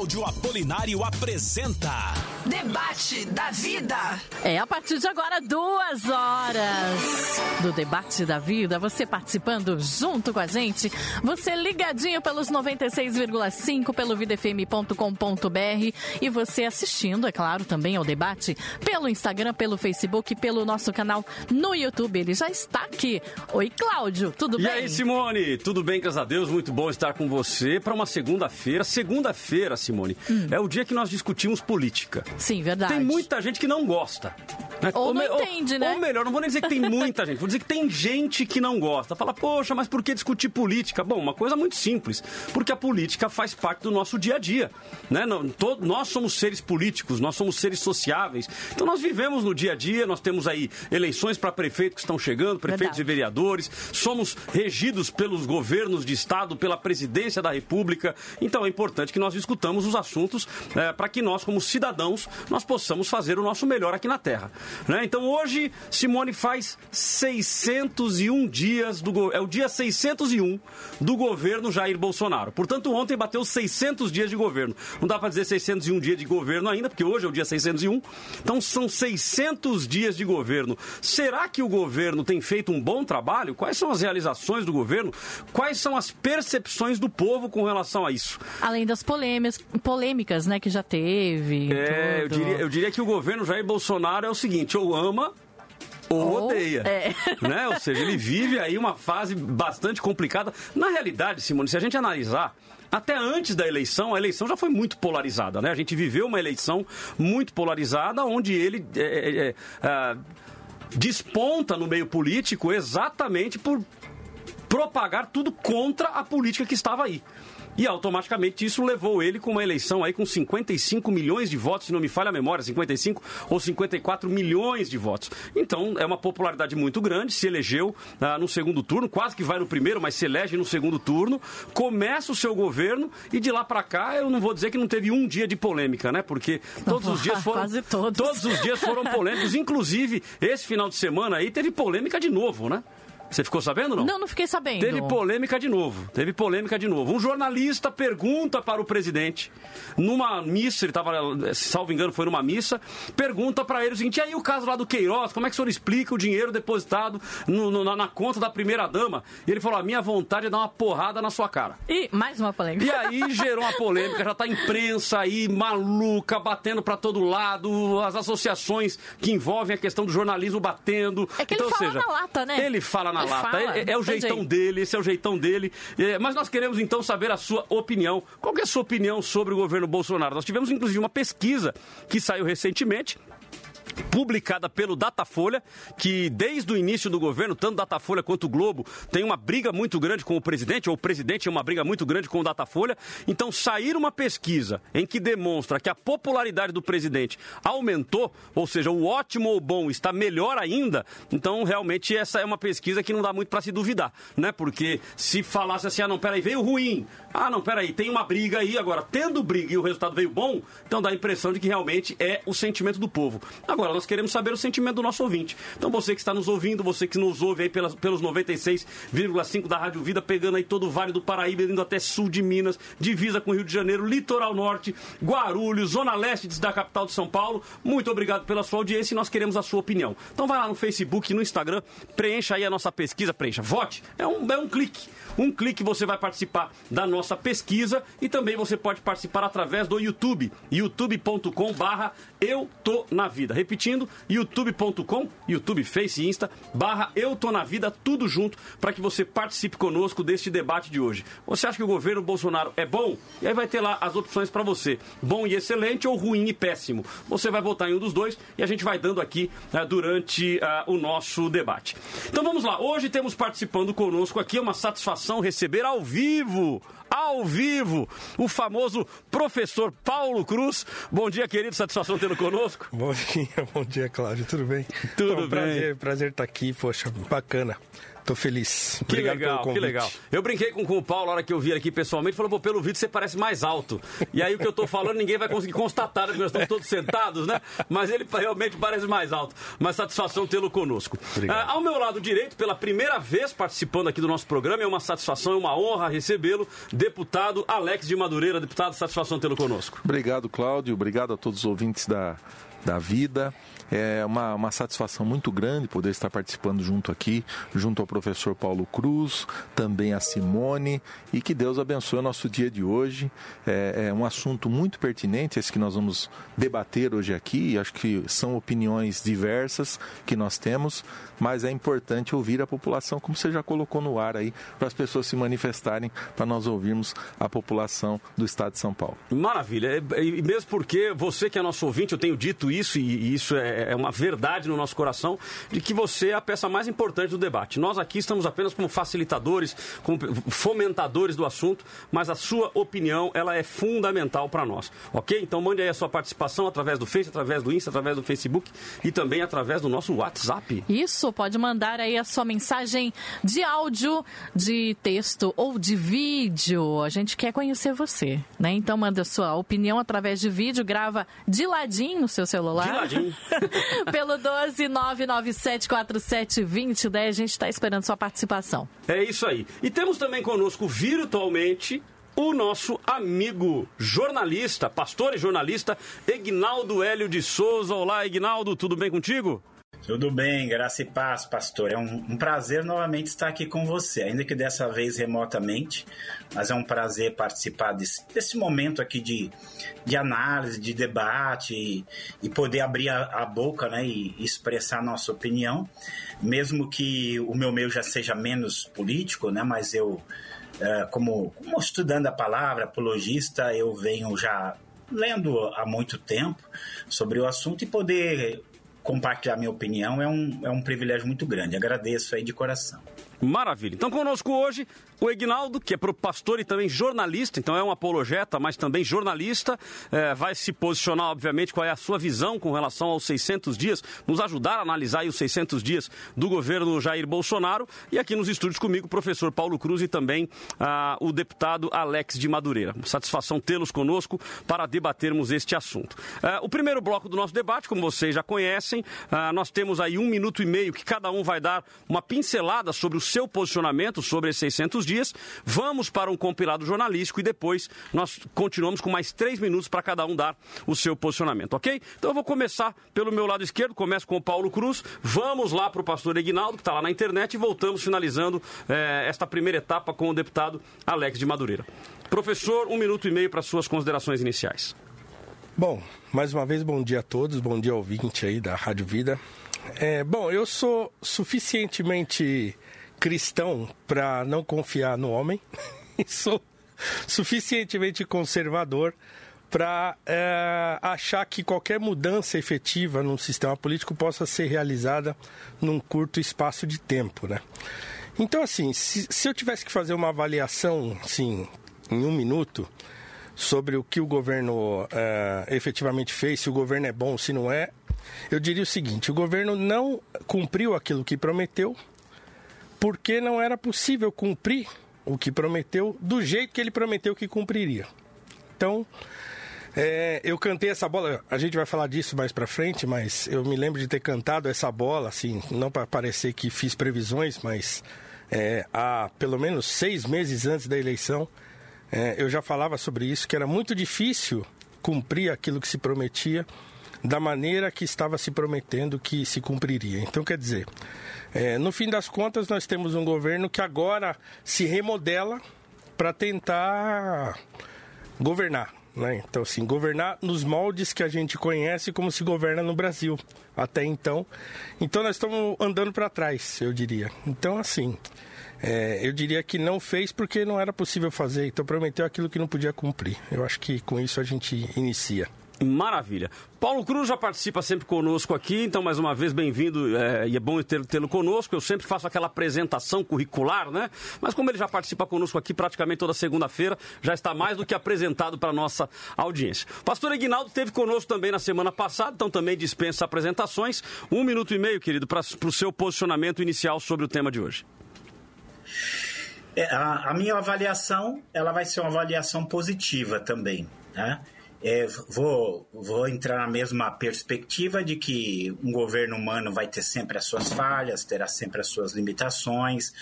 Cláudio Apolinário apresenta Debate da Vida. É a partir de agora, duas horas do Debate da Vida. Você participando junto com a gente. Você ligadinho pelos 96,5 pelo videfm.com.br e você assistindo, é claro, também ao debate pelo Instagram, pelo Facebook, pelo nosso canal no YouTube. Ele já está aqui. Oi, Cláudio, tudo e bem? E aí, Simone? Tudo bem, graças a Deus. Muito bom estar com você para uma segunda-feira. Segunda-feira, Simone, hum. é o dia que nós discutimos política. Sim, verdade. Tem muita gente que não gosta. Né? Ou, ou não me, entende, ou, né? Ou melhor, não vou nem dizer que tem muita gente, vou dizer que tem gente que não gosta. Fala, poxa, mas por que discutir política? Bom, uma coisa muito simples. Porque a política faz parte do nosso dia a dia. Né? Todo, nós somos seres políticos, nós somos seres sociáveis. Então nós vivemos no dia a dia, nós temos aí eleições para prefeito que estão chegando, prefeitos Verdade. e vereadores, somos regidos pelos governos de Estado, pela presidência da República. Então é importante que nós discutamos os assuntos é, para que nós, como cidadãos, nós possamos fazer o nosso melhor aqui na Terra. Né? Então hoje, Simone faz 601 dias, do, é o dia 601 do governo Jair Bolsonaro. Portanto, ontem bateu 600 dias de governo. Não dá para dizer 601 dias de governo ainda, porque hoje é o dia 601. Então são 600 dias de governo. Será que o governo tem feito um bom trabalho? Quais são as realizações do governo? Quais são as percepções do povo com relação a isso? Além das polêmicas, polêmicas né, que já teve. É, eu diria, eu diria que o governo Jair Bolsonaro é o seguinte, ou ama ou, odeia. É. Né? Ou seja, ele vive aí uma fase bastante complicada. Na realidade, Simone, se a gente analisar, até antes da eleição, a eleição já foi muito polarizada, né? A gente viveu uma eleição muito polarizada, onde ele é, é, é, é desponta no meio político exatamente por propagar tudo contra a política que estava aí. E automaticamente isso levou ele com uma eleição aí com 55 milhões de votos, se não me falha a memória, 55 ou 54 milhões de votos. Então é uma popularidade muito grande, se elegeu ah, no segundo turno, quase que vai no primeiro, mas se elege no segundo turno, começa o seu governo e de lá para cá eu não vou dizer que não teve um dia de polêmica, né? Porque todos os dias foram Quase todos. todos os dias foram polêmicos, inclusive esse final de semana aí teve polêmica de novo, né? Você ficou sabendo não? Não, não fiquei sabendo. Teve polêmica de novo. Teve polêmica de novo. Um jornalista pergunta para o presidente, numa missa, ele estava, salvo engano, foi numa missa, pergunta para ele o seguinte: e aí o caso lá do Queiroz, como é que o senhor explica o dinheiro depositado no, no, na, na, conta da primeira dama? E ele falou: a minha vontade é dar uma porrada na sua cara. E mais uma polêmica. E aí gerou uma polêmica, já tá a imprensa aí maluca, batendo para todo lado, as associações que envolvem a questão do jornalismo batendo. É que então, ele fala seja, na lata, né? Ele fala na na lata. Fala, é, é, o jeitão jeito. dele, esse é o jeitão dele. É, mas nós queremos então saber a sua opinião. Qual é a sua opinião sobre o governo Bolsonaro? Nós tivemos inclusive uma pesquisa que saiu recentemente publicada pelo Datafolha, que desde o início do governo, tanto Datafolha quanto o Globo, tem uma briga muito grande com o presidente, ou o presidente tem uma briga muito grande com o Datafolha. Então, sair uma pesquisa em que demonstra que a popularidade do presidente aumentou, ou seja, o ótimo ou bom está melhor ainda, então realmente essa é uma pesquisa que não dá muito para se duvidar, né? Porque se falasse assim, ah, não, peraí, veio ruim, ah, não, peraí, tem uma briga aí, agora, tendo briga e o resultado veio bom, então dá a impressão de que realmente é o sentimento do povo. Agora, nós queremos saber o sentimento do nosso ouvinte. Então você que está nos ouvindo, você que nos ouve aí pelas, pelos 96,5 da Rádio Vida, pegando aí todo o Vale do Paraíba, indo até sul de Minas, divisa com o Rio de Janeiro, litoral norte, Guarulhos, zona leste da capital de São Paulo. Muito obrigado pela sua audiência e nós queremos a sua opinião. Então vai lá no Facebook, no Instagram, preencha aí a nossa pesquisa, preencha, vote. É um, é um clique. Um clique você vai participar da nossa pesquisa e também você pode participar através do YouTube, youtube.com barra eu tô na vida. Repetindo, youtube.com, YouTube, Face e Insta, barra eu tô na vida, tudo junto, para que você participe conosco deste debate de hoje. Você acha que o governo Bolsonaro é bom? E aí vai ter lá as opções para você, bom e excelente ou ruim e péssimo. Você vai votar em um dos dois e a gente vai dando aqui uh, durante uh, o nosso debate. Então vamos lá, hoje temos participando conosco aqui, é uma satisfação receber ao vivo ao vivo, o famoso professor Paulo Cruz. Bom dia, querido, satisfação tê-lo conosco. Bom dia, bom dia, Cláudio, tudo bem? Tudo então, bem. Prazer, prazer estar aqui, poxa, bacana Tô feliz. Que legal, que legal. Eu brinquei com, com o Paulo na hora que eu vi aqui pessoalmente, falou, pô, pelo vídeo você parece mais alto. E aí o que eu tô falando, ninguém vai conseguir constatar, né, porque nós estamos todos sentados, né? Mas ele realmente parece mais alto. Mas satisfação tê-lo conosco. Ah, ao meu lado direito, pela primeira vez participando aqui do nosso programa, é uma satisfação, é uma honra recebê-lo, deputado Alex de Madureira. Deputado, satisfação tê-lo conosco. Obrigado, Cláudio. Obrigado a todos os ouvintes da, da vida. É uma, uma satisfação muito grande poder estar participando junto aqui, junto ao professor Paulo Cruz, também a Simone, e que Deus abençoe o nosso dia de hoje. É, é um assunto muito pertinente, esse que nós vamos debater hoje aqui, acho que são opiniões diversas que nós temos, mas é importante ouvir a população, como você já colocou no ar aí, para as pessoas se manifestarem, para nós ouvirmos a população do estado de São Paulo. Maravilha, e mesmo porque você que é nosso ouvinte, eu tenho dito isso e isso é uma verdade no nosso coração, de que você é a peça mais importante do debate. Nós aqui estamos apenas como facilitadores, como fomentadores do assunto, mas a sua opinião, ela é fundamental para nós, ok? Então mande aí a sua participação através do Face, através do Insta, através do Facebook e também através do nosso WhatsApp. Isso, pode mandar aí a sua mensagem de áudio, de texto ou de vídeo. A gente quer conhecer você, né? Então manda a sua opinião através de vídeo, grava de ladinho no seu celular. De ladinho. Pelo 12 997 47 2010, a gente está esperando sua participação. É isso aí. E temos também conosco virtualmente o nosso amigo jornalista, pastor e jornalista, Egnaldo Hélio de Souza. Olá, Egnaldo, tudo bem contigo? Tudo bem, graça e paz, pastor. É um, um, prazer novamente estar aqui com você, ainda que dessa vez remotamente, mas é um prazer participar desse, desse momento aqui de, de análise, de debate e, e poder abrir a, a, boca né, e expressar nossa opinião, mesmo que o meu meio já seja menos político, né, mas eu, é, como, como estudando a palavra, apologista, eu venho já lendo há muito tempo sobre o assunto e poder compartilhar minha opinião é um, é um privilégio muito grande. Agradeço aí de coração. Maravilha. Então, conosco hoje, o Egnaldo, que é pastor e também jornalista, então é um apologeta, mas também jornalista, é, vai se posicionar, obviamente, qual é a sua visão com relação aos 600 dias, nos ajudar a analisar os 600 dias do governo Jair Bolsonaro. E aqui nos estúdios comigo, o professor Paulo Cruz e também ah, o deputado Alex de Madureira. Satisfação tê-los conosco para debatermos este assunto. Ah, o primeiro bloco do nosso debate, como vocês já conhecem, ah, nós temos aí um minuto e meio que cada um vai dar uma pincelada sobre os seu posicionamento sobre esses 600 dias. Vamos para um compilado jornalístico e depois nós continuamos com mais três minutos para cada um dar o seu posicionamento, ok? Então eu vou começar pelo meu lado esquerdo, começo com o Paulo Cruz. Vamos lá para o pastor Egnaldo, que está lá na internet, e voltamos finalizando eh, esta primeira etapa com o deputado Alex de Madureira. Professor, um minuto e meio para suas considerações iniciais. Bom, mais uma vez, bom dia a todos, bom dia ao ouvinte aí da Rádio Vida. É, bom, eu sou suficientemente cristão para não confiar no homem e sou suficientemente conservador para é, achar que qualquer mudança efetiva num sistema político possa ser realizada num curto espaço de tempo, né? Então, assim, se, se eu tivesse que fazer uma avaliação, assim, em um minuto, sobre o que o governo é, efetivamente fez, se o governo é bom, se não é, eu diria o seguinte: o governo não cumpriu aquilo que prometeu, porque não era possível cumprir o que prometeu do jeito que ele prometeu que cumpriria. Então, é, eu cantei essa bola, a gente vai falar disso mais para frente, mas eu me lembro de ter cantado essa bola, assim, não para parecer que fiz previsões, mas é, há pelo menos seis meses antes da eleição, é, eu já falava sobre isso, que era muito difícil cumprir aquilo que se prometia da maneira que estava se prometendo que se cumpriria. Então, quer dizer, é, no fim das contas, nós temos um governo que agora se remodela para tentar governar. Né? Então, assim, governar nos moldes que a gente conhece como se governa no Brasil até então. Então, nós estamos andando para trás, eu diria. Então, assim, é, eu diria que não fez porque não era possível fazer. Então, prometeu aquilo que não podia cumprir. Eu acho que com isso a gente inicia. Maravilha. Paulo Cruz já participa sempre conosco aqui, então mais uma vez bem-vindo é, e é bom tê-lo conosco. Eu sempre faço aquela apresentação curricular, né? Mas como ele já participa conosco aqui praticamente toda segunda-feira, já está mais do que apresentado para a nossa audiência. Pastor Aguinaldo esteve conosco também na semana passada, então também dispensa apresentações. Um minuto e meio, querido, para o seu posicionamento inicial sobre o tema de hoje. É, a, a, minha avaliação, ela vai ser uma avaliação positiva também, né? É, vou, vou entrar na mesma perspectiva de que um governo humano vai ter sempre as suas falhas, terá sempre as suas limitações.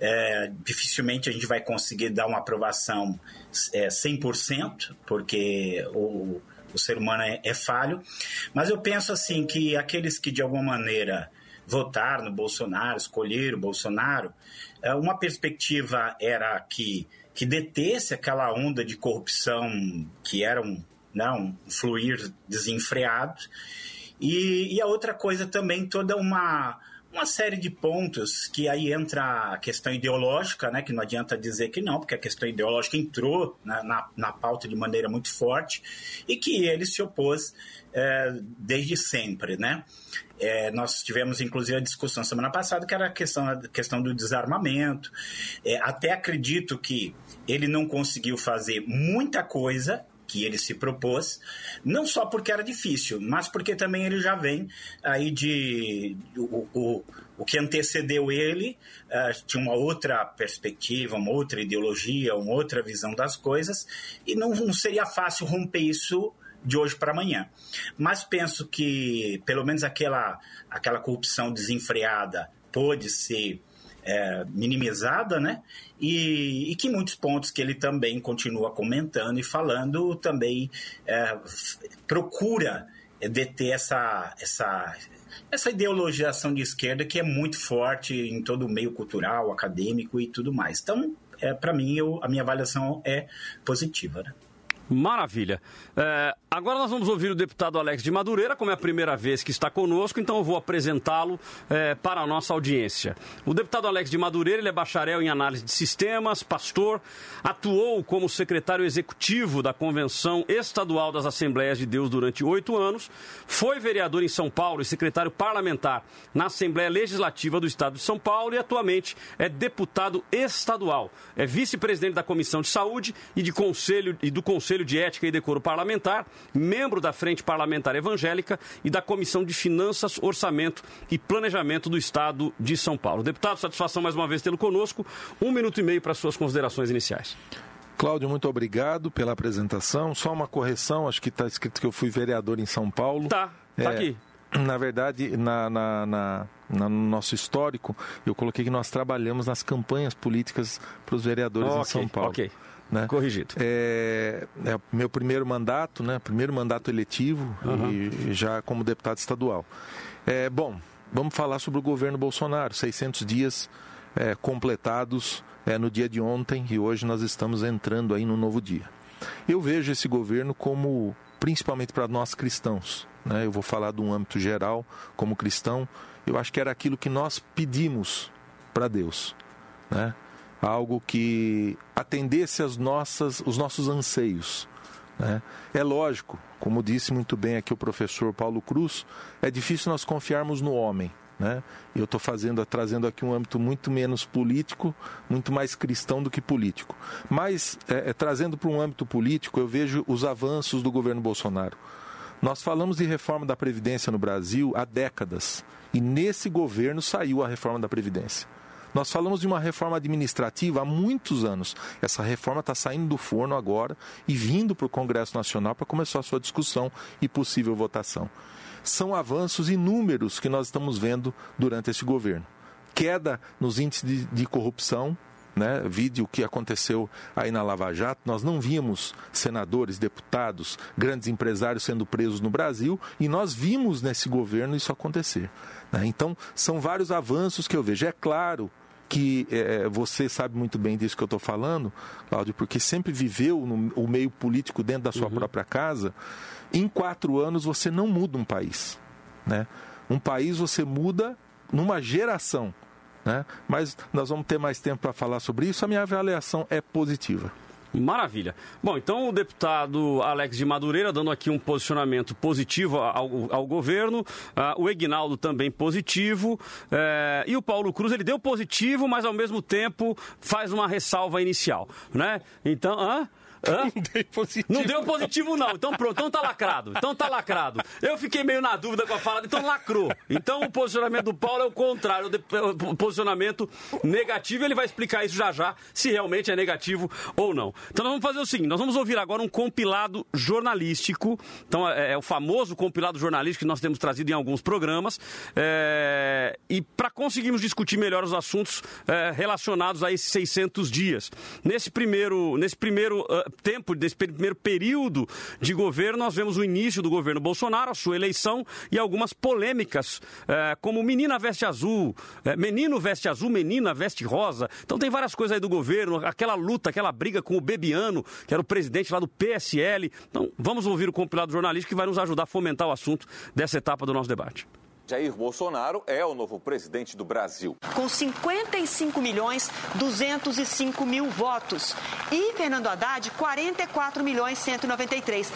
É, dificilmente a gente vai conseguir dar uma aprovação é, 100%, porque o, o ser humano é, é falho. Mas eu penso assim que aqueles que de alguma maneira votaram no Bolsonaro, escolheram o Bolsonaro, é, uma perspectiva era que que detesse aquela onda de corrupção que era um, não, um fluir desenfreado. E, e a outra coisa também, toda uma, uma série de pontos que aí entra a questão ideológica, né, que não adianta dizer que não, porque a questão ideológica entrou na, na, na pauta de maneira muito forte e que ele se opôs é, desde sempre, né? É, nós tivemos inclusive a discussão semana passada que era a questão, a questão do desarmamento. É, até acredito que ele não conseguiu fazer muita coisa que ele se propôs, não só porque era difícil, mas porque também ele já vem aí de o, o, o que antecedeu ele uh, tinha uma outra perspectiva, uma outra ideologia, uma outra visão das coisas e não, não seria fácil romper isso de hoje para amanhã. Mas penso que pelo menos aquela aquela corrupção desenfreada pôde ser é, minimizada, né? E, e, que muitos pontos que ele também continua comentando e falando também é, procura deter essa, essa, essa ideologização de esquerda que é muito forte em todo o meio cultural, acadêmico e tudo mais. Então, é, para mim, eu, a minha avaliação é positiva. Né? Maravilha. É, agora nós vamos ouvir o deputado Alex de Madureira, como é a primeira vez que está conosco, então eu vou apresentá-lo é, para a nossa audiência. O deputado Alex de Madureira ele é bacharel em análise de sistemas, pastor, atuou como secretário executivo da Convenção Estadual das Assembleias de Deus durante oito anos, foi vereador em São Paulo e secretário parlamentar na Assembleia Legislativa do Estado de São Paulo e atualmente é deputado estadual. É vice-presidente da Comissão de Saúde e, de conselho, e do Conselho Conselho de Ética e Decoro Parlamentar, membro da Frente Parlamentar Evangélica e da Comissão de Finanças, Orçamento e Planejamento do Estado de São Paulo. Deputado, satisfação mais uma vez tê-lo conosco. Um minuto e meio para suas considerações iniciais. Cláudio, muito obrado pela apresentação. Só uma correção, acho que está escrito que eu fui vereador em São Paulo. Tá, tá é, aqui. Na verdade, na, na, na, no nosso histórico, eu coloquei que nós trabalhamos nas campanhas políticas para os vereadores okay, em São Paulo. Ok. Né? Corrigido. É, é meu primeiro mandato, né? Primeiro mandato eletivo uhum. e já como deputado estadual. É, bom, vamos falar sobre o governo Bolsonaro. 600 dias é, completados é, no dia de ontem e hoje nós estamos entrando aí no novo dia. Eu vejo esse governo como, principalmente para nós cristãos, né? eu vou falar de um âmbito geral, como cristão, eu acho que era aquilo que nós pedimos para Deus. Né? Algo que atendesse as nossas, os nossos anseios. Né? É lógico, como disse muito bem aqui o professor Paulo Cruz, é difícil nós confiarmos no homem. Né? Eu estou fazendo, trazendo aqui um âmbito muito menos político, muito mais cristão do que político. Mas, é, é, trazendo para um âmbito político, eu vejo os avanços do governo Bolsonaro. Nós falamos de reforma da Previdência no Brasil há décadas. E nesse governo saiu a reforma da Previdência. Nós falamos de uma reforma administrativa há muitos anos. Essa reforma está saindo do forno agora e vindo para o Congresso Nacional para começar a sua discussão e possível votação. São avanços inúmeros que nós estamos vendo durante esse governo. Queda nos índices de, de corrupção, né, vídeo que aconteceu aí na Lava Jato, nós não vimos senadores, deputados, grandes empresários sendo presos no Brasil e nós vimos nesse governo isso acontecer. Né? Então, são vários avanços que eu vejo. É claro que é, você sabe muito bem disso que eu estou falando, Cláudio, porque sempre viveu no, o meio político dentro da sua uhum. própria casa. Em quatro anos você não muda um país. Né? Um país você muda numa geração. Né? Mas nós vamos ter mais tempo para falar sobre isso. A minha avaliação é positiva. Maravilha. Bom, então o deputado Alex de Madureira dando aqui um posicionamento positivo ao, ao governo, uh, o Egnaldo também positivo, uh, e o Paulo Cruz ele deu positivo, mas ao mesmo tempo faz uma ressalva inicial, né? Então, hã? Hã? Não deu positivo. Não deu positivo, não. Então pronto, então tá lacrado. Então tá lacrado. Eu fiquei meio na dúvida com a fala, então lacrou. Então o posicionamento do Paulo é o contrário, o posicionamento negativo. Ele vai explicar isso já já, se realmente é negativo ou não. Então nós vamos fazer o seguinte: nós vamos ouvir agora um compilado jornalístico. Então é, é o famoso compilado jornalístico que nós temos trazido em alguns programas. É, e para conseguirmos discutir melhor os assuntos é, relacionados a esses 600 dias. Nesse primeiro, nesse primeiro uh, tempo, nesse primeiro período de governo, nós vemos o início do governo Bolsonaro, a sua eleição e algumas polêmicas, uh, como menina veste azul, uh, menino veste azul, menina veste rosa. Então tem várias coisas aí do governo, aquela luta, aquela briga com o Bebiano, que era o presidente lá do PSL. Então vamos ouvir o compilado jornalístico que vai nos ajudar a fomentar o assunto dessa etapa do nosso debate. Jair Bolsonaro é o novo presidente do Brasil. Com 55 milhões 205 mil votos. E Fernando Haddad, 44 milhões 193.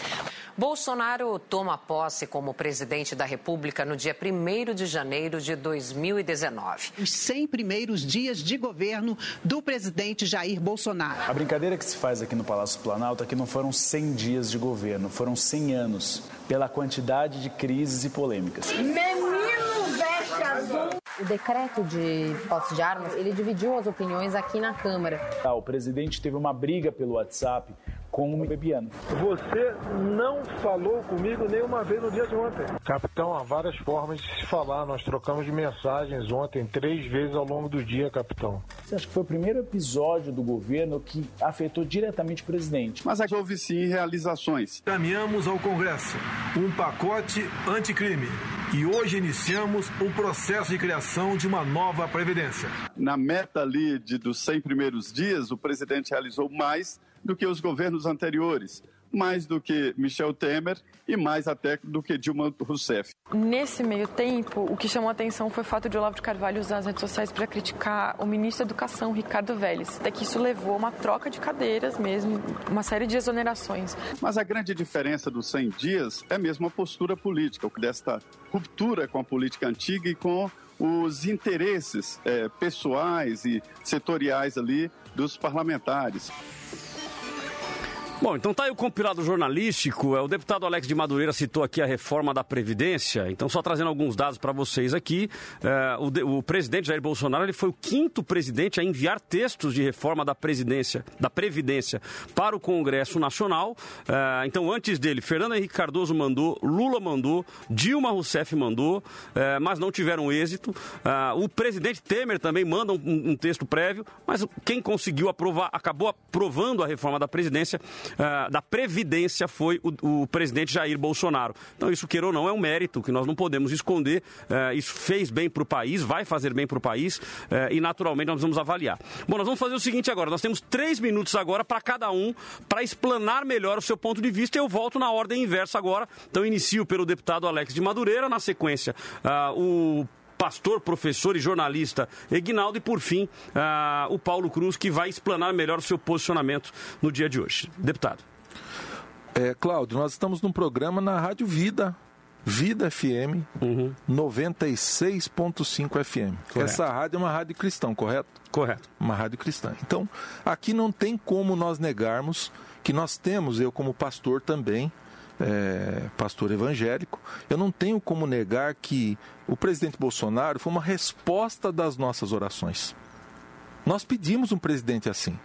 Bolsonaro toma posse como presidente da República no dia 1 de janeiro de 2019. Os 100 primeiros dias de governo do presidente Jair Bolsonaro. A brincadeira que se faz aqui no Palácio Planalto é que não foram 100 dias de governo, foram 100 anos, pela quantidade de crises e polêmicas. Menino veste azul. O decreto de posse de armas, ele dividiu as opiniões aqui na Câmara. Ah, o presidente teve uma briga pelo WhatsApp com o Bebiano. Você não falou comigo nenhuma vez no dia de ontem. Capitão, há várias formas de se falar. Nós trocamos de mensagens ontem três vezes ao longo do dia, capitão. Você acha que foi o primeiro episódio do governo que afetou diretamente o presidente? Mas houve sim realizações. Caminhamos ao Congresso um pacote anticrime e hoje iniciamos o processo de criação de uma nova Previdência. Na meta ali de, dos 100 primeiros dias, o presidente realizou mais do que os governos anteriores, mais do que Michel Temer e mais até do que Dilma Rousseff. Nesse meio tempo, o que chamou a atenção foi o fato de Olavo de Carvalho usar as redes sociais para criticar o ministro da Educação, Ricardo Vélez. Até que isso levou a uma troca de cadeiras mesmo, uma série de exonerações. Mas a grande diferença dos 100 dias é mesmo a postura política, desta ruptura com a política antiga e com os interesses é, pessoais e setoriais ali dos parlamentares. Bom, então tá aí o compilado jornalístico. É, o deputado Alex de Madureira citou aqui a reforma da Previdência. Então, só trazendo alguns dados para vocês aqui. É, o, de, o, presidente Jair Bolsonaro ele foi o quinto presidente a enviar textos de reforma da presidência, da Previdência para o Congresso Nacional. É, então, antes dele, Fernando Henrique Cardoso mandou, Lula mandou, Dilma Rousseff mandou, é, mas não tiveram êxito. É, o presidente Temer também manda um, um texto prévio, mas quem conseguiu aprovar, acabou aprovando a reforma da Previdência uh, da Previdência foi o, o, presidente Jair Bolsonaro. Então, isso, queira ou não, é um mérito que nós não podemos esconder. Uh, isso fez bem para o país, vai fazer bem para o país uh, e, naturalmente, nós vamos avaliar. Bom, nós vamos fazer o seguinte agora: nós temos três minutos agora para cada um para explanar melhor o seu ponto de vista. Eu volto na ordem inversa agora. Então, inicio pelo deputado Alex de Madureira, na sequência, o pastor, professor e jornalista Egnaldo e, por fim, uh, o Paulo Cruz, que vai explanar melhor o seu posicionamento no dia de hoje. Deputado. É, Cláudio, nós estamos num programa na Rádio Vida, Vida FM, uhum. 96.5 FM. Correto. Essa rádio é uma rádio cristã, correto? Correto. Uma rádio cristã. Então, aqui não tem como nós negarmos que nós temos, eu como pastor também, é, pastor evangélico, eu não tenho como negar que o presidente Bolsonaro foi uma resposta das nossas orações. Nós pedimos um presidente assim,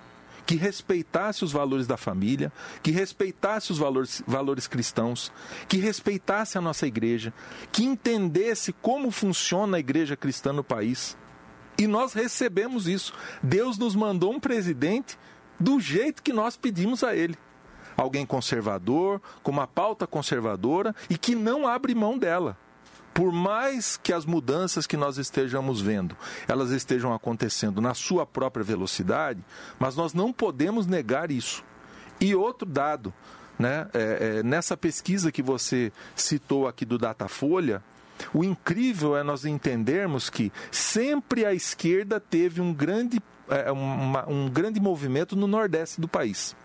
que respeitasse os valores da família, que respeitasse os valores, valores cristãos, que respeitasse a nossa igreja, que entendesse como funciona a igreja cristã no país. E nós recebemos isso. Deus nos mandou um presidente do jeito que nós pedimos a ele alguém conservador, com uma pauta conservadora e que não abre mão dela. Por mais que as mudanças que nós estejamos vendo, elas estejam acontecendo na sua própria velocidade, mas nós não podemos negar isso. E outro dado, né, é, é, nessa pesquisa que você citou aqui do Datafolha, o incrível é nós entendermos que sempre a esquerda teve um grande, é, uma, um grande movimento no nordeste do país.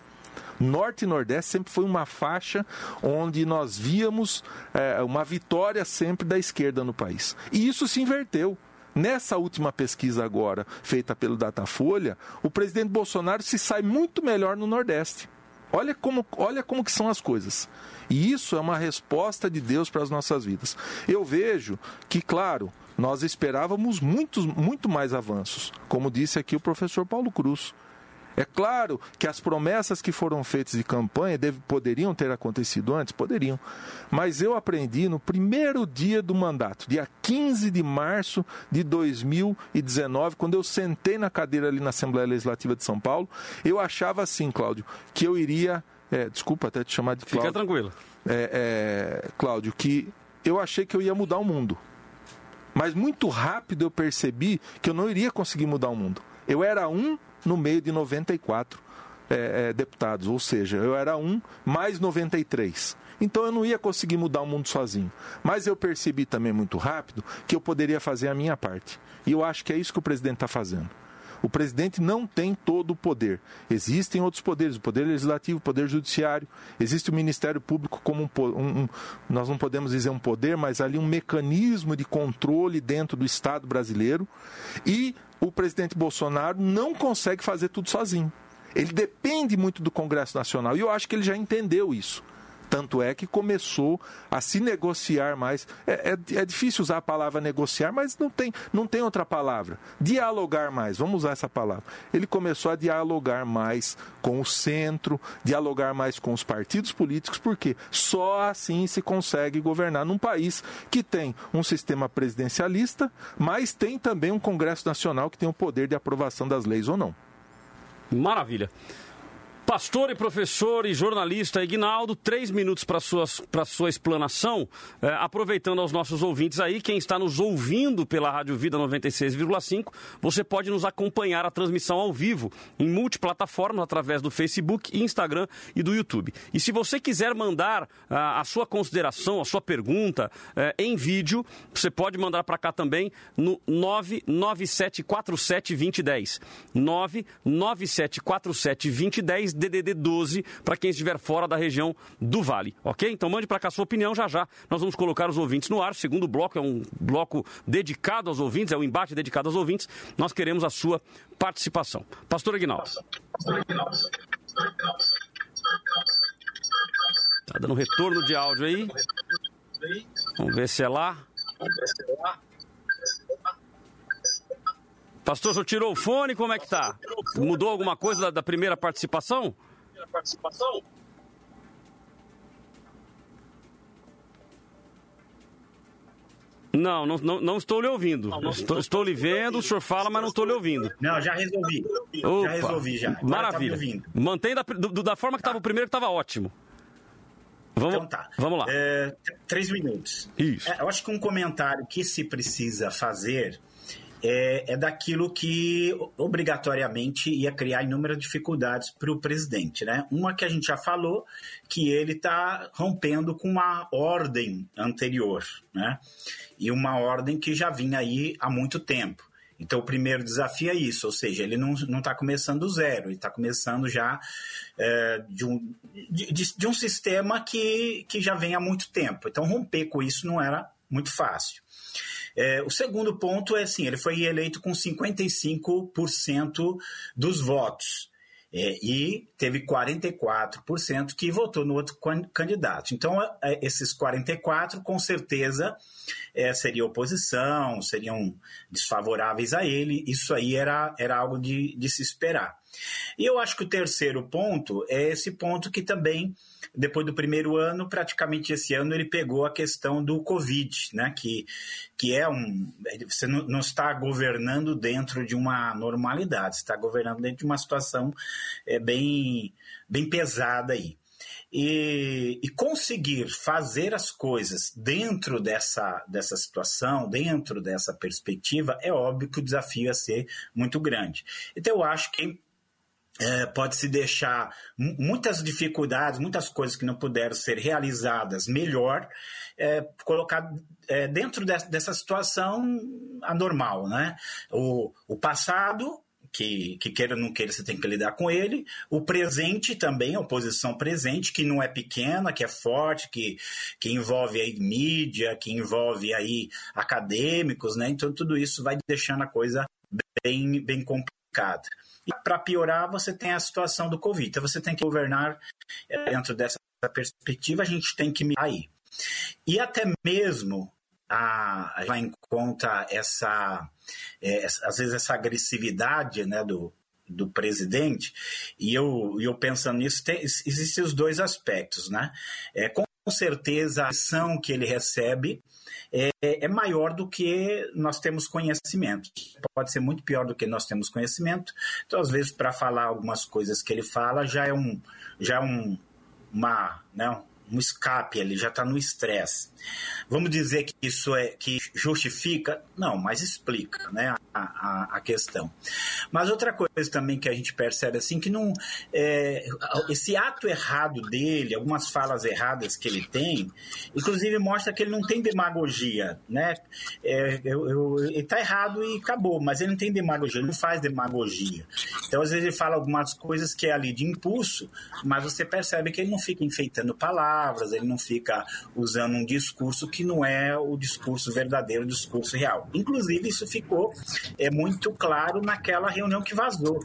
Norte e Nordeste sempre foi uma faixa onde nós víamos é, uma vitória sempre da esquerda no país. E isso se inverteu. Nessa última pesquisa agora, feita pelo Datafolha, o presidente Bolsonaro se sai muito melhor no Nordeste. Olha como, olha como que são as coisas. E isso é uma resposta de Deus para as nossas vidas. Eu vejo que, claro, nós esperávamos muitos, muito mais avanços, como disse aqui o professor Paulo Cruz. É claro que as promessas que foram feitas de campanha deve, poderiam ter acontecido antes, poderiam. Mas eu aprendi no primeiro dia do mandato, dia 15 de março de 2019, quando eu sentei na cadeira ali na Assembleia Legislativa de São Paulo, eu achava assim, Cláudio, que eu iria. É, desculpa até te chamar de Cláudio. Fica tranquilo. É, é, Cláudio, que eu achei que eu ia mudar o mundo. Mas muito rápido eu percebi que eu não iria conseguir mudar o mundo. Eu era um no meio de 94 é, é, deputados, ou seja, eu era um mais 93. Então eu não ia conseguir mudar o mundo sozinho. Mas eu percebi também muito rápido que eu poderia fazer a minha parte. E eu acho que é isso que o presidente está fazendo. O presidente não tem todo o poder. Existem outros poderes, o poder legislativo, o poder judiciário, existe o Ministério Público como um, um, um, nós não podemos dizer um poder, mas ali um mecanismo de controle dentro do Estado brasileiro. E o presidente Bolsonaro não consegue fazer tudo sozinho. Ele depende muito do Congresso Nacional e eu acho que ele já entendeu isso. Tanto é que começou a se negociar mais. É, é, é, difícil usar a palavra negociar, mas não tem, não tem outra palavra. Dialogar mais, vamos usar essa palavra. Ele começou a dialogar mais com o centro, dialogar mais com os partidos políticos, porque só assim se consegue governar num país que tem um sistema presidencialista, mas tem também um Congresso Nacional que tem o poder de aprovação das leis ou não. Maravilha. Pastor e professor e jornalista Ignaldo, três minutos para a sua explanação. É, aproveitando aos nossos ouvintes aí, quem está nos ouvindo pela Rádio Vida 96,5, você pode nos acompanhar a transmissão ao vivo em multiplataformas através do Facebook, Instagram e do YouTube. E se você quiser mandar a, a sua consideração, a sua pergunta é, em vídeo, você pode mandar para cá também no 997472010. 997472010 DDD 12 para quem estiver fora da região do Vale, ok? Então mande para cá a sua opinião já já. Nós vamos colocar os ouvintes no ar. O segundo bloco é um bloco dedicado aos ouvintes, é um embate dedicado aos ouvintes. Nós queremos a sua participação. Pastor Aguinaldo. Tá dando retorno de áudio aí. Vamos ver se é lá. Pastor, já tirou o fone? Como é que tá? Mudou alguma coisa da, da primeira participação? participação? Não, não, não, não, estou lhe ouvindo. Não, não estou, estou, lhe vendo, o senhor fala, mas não estou lhe ouvindo. Não, já resolvi. Opa, já resolvi, já. Agora maravilha. Tá Mantém da, do, da forma que estava tá. o primeiro, que estava ótimo. Vamos, então tá. Vamos lá. É, três minutos. Isso. É, eu acho que um comentário que se precisa fazer é, é daquilo que obrigatoriamente ia criar inúmeras dificuldades para o presidente. Né? Uma que a gente já falou, que ele está rompendo com uma ordem anterior, né? e uma ordem que já vinha aí há muito tempo. Então, o primeiro desafio é isso, ou seja, ele não está começando do zero, ele está começando já é, de, um, de, de, um sistema que, que já vem há muito tempo. Então, romper com isso não era muito fácil. É, o segundo ponto é assim, ele foi eleito com 55% dos votos. É, e teve 44% que votou no outro candidato. Então, é, é, esses 44%, com certeza, é, seria oposição, seriam desfavoráveis a ele. Isso aí era, era algo de, de se esperar. E eu acho que o terceiro ponto é esse ponto que também depois do primeiro ano, praticamente esse ano, ele pegou a questão do Covid, né? que, que é um. Você não, está governando dentro de uma normalidade, você está governando dentro de uma situação é, bem, bem pesada aí. E, e, conseguir fazer as coisas dentro dessa, dessa situação, dentro dessa perspectiva, é óbvio que o desafio ia ser muito grande. Então, eu acho que é, pode-se deixar muitas dificuldades, muitas coisas que não puderam ser realizadas melhor, é, colocar é, dentro de, dessa situação anormal. Né? O, o passado, que, que, queira ou não queira, você tem que lidar com ele. O presente também, a oposição presente, que não é pequena, que é forte, que, que envolve aí mídia, que envolve aí acadêmicos, né? Então tudo isso vai deixando a coisa bem, bem complicada complicada. E para piorar, você tem a situação do Covid. Então, você tem que governar é, dentro dessa perspectiva, a gente tem que mirar aí. E até mesmo a, a em conta essa, é, às vezes essa agressividade né, do, do presidente, e eu, eu pensando nisso, tem, existem os dois aspectos, né? É, com certeza a ação que ele recebe é, é, maior do que nós temos conhecimento. Pode ser muito pior do que nós temos conhecimento. Então, às vezes, para falar algumas coisas que ele fala, já é um, já é um, uma, né, um escape, ele já está no estresse. Vamos dizer que isso é que justifica? Não, mas explica né, a, a, a, questão. Mas outra coisa também que a gente percebe assim que não é, esse ato errado dele, algumas falas erradas que ele tem, inclusive mostra que ele não tem demagogia, né? É, eu, eu, ele está errado e acabou, mas ele não tem demagogia, ele não faz demagogia. Então às vezes ele fala algumas coisas que é ali de impulso, mas você percebe que ele não fica enfeitando palavras, ele não fica usando um discurso que não é o discurso verdadeiro, o discurso real. Inclusive, isso ficou é, muito claro naquela reunião que vazou.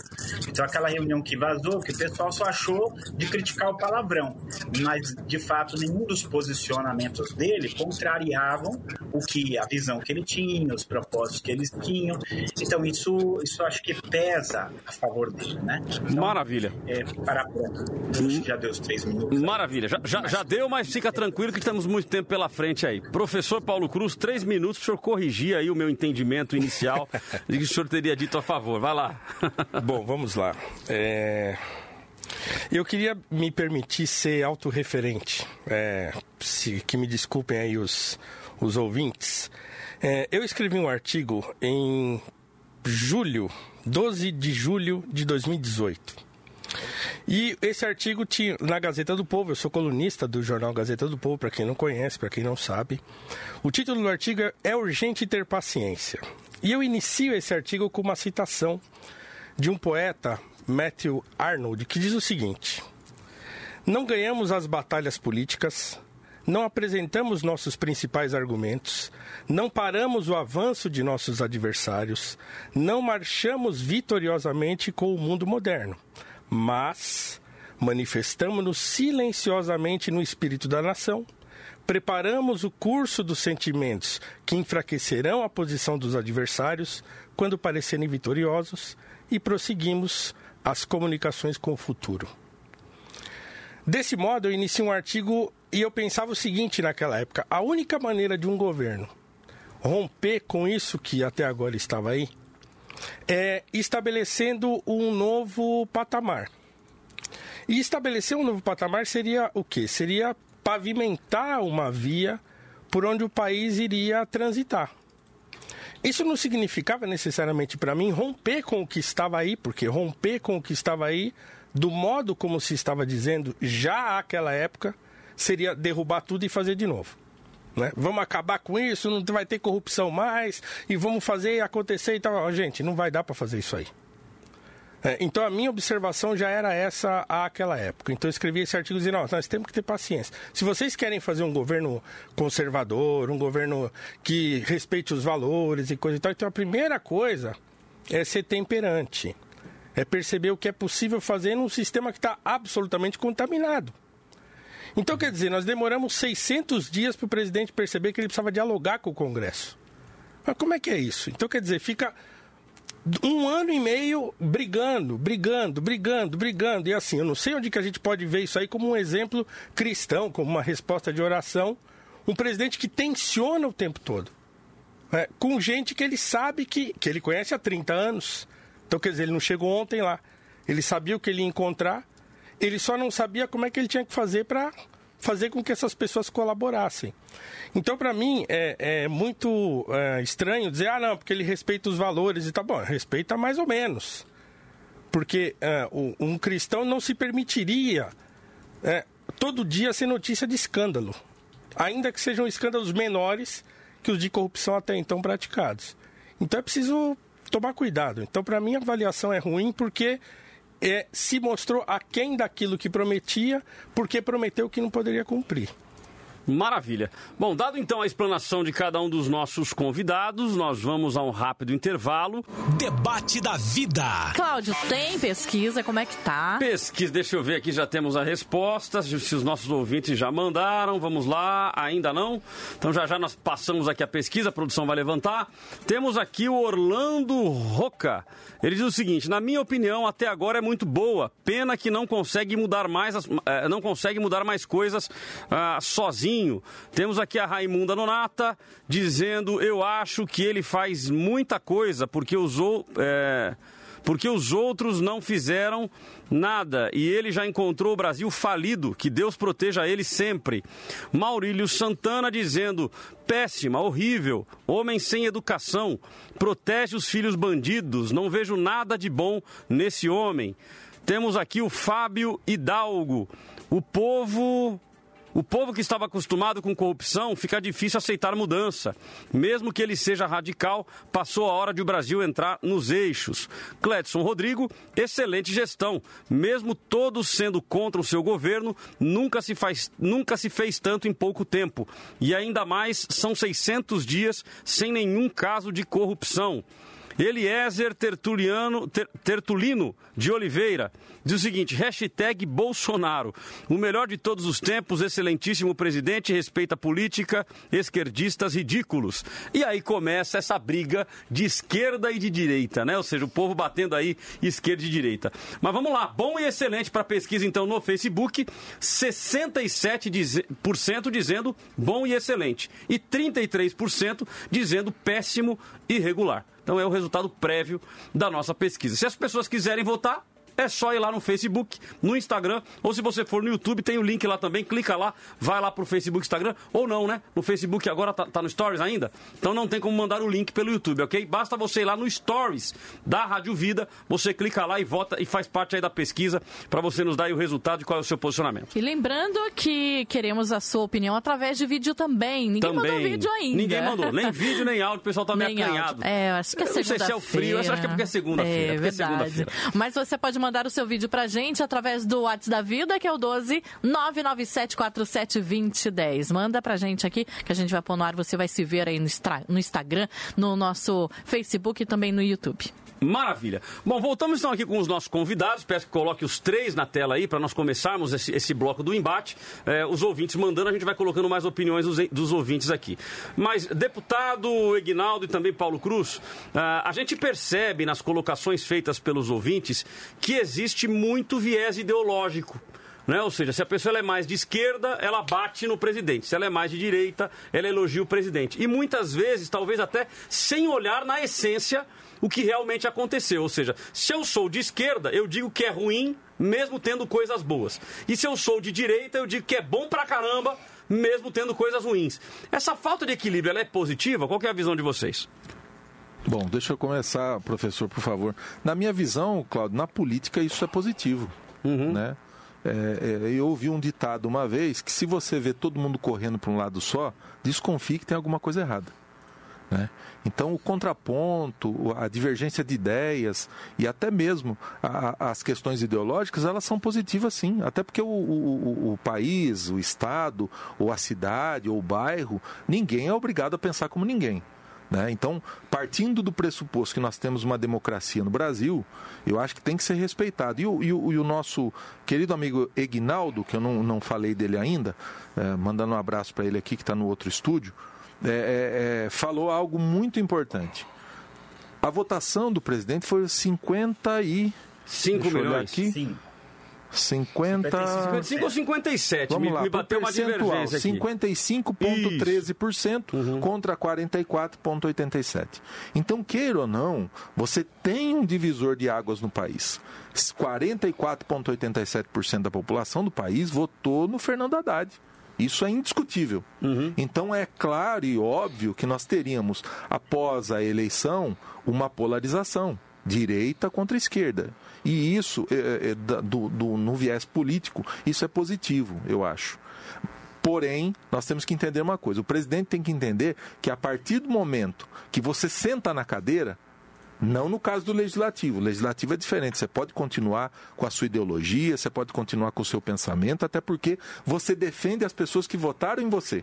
Então, aquela reunião que vazou, que o pessoal só achou de criticar o palavrão, mas, de fato, nenhum dos posicionamentos dele contrariavam o que a visão que ele tinha, os propósitos que eles tinham. Então, isso, isso acho que pesa a favor dele, né? Então, Maravilha. É, para pronto. Já deu os três minutos. Maravilha. Já, já, já deu, mas fica tranquilo que temos muito tempo pela frente aí. Professor Paulo Cruz, três minutos para o senhor corrigir aí o meu entendimento inicial de que o senhor teria dito a favor. Vai lá. Bom, vamos lá. É... Eu queria me permitir ser autorreferente. É, se, que me desculpem aí os, os ouvintes. É, eu escrevi um artigo em julho, 12 de julho de 2018 e esse artigo tinha na Gazeta do Povo, eu sou colunista do jornal Gazeta do Povo, para quem não conhece, para quem não sabe. O título do artigo é, é Urgente Ter Paciência. E eu inicio esse artigo com uma citação de um poeta, Matthew Arnold, que diz o seguinte: Não ganhamos as batalhas políticas, não apresentamos nossos principais argumentos, não paramos o avanço de nossos adversários, não marchamos vitoriosamente com o mundo moderno mas manifestamos-nos silenciosamente no espírito da nação, preparamos o curso dos sentimentos que enfraquecerão a posição dos adversários quando parecerem vitoriosos e prosseguimos as comunicações com o futuro. Desse modo, eu iniciei um artigo e eu pensava o seguinte naquela época: a única maneira de um governo romper com isso que até agora estava aí é, estabelecendo um novo patamar. E estabelecer um novo patamar seria o quê? Seria pavimentar uma via por onde o país iria transitar. Isso não significava necessariamente para mim romper com o que estava aí, porque romper com o que estava aí, do modo como se estava dizendo já àquela época, seria derrubar tudo e fazer de novo. Né? Vamos acabar com isso, não vai ter corrupção mais e vamos fazer acontecer e tal. Gente, não vai dar para fazer isso aí. É, então a minha observação já era essa àquela época. Então eu escrevi esse artigo dizendo: nós, nós temos que ter paciência. Se vocês querem fazer um governo conservador, um governo que respeite os valores e coisa e tal, então a primeira coisa é ser temperante. É perceber o que é possível fazer num sistema que está absolutamente contaminado. Então, quer dizer, nós demoramos 600 dias para o presidente perceber que ele precisava dialogar com o Congresso. Mas como é que é isso? Então, quer dizer, fica um ano e meio brigando, brigando, brigando, brigando. E assim, eu não sei onde que a gente pode ver isso aí como um exemplo cristão, como uma resposta de oração. Um presidente que tensiona o tempo todo. Né? Com gente que ele sabe que, que ele conhece há 30 anos. Então, quer dizer, ele não chegou ontem lá. Ele sabia o que ele ia encontrar ele só não sabia como é que ele tinha que fazer para fazer com que essas pessoas colaborassem. Então, para mim, é, é muito é, estranho dizer, ah, não, porque ele respeita os valores e tá bom, respeita mais ou menos. Porque é, um cristão não se permitiria é, todo dia ser notícia de escândalo, ainda que sejam escândalos menores que os de corrupção até então praticados. Então é preciso tomar cuidado. Então, para mim, a avaliação é ruim porque é, se mostrou aquém daquilo que prometia, porque prometeu que não poderia cumprir. Maravilha. Bom, dado então a explanação de cada um dos nossos convidados, nós vamos a um rápido intervalo. Debate da vida. Cláudio, tem pesquisa? Como é que tá? Pesquisa, deixa eu ver aqui, já temos a resposta. Se os nossos ouvintes já mandaram, vamos lá. Ainda não? Então já já nós passamos aqui a pesquisa, a produção vai levantar. Temos aqui o Orlando Roca. Ele diz o seguinte: na minha opinião, até agora é muito boa. Pena que não consegue mudar mais, as, eh, não consegue mudar mais coisas ah, sozinho temos aqui a Raimunda Nonata dizendo: Eu acho que ele faz muita coisa porque usou. É, porque os outros não fizeram nada e ele já encontrou o Brasil falido. Que Deus proteja ele sempre. Maurílio Santana dizendo: péssima, horrível, homem sem educação, protege os filhos bandidos, não vejo nada de bom nesse homem. Temos aqui o Fábio Hidalgo. O povo o povo que estava acostumado com corrupção fica difícil aceitar mudança. Mesmo que ele seja radical, passou a hora de o Brasil entrar nos eixos. Cledson Rodrigo, excelente gestão. Mesmo todos sendo contra o seu governo, nunca se, faz, nunca se fez tanto em pouco tempo. E ainda mais, são 600 dias sem nenhum caso de corrupção. Eliezer Tertuliano, ter, Tertulino de Oliveira diz o seguinte: hashtag Bolsonaro. O melhor de todos os tempos, excelentíssimo presidente, respeita a política, esquerdistas ridículos. E aí começa essa briga de esquerda e de direita, né? Ou seja, o povo batendo aí esquerda e direita. Mas vamos lá, bom e excelente para pesquisa então no Facebook, 67% dizendo bom e excelente e 33% dizendo péssimo e regular. Então é o resultado prévio da nossa pesquisa. Se as pessoas quiserem votar, é só ir lá no Facebook, no Instagram, ou se você for no YouTube, tem o link lá também, clica lá, vai lá pro Facebook, Instagram, ou não, né? No Facebook agora tá, tá no Stories ainda, então não tem como mandar o link pelo YouTube, ok? Basta você ir lá no Stories da Rádio Vida, você clica lá e vota e faz parte aí da pesquisa para você nos dar aí o resultado e qual é o seu posicionamento. E lembrando que queremos a sua opinião através de vídeo também. Ninguém também. mandou vídeo ainda. Ninguém mandou, nem vídeo, nem áudio, o pessoal tá meio acanhado. É, acho que é segunda-feira. Não sei se é o frio, eu acho que é porque é segunda-feira. É, é verdade. segunda Mas você pode mandar o seu vídeo pra gente através do WhatsApp da Vida, que é o 12 997472010. Manda pra gente aqui, que a gente vai pôr no ar, você vai se ver aí no, no Instagram, no nosso Facebook e também no YouTube. Maravilha. Bom, voltamos então aqui com os nossos convidados. Peço que coloque os três na tela aí para nós começarmos esse, esse bloco do embate. É, os ouvintes mandando, a gente vai colocando mais opiniões dos, dos ouvintes aqui. Mas, deputado Egnaldo e também Paulo Cruz, a, a gente percebe nas colocações feitas pelos ouvintes que existe muito viés ideológico. Né? Ou seja, se a pessoa é mais de esquerda, ela bate no presidente. Se ela é mais de direita, ela elogia o presidente. E muitas vezes, talvez até sem olhar na essência o que realmente aconteceu. Ou seja, se eu sou de esquerda, eu digo que é ruim, mesmo tendo coisas boas. E se eu sou de direita, eu digo que é bom pra caramba, mesmo tendo coisas ruins. Essa falta de equilíbrio, ela é positiva? Qual é a visão de vocês? Bom, deixa eu começar, professor, por favor. Na minha visão, Claudio, na política isso é positivo, uhum. né? É, é, eu ouvi um ditado uma vez que se você vê todo mundo correndo para um lado só, desconfie que tem alguma coisa errada. Né? Então, o contraponto, a divergência de ideias e até mesmo a, as questões ideológicas, elas são positivas sim. Até porque o, o, o, país, o estado, ou a cidade, ou o bairro, ninguém é obrigado a pensar como ninguém. Né? Então, partindo do pressuposto que nós temos uma democracia no Brasil, eu acho que tem que ser respeitado. E o, e o, e o nosso querido amigo Egnaldo, que eu não, não falei dele ainda, é, mandando um abraço para ele aqui que está no outro estúdio, é, é, é, falou algo muito importante. A votação do presidente foi 50 e... 5 milhões. Aqui. Sim. 50... 55 ou 57? Vamos me, lá, me bateu uma divergência aqui. 55,13% uhum. contra 44,87%. Então, queira ou não, você tem um divisor de águas no país. 44,87% da população do país votou no Fernando Haddad. Isso é indiscutível. Uhum. Então é claro e óbvio que nós teríamos, após a eleição, uma polarização direita contra esquerda. E isso, é, é, do, do, no viés político, isso é positivo, eu acho. Porém, nós temos que entender uma coisa: o presidente tem que entender que a partir do momento que você senta na cadeira, Não no caso do legislativo. O legislativo é diferente. Você pode continuar com a sua ideologia, você pode continuar com o seu pensamento, até porque você defende as pessoas que votaram em você.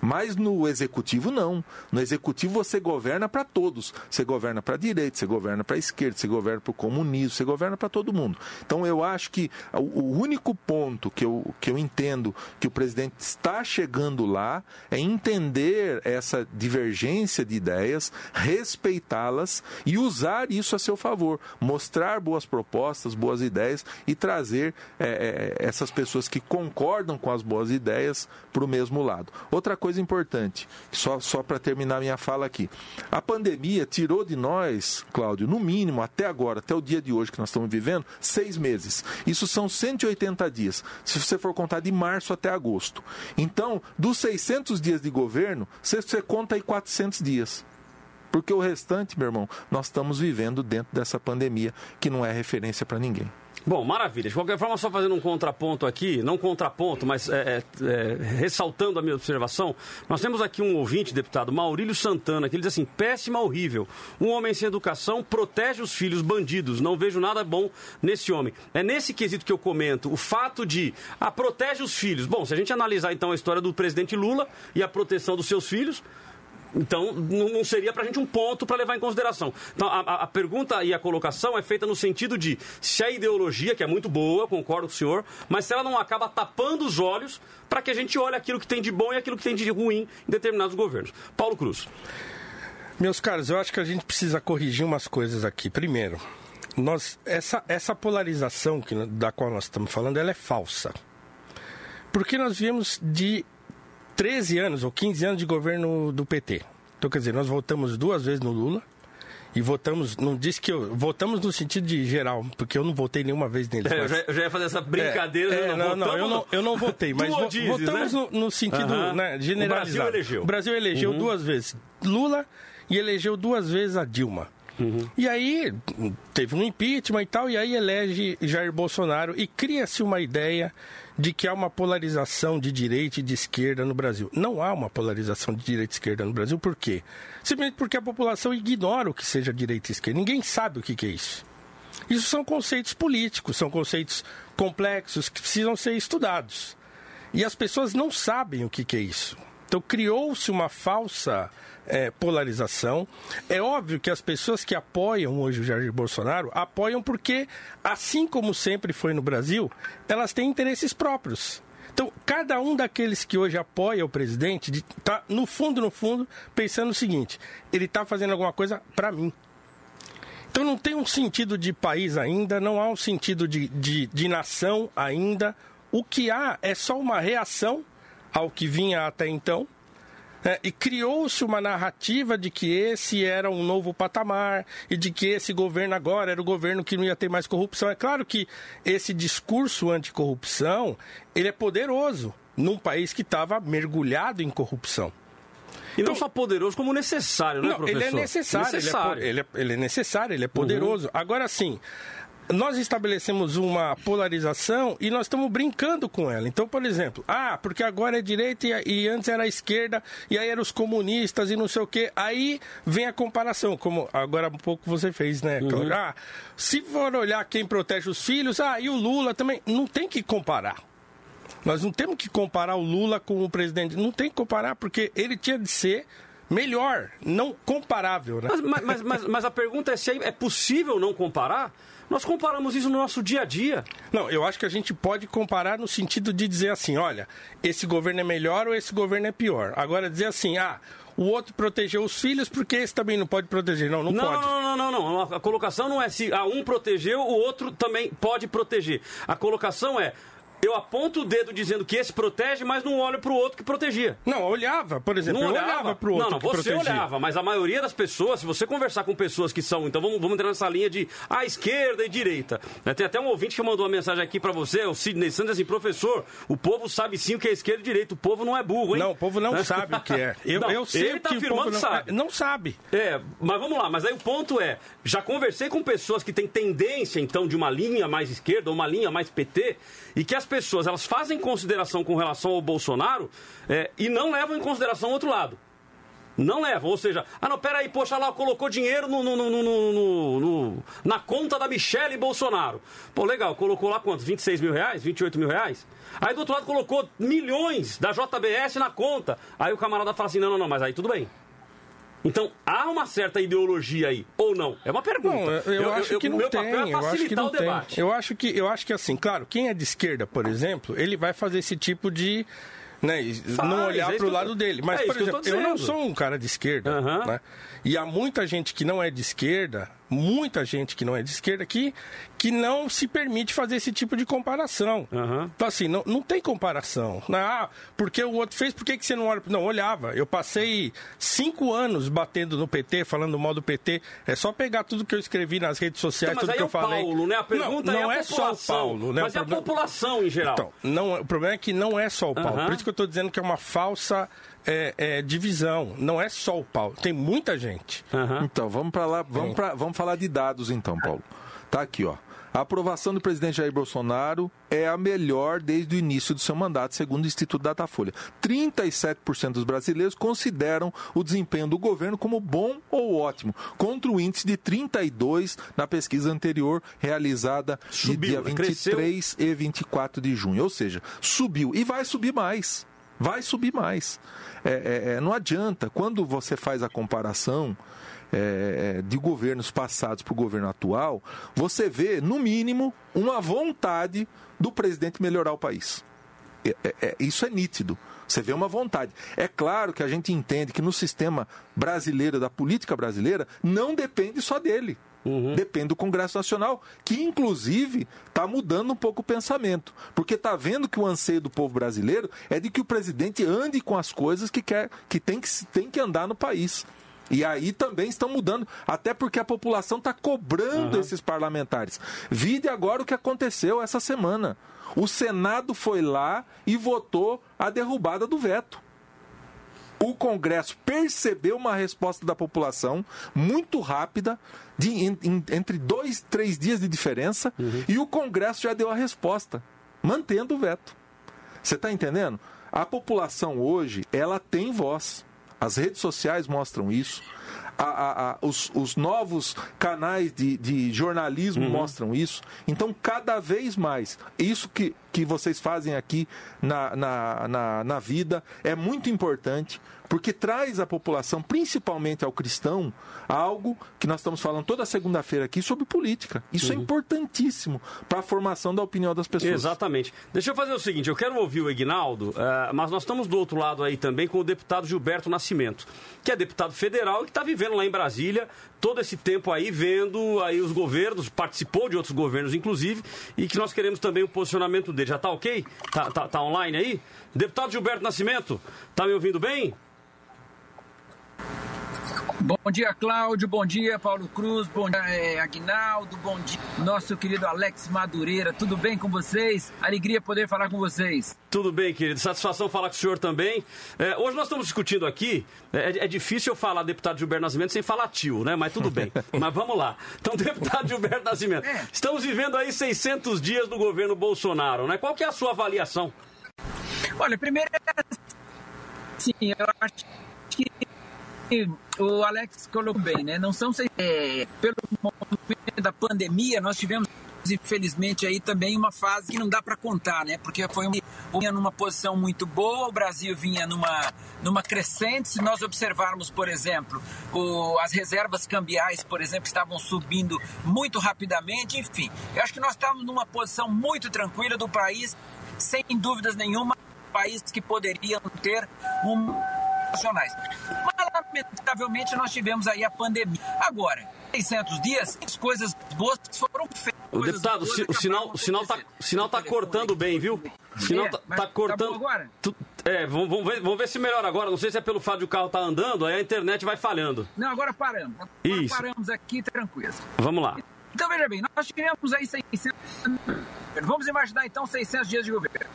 Mas no executivo, não. No executivo, você governa para todos. Você governa para a direita, você governa para a esquerda, você governa para o comunismo, você governa para todo mundo. Então, eu acho que o único ponto que eu, que eu entendo que o presidente está chegando lá é entender essa divergência de ideias, respeitá-las e usar isso a seu favor. Mostrar boas propostas, boas ideias e trazer é, é, essas pessoas que concordam com as boas ideias para o mesmo lado. Outra coisa coisa importante, só, só para terminar minha fala aqui. A pandemia tirou de nós, Cláudio, no mínimo, até agora, até o dia de hoje que nós estamos vivendo, seis meses. Isso são 180 dias, se você for contar de março até agosto. Então, dos 600 dias de governo, você, você conta aí 400 dias. Porque o restante, meu irmão, nós estamos vivendo dentro dessa pandemia que não é referência para ninguém. Bom, maravilha. De qualquer forma, só fazendo um contraponto aqui, não contraponto, mas é, é, é, ressaltando a minha observação, nós temos aqui um ouvinte, deputado Maurílio Santana, que ele diz assim: péssima, horrível. Um homem sem educação protege os filhos bandidos. Não vejo nada bom nesse homem. É nesse quesito que eu comento, o fato de, ah, protege os filhos. Bom, se a gente analisar então a história do presidente Lula e a proteção dos seus filhos, então, não seria para a gente um ponto para levar em consideração. Então, a, a, pergunta e a colocação é feita no sentido de se a ideologia, que é muito boa, concordo com o senhor, mas se ela não acaba tapando os olhos para que a gente olhe aquilo que tem de bom e aquilo que tem de ruim em determinados governos. Paulo Cruz. Meus caros, eu acho que a gente precisa corrigir umas coisas aqui. Primeiro, nós, essa, essa polarização que, da qual nós estamos falando, ela é falsa. Porque nós viemos de 13 anos ou 15 anos de governo do PT. Então, quer dizer, nós votamos duas vezes no Lula e votamos, não disse que eu, votamos no sentido de geral, porque eu não votei nenhuma vez nele. É, eu, já, eu, já, ia fazer essa brincadeira. É, não, não, não, eu não, eu não votei, mas vo, dizes, votamos né? no, no, sentido uh -huh. né, generalizado. O Brasil elegeu. O Brasil elegeu uhum. duas vezes Lula e elegeu duas vezes a Dilma. Uhum. E aí teve um impeachment e tal, e aí elege Jair Bolsonaro e cria-se uma ideia de que há uma polarização de direita e de esquerda no Brasil. Não há uma polarização de direita e esquerda no Brasil, por quê? Simplesmente porque a população ignora o que seja direita e esquerda. Ninguém sabe o que, é isso. Isso são conceitos políticos, são conceitos complexos que precisam ser estudados. E as pessoas não sabem o que, é isso. Então criou-se uma falsa é, polarização. É óbvio que as pessoas que apoiam hoje o Jair Bolsonaro apoiam porque, assim como sempre foi no Brasil, elas têm interesses próprios. Então, cada um daqueles que hoje apoia o presidente está, no fundo, no fundo, pensando o seguinte: ele está fazendo alguma coisa para mim. Então, não tem um sentido de país ainda, não há um sentido de, de, de nação ainda. O que há é só uma reação ao que vinha até então é, e criou-se uma narrativa de que esse era um novo patamar e de que esse governo agora era o governo que não ia ter mais corrupção. É claro que esse discurso anticorrupção ele é poderoso num país que estava mergulhado em corrupção. E então, não só poderoso, como necessário, né, não, professor? Ele é necessário, necessário. Ele, é, ele, é, ele é necessário, ele é poderoso. Uhum. Agora sim, nós estabelecemos uma polarização e nós estamos brincando com ela. Então, por exemplo, ah, porque agora é direita e, e antes era esquerda, e aí eram os comunistas e não sei o quê. Aí vem a comparação, como agora há pouco você fez, né? Uhum. Ah, se for olhar quem protege os filhos, ah, e o Lula também. Não tem que comparar. Nós não temos que comparar o Lula com o presidente. Não tem que comparar, porque ele tinha de ser melhor, não comparável. Né? Mas, mas, mas, mas, a pergunta é se é possível não comparar? Nós comparamos isso no nosso dia a dia. Não, eu acho que a gente pode comparar no sentido de dizer assim, olha, esse governo é melhor ou esse governo é pior. Agora dizer assim, ah, o outro protegeu os filhos porque esse também não pode proteger. Não, não, não pode. Não, não, não, não. A colocação não é se a um protegeu, o outro também pode proteger. A colocação é eu aponto o dedo dizendo que esse protege, mas não olho para o outro que protegia. Não, olhava, por exemplo, não eu olhava, para o outro não, não, que você protegia. olhava, mas a maioria das pessoas, se você conversar com pessoas que são, então vamos, vamos entrar nessa linha de a esquerda e direita. Né, tem até um ouvinte que mandou uma mensagem aqui para você, o Sidney Santos, assim, professor, o povo sabe sim o que é esquerda e direita, o povo não é burro, hein? Não, o povo não sabe o que é. Eu, não, eu sei ele está afirmando não, sabe. Não sabe. É, mas vamos lá, mas aí o ponto é, já conversei com pessoas que têm tendência, então, de uma linha mais esquerda ou uma linha mais PT, e que as pessoas, elas fazem consideração com relação ao Bolsonaro é, e não levam em consideração o outro lado. Não levam. Ou seja, ah, não, peraí, poxa lá, colocou dinheiro no, no, no, no, na conta da Michelle Bolsonaro. Pô, legal, colocou lá quanto? 26 mil reais? 28 mil reais? Aí do outro lado colocou milhões da JBS na conta. Aí o camarada fala assim: não, não, não, mas aí tudo bem. Então, há uma certa ideologia aí, ou não? É uma pergunta. Não, eu, eu, acho eu, que não meu tem. papel é eu acho que não o debate. Tem. Eu acho que eu acho que assim, claro, quem é de esquerda, por exemplo, ele vai fazer esse tipo de né, Faz, não olhar é para o lado dele. Mas, é por exemplo, eu, não sou um cara de esquerda. né? E há muita gente que não é de esquerda, muita gente que não é de esquerda, que, que não se permite fazer esse tipo de comparação. Então, assim, não, não tem comparação. Ah, porque o outro fez, por que, que você não olha? Não, olhava. Eu passei cinco anos batendo no PT, falando mal do PT. É só pegar tudo que eu escrevi nas redes sociais, Então, tudo que é eu falei. Paulo, né? A pergunta não, não é a é só o. Paulo, né? Mas é a população em geral. Então, não, o problema é que não é só o Paulo. Aham. Por isso que eu estou dizendo que é uma falsa é, é, divisão. Não é só o Paulo. Tem muita gente. Então, vamos para lá, vamos, pra, vamos falar de dados então, Paulo. Tá aqui, ó. A aprovação do presidente Jair Bolsonaro é a melhor desde o início do seu mandato, segundo o Instituto Datafolha. 37% dos brasileiros consideram o desempenho do governo como bom ou ótimo, contra o índice de 32 na pesquisa anterior realizada Subiu, de dia né? Cresceu. 23 e 24 de junho. Ou seja, subiu e vai subir mais. Vai subir mais. É, é, é, não adianta. Quando você faz a comparação é, é, de governos passados para o governo atual, você vê, no mínimo, uma vontade do presidente melhorar o país. É- isso é nítido. Você vê uma vontade. É claro que a gente entende que no sistema brasileiro, da política brasileira, não depende só dele. Depende do Congresso Nacional, que inclusive está mudando um pouco o pensamento. Porque está vendo que o anseio do povo brasileiro é de que o presidente ande com as coisas que, quer, que, tem, que tem que andar no país. E aí também estão mudando, até porque a população está cobrando esses parlamentares. Vide agora o que aconteceu essa semana. O Senado foi lá e votou a derrubada do veto. O Congresso percebeu uma resposta da população muito rápida, de, em- em- entre dois, três dias de diferença, e o Congresso já deu a resposta, mantendo o veto. Você está entendendo? A população hoje, ela tem voz. As redes sociais mostram isso. A- a- os, os novos canais de, de jornalismo mostram isso. Então, cada vez mais, isso que, que vocês fazem aqui na, na, na, na vida é muito importante, porque traz à população, principalmente ao cristão, algo que nós estamos falando toda segunda-feira aqui sobre política. Isso é importantíssimo para a formação da opinião das pessoas. Exatamente. Deixa eu fazer o seguinte, eu quero ouvir o Ignaldo, eh, mas nós estamos do outro lado aí também com o deputado Gilberto Nascimento, que é deputado federal e que está vivendo lá em Brasília todo esse tempo aí, vendo aí os governos, participou de outros governos, inclusive, e que nós queremos também o posicionamento dele. Já tá ok? Tá, tá, tá online aí? Deputado Gilberto Nascimento, tá me ouvindo bem? Bom dia, Cláudio. Bom dia, Paulo Cruz. Bom dia, eh, Aguinaldo. Bom dia, nosso querido Alex Madureira. Tudo bem com vocês? Alegria poder falar com vocês. Tudo bem, querido. Satisfação falar com o senhor também. É, hoje nós estamos discutindo aqui. É, é difícil eu falar deputado Gilberto Nascimento sem falar tio, né? Mas tudo bem. Mas vamos lá. Então, deputado Gilberto Nascimento, estamos vivendo aí 600 dias do governo Bolsonaro, né? Qual que é a sua avaliação? Olha, primeiro, sim, eu acho que o Alex colocou bem, né? Não são seis. É, pelo da pandemia, nós tivemos infelizmente aí também uma fase que não dá para contar, né? Porque foi uma, vinha numa posição muito boa, o Brasil vinha numa numa crescente. Se nós observarmos, por exemplo, o, as reservas cambiais, por exemplo, estavam subindo muito rapidamente. Enfim, eu acho que nós estávamos numa posição muito tranquila do país, sem dúvidas nenhuma, país que poderiam ter um nacionais. Mas, lamentavelmente, nós tivemos aí a pandemia. Agora, 600 dias, as coisas boas foram feitas. O deputado, o, si- o sinal, o sinal tá, sinal tá cortando bem, viu? O sinal É, tá, tá tá cortando. agora? Tu- é, vamos, vamos ver, vamos ver se melhora agora. Não sei se é pelo fato de o carro tá andando, aí a internet vai falhando. Não, agora paramos. Agora Isso. paramos aqui tranquilos. Vamos lá. Então, veja bem, nós tivemos aí 600... Vamos imaginar, então, 600 dias de governo.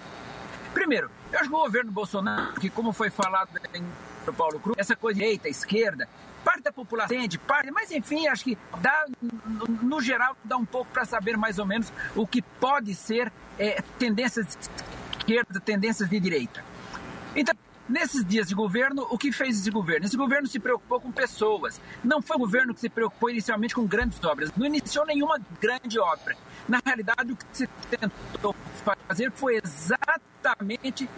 Primeiro, eu acho que o governo Bolsonaro, que como foi falado em Paulo Cruz, essa coisa de direita, esquerda, parte da população entende, parte, mas enfim, acho que dá, no, geral, dá um pouco para saber mais ou menos o que pode ser é, tendências de esquerda, tendências de direita. Então, nesses dias de governo, o que fez esse governo? Esse governo se preocupou com pessoas. Não foi o governo que se preocupou inicialmente com grandes obras. Não iniciou nenhuma grande obra. Na realidade, o que se tentou fazer foi exatamente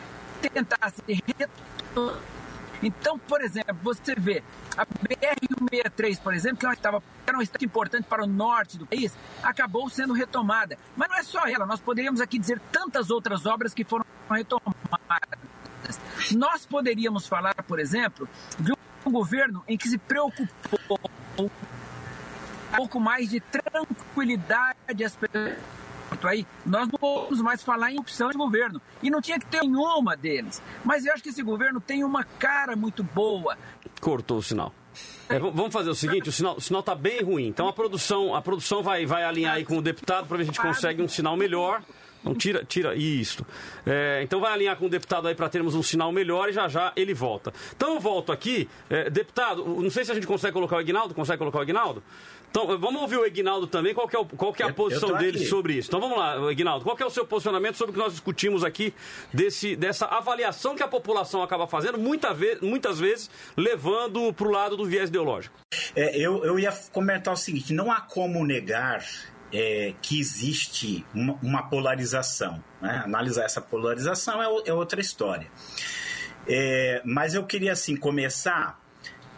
tentar se retornar. Então, por exemplo, você vê a BR-163, por exemplo, que estava era uma estrada importante para o norte do país, acabou sendo retomada. Mas não é só ela, nós poderíamos aqui dizer tantas outras obras que foram retomadas. Nós poderíamos falar, por exemplo, de um governo em que se preocupou um pouco mais de tranquilidade às pessoas aí, nós não vamos mais falar em opção de governo. E não tinha que ter nenhuma deles. Mas eu acho que esse governo tem uma cara muito boa. Cortou o sinal. É, vamos fazer o seguinte, o sinal, o sinal tá bem ruim. Então a produção, a produção vai, vai alinhar aí com o deputado para ver se a gente consegue um sinal melhor. Não tira, tira isso. É, então vai alinhar com o deputado aí para termos um sinal melhor e já já ele volta. Então eu volto aqui, é, deputado. Não sei se a gente consegue colocar o Aguinaldo. Consegue colocar o Aguinaldo? Então vamos ouvir o Aguinaldo também. Qual é, o, qual é a posição dele aqui. sobre isso? Então vamos lá, Aguinaldo. Qual é o seu posicionamento sobre o que nós discutimos aqui desse, dessa avaliação que a população acaba fazendo, muita vez, muitas vezes levando para o lado do viés ideológico? É, eu, eu ia comentar o seguinte: não há como negar é, que existe uma, uma polarização. Né? Analisar essa polarização é, é outra história. É, mas eu queria assim começar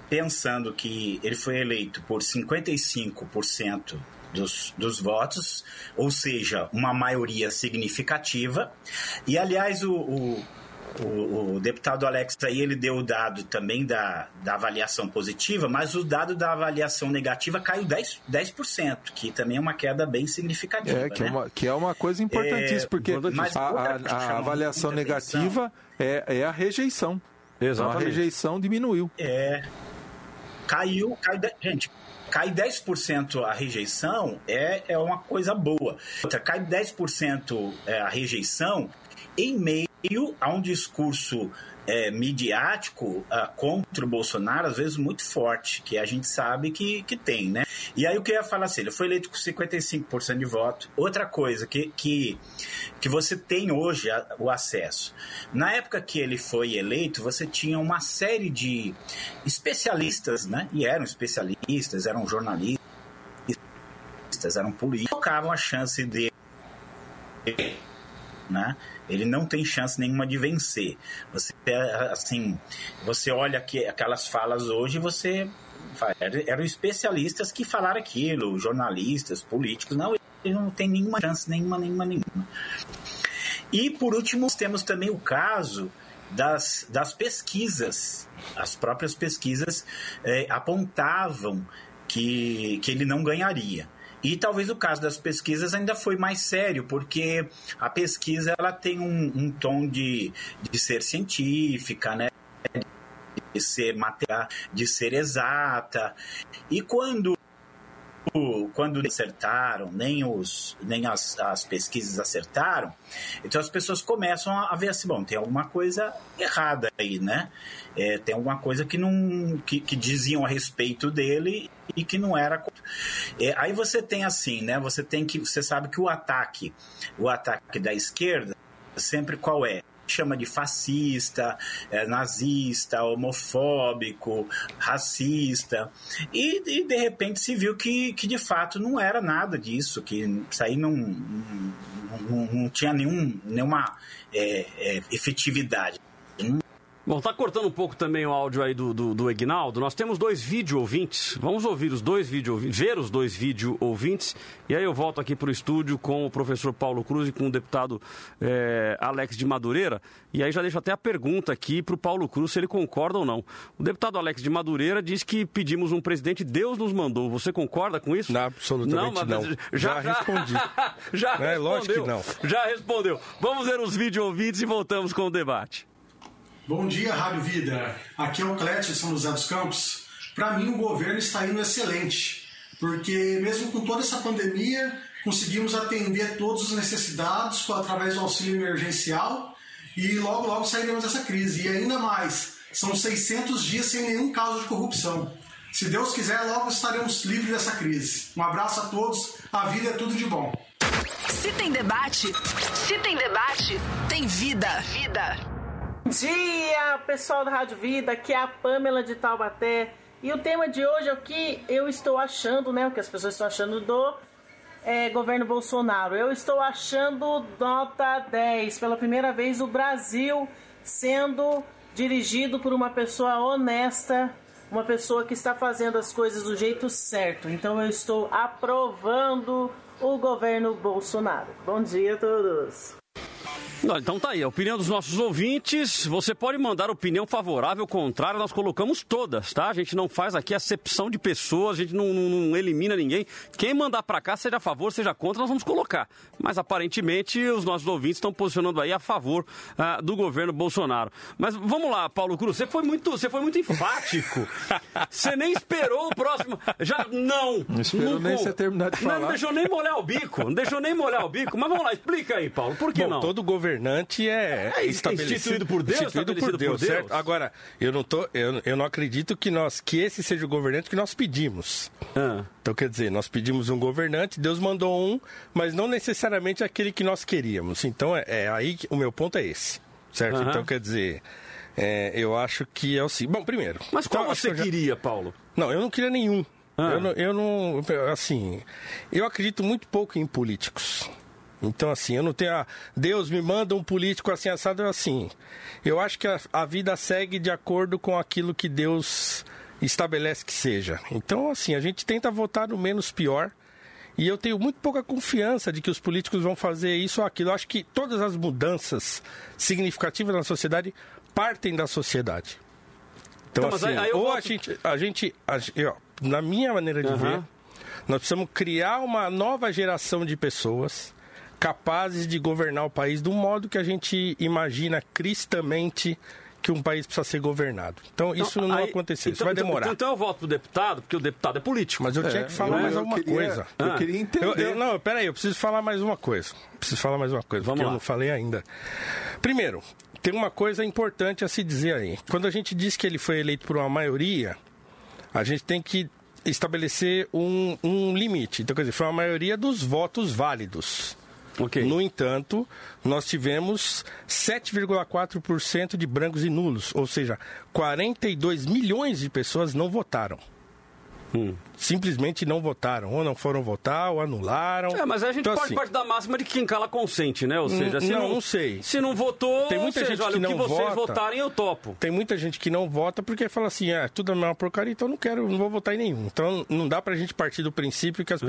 pensando que ele foi eleito por 55% dos, dos votos, ou seja, uma maioria significativa. E aliás, o, o o, o, deputado Alex aí ele deu o dado também da, da avaliação positiva, mas o dado da avaliação negativa caiu 10%, 10% que também é uma queda bem significativa. É, que, né? é, uma, que é uma coisa importantíssima, é, porque a, a, a avaliação negativa é, é a rejeição. Exatamente. Então, a rejeição diminuiu. É. Caiu, caiu gente, cai 10% a rejeição é, é uma coisa boa. Outra, cai 10% é, a rejeição em meio a um discurso é, midiático uh, contra o Bolsonaro, às vezes muito forte, que a gente sabe que, que tem, né? E aí o que eu ia falar assim, ele foi eleito com 55% de voto. Outra coisa que, que, que você tem hoje a, o acesso. Na época que ele foi eleito, você tinha uma série de especialistas, né? E eram especialistas, eram jornalistas, eram políticos, tocavam a chance de né? Ele não tem chance nenhuma de vencer. Você assim, você olha que aquelas falas hoje, você eram especialistas que falaram aquilo, jornalistas, políticos, não, ele não tem nenhuma chance, nenhuma, nenhuma, nenhuma. E por último, temos também o caso das, das pesquisas. As próprias pesquisas é, apontavam que, que ele não ganharia. E talvez o caso das pesquisas ainda foi mais sério, porque a pesquisa ela tem um, um tom de, de ser científica, né? de ser material, de ser exata. E quando quando acertaram, nem, os, nem as, as pesquisas acertaram, então as pessoas começam a ver assim, bom, tem alguma coisa errada aí, né? É, tem alguma coisa que não que, que, diziam a respeito dele e que não era. É, aí você tem assim, né? Você tem que. Você sabe que o ataque, o ataque da esquerda, sempre qual é? Chama de fascista, é, nazista, homofóbico, racista. E, e, de repente se viu que, que de fato não era nada disso, que isso aí não, não, não tinha nenhum, nenhuma é, é, efetividade. Bom, tá cortando um pouco também o áudio aí do, do, do Egnaldo. Nós temos dois vídeo ouvintes. Vamos ouvir os dois vídeo ouvintes, ver os dois vídeo ouvintes. E aí eu volto aqui para o estúdio com o professor Paulo Cruz e com o deputado é, Alex de Madureira. E aí já deixo até a pergunta aqui para o Paulo Cruz se ele concorda ou não. O deputado Alex de Madureira diz que pedimos um presidente, Deus nos mandou. Você concorda com isso? Não, absolutamente não. não. Já, já, respondi. já é, respondeu. Lógico que não. Já respondeu. Vamos ver os vídeo ouvintes e voltamos com o debate. Bom dia, Rádio Vida. Aqui é o Clécio de São José dos Campos. Para mim, o governo está indo excelente, porque mesmo com toda essa pandemia, conseguimos atender todas as necessidades através do auxílio emergencial e logo, logo sairemos dessa crise. E ainda mais, são 600 dias sem nenhum caso de corrupção. Se Deus quiser, logo estaremos livres dessa crise. Um abraço a todos, a vida é tudo de bom. Se tem debate, se tem debate, tem vida. Vida. Dia, pessoal da Rádio Vida, aqui é a Pamela de Taubaté. E o tema de hoje é o que eu estou achando, né? O que as pessoas estão achando do é, governo Bolsonaro. Eu estou achando nota 10. Pela primeira vez, o Brasil sendo dirigido por uma pessoa honesta, uma pessoa que está fazendo as coisas do jeito certo. Então eu estou aprovando o governo Bolsonaro. Bom dia a todos. Então tá aí, a opinião dos nossos ouvintes. Você pode mandar opinião favorável contrária, nós colocamos todas, tá? A gente não faz aqui acepção de pessoas, a gente não, não, não elimina ninguém. Quem mandar para cá, seja a favor, seja contra, nós vamos colocar. Mas aparentemente os nossos ouvintes estão posicionando aí a favor uh, do governo Bolsonaro. Mas vamos lá, Paulo Cruz, você foi muito, você foi muito enfático. você nem esperou o próximo. Já não. Não esperou nem você terminar de falar. Não deixou nem molhar o bico, não deixou nem molhar o bico. Mas vamos lá, explica aí, Paulo, por que Bom, não? Todo governante é, É estabelecido instituído por Deus, instituído por Deus, por Deus. certo? Agora, eu não tô, eu, eu não acredito que nós que esse seja o governante que nós pedimos. Ah. Então quer dizer, nós pedimos um governante, Deus mandou um, mas não necessariamente aquele que nós queríamos. Então é, é aí o meu ponto é esse, certo? Aham. Então quer dizer, é, eu acho que é o seguinte. Bom, primeiro. Mas qual então, você já- queria, Paulo? Não, eu não queria nenhum. Ah. Eu, não, eu não. Assim. Eu acredito muito pouco em políticos. Então, assim, eu não tenho. Ah, Deus me manda um político assim, assado, assim. Eu acho que a, a vida segue de acordo com aquilo que Deus estabelece que seja. Então, assim, a gente tenta votar no menos pior. E eu tenho muito pouca confiança de que os políticos vão fazer isso ou aquilo. Eu acho que todas as mudanças significativas na sociedade partem da sociedade. Então, Então, assim, aí- aí ou volto- a gente, a gente, a na minha maneira de Aham. ver, nós precisamos criar uma nova geração de pessoas capazes de governar o país do modo que a gente imagina cristamente que um país precisa ser governado. Então, isso não vai aí- acontecer, isso então- vai então- demorar. Então, eu voto pro deputado, porque o deputado é político. Mas eu tinha que falar né? mais Eu alguma queria- coisa. Eu queria entender. Eu, eu- não, peraí, eu preciso falar mais uma coisa. Preciso falar mais uma coisa, Vamos porque lá. eu não falei ainda. Primeiro, tem uma coisa importante a se dizer aí. Quando a gente diz que ele foi eleito por uma maioria, a gente tem que estabelecer um, um limite. Então, quer dizer, foi uma maioria dos votos válidos. No entanto, nós tivemos 7,4% de brancos e nulos, ou seja, 42 milhões de pessoas não votaram. Simplesmente não votaram, ou não foram votar, ou anularam. É, mas a gente Então, pode assim, partir da máxima de que quem cala consente, né? Ou seja, se não, não, não sei. Se não votou, Tem muita seja, gente olha, que o não que vocês vota. votarem, eu topo. Tem muita gente que não vota porque fala assim, ah, tudo é uma porcaria, então não quero, não vou votar em nenhum. Então não dá pra gente partir do princípio que as Uhum.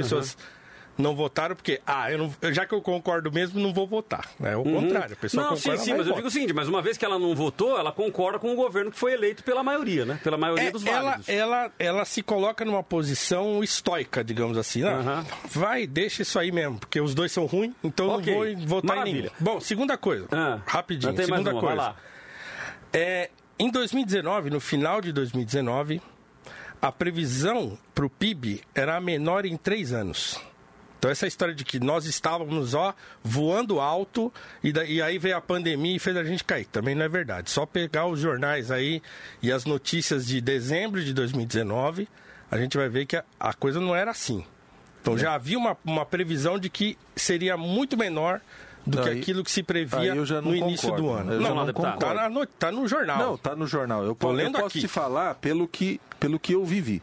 Não votaram porque, ah, eu não, já que eu concordo mesmo, não vou votar. É o Uhum. contrário, a pessoa Não, concorda, sim, sim, mas eu digo o seguinte, mas uma vez que ela não votou, ela concorda com o governo que foi eleito pela maioria, né? Pela maioria É, dos válidos. ela, ela se coloca numa posição estoica, digamos assim. Ah, Vai, deixa isso aí mesmo, porque os dois são ruins, então Ok, não vou votar em maravilha. nenhum. Bom, segunda coisa, rapidinho, tem mais segunda uma, coisa. É, em 2019, no final de 2019, a previsão para o PIB era a menor em três anos. Então essa história de que nós estávamos ó voando alto e, daí, e aí veio a pandemia e fez a gente cair, também não é verdade. Só pegar os jornais aí e as notícias de dezembro de 2019, a gente vai ver que a, a coisa não era assim. Então já havia uma, uma previsão de que seria muito menor do que Aí- aquilo que se previa no início concordo. do ano. Eu não, não não tá, na no- tá no jornal. Não, tá no jornal. Eu, Tô eu lendo posso aqui. te falar pelo que, pelo que eu vivi.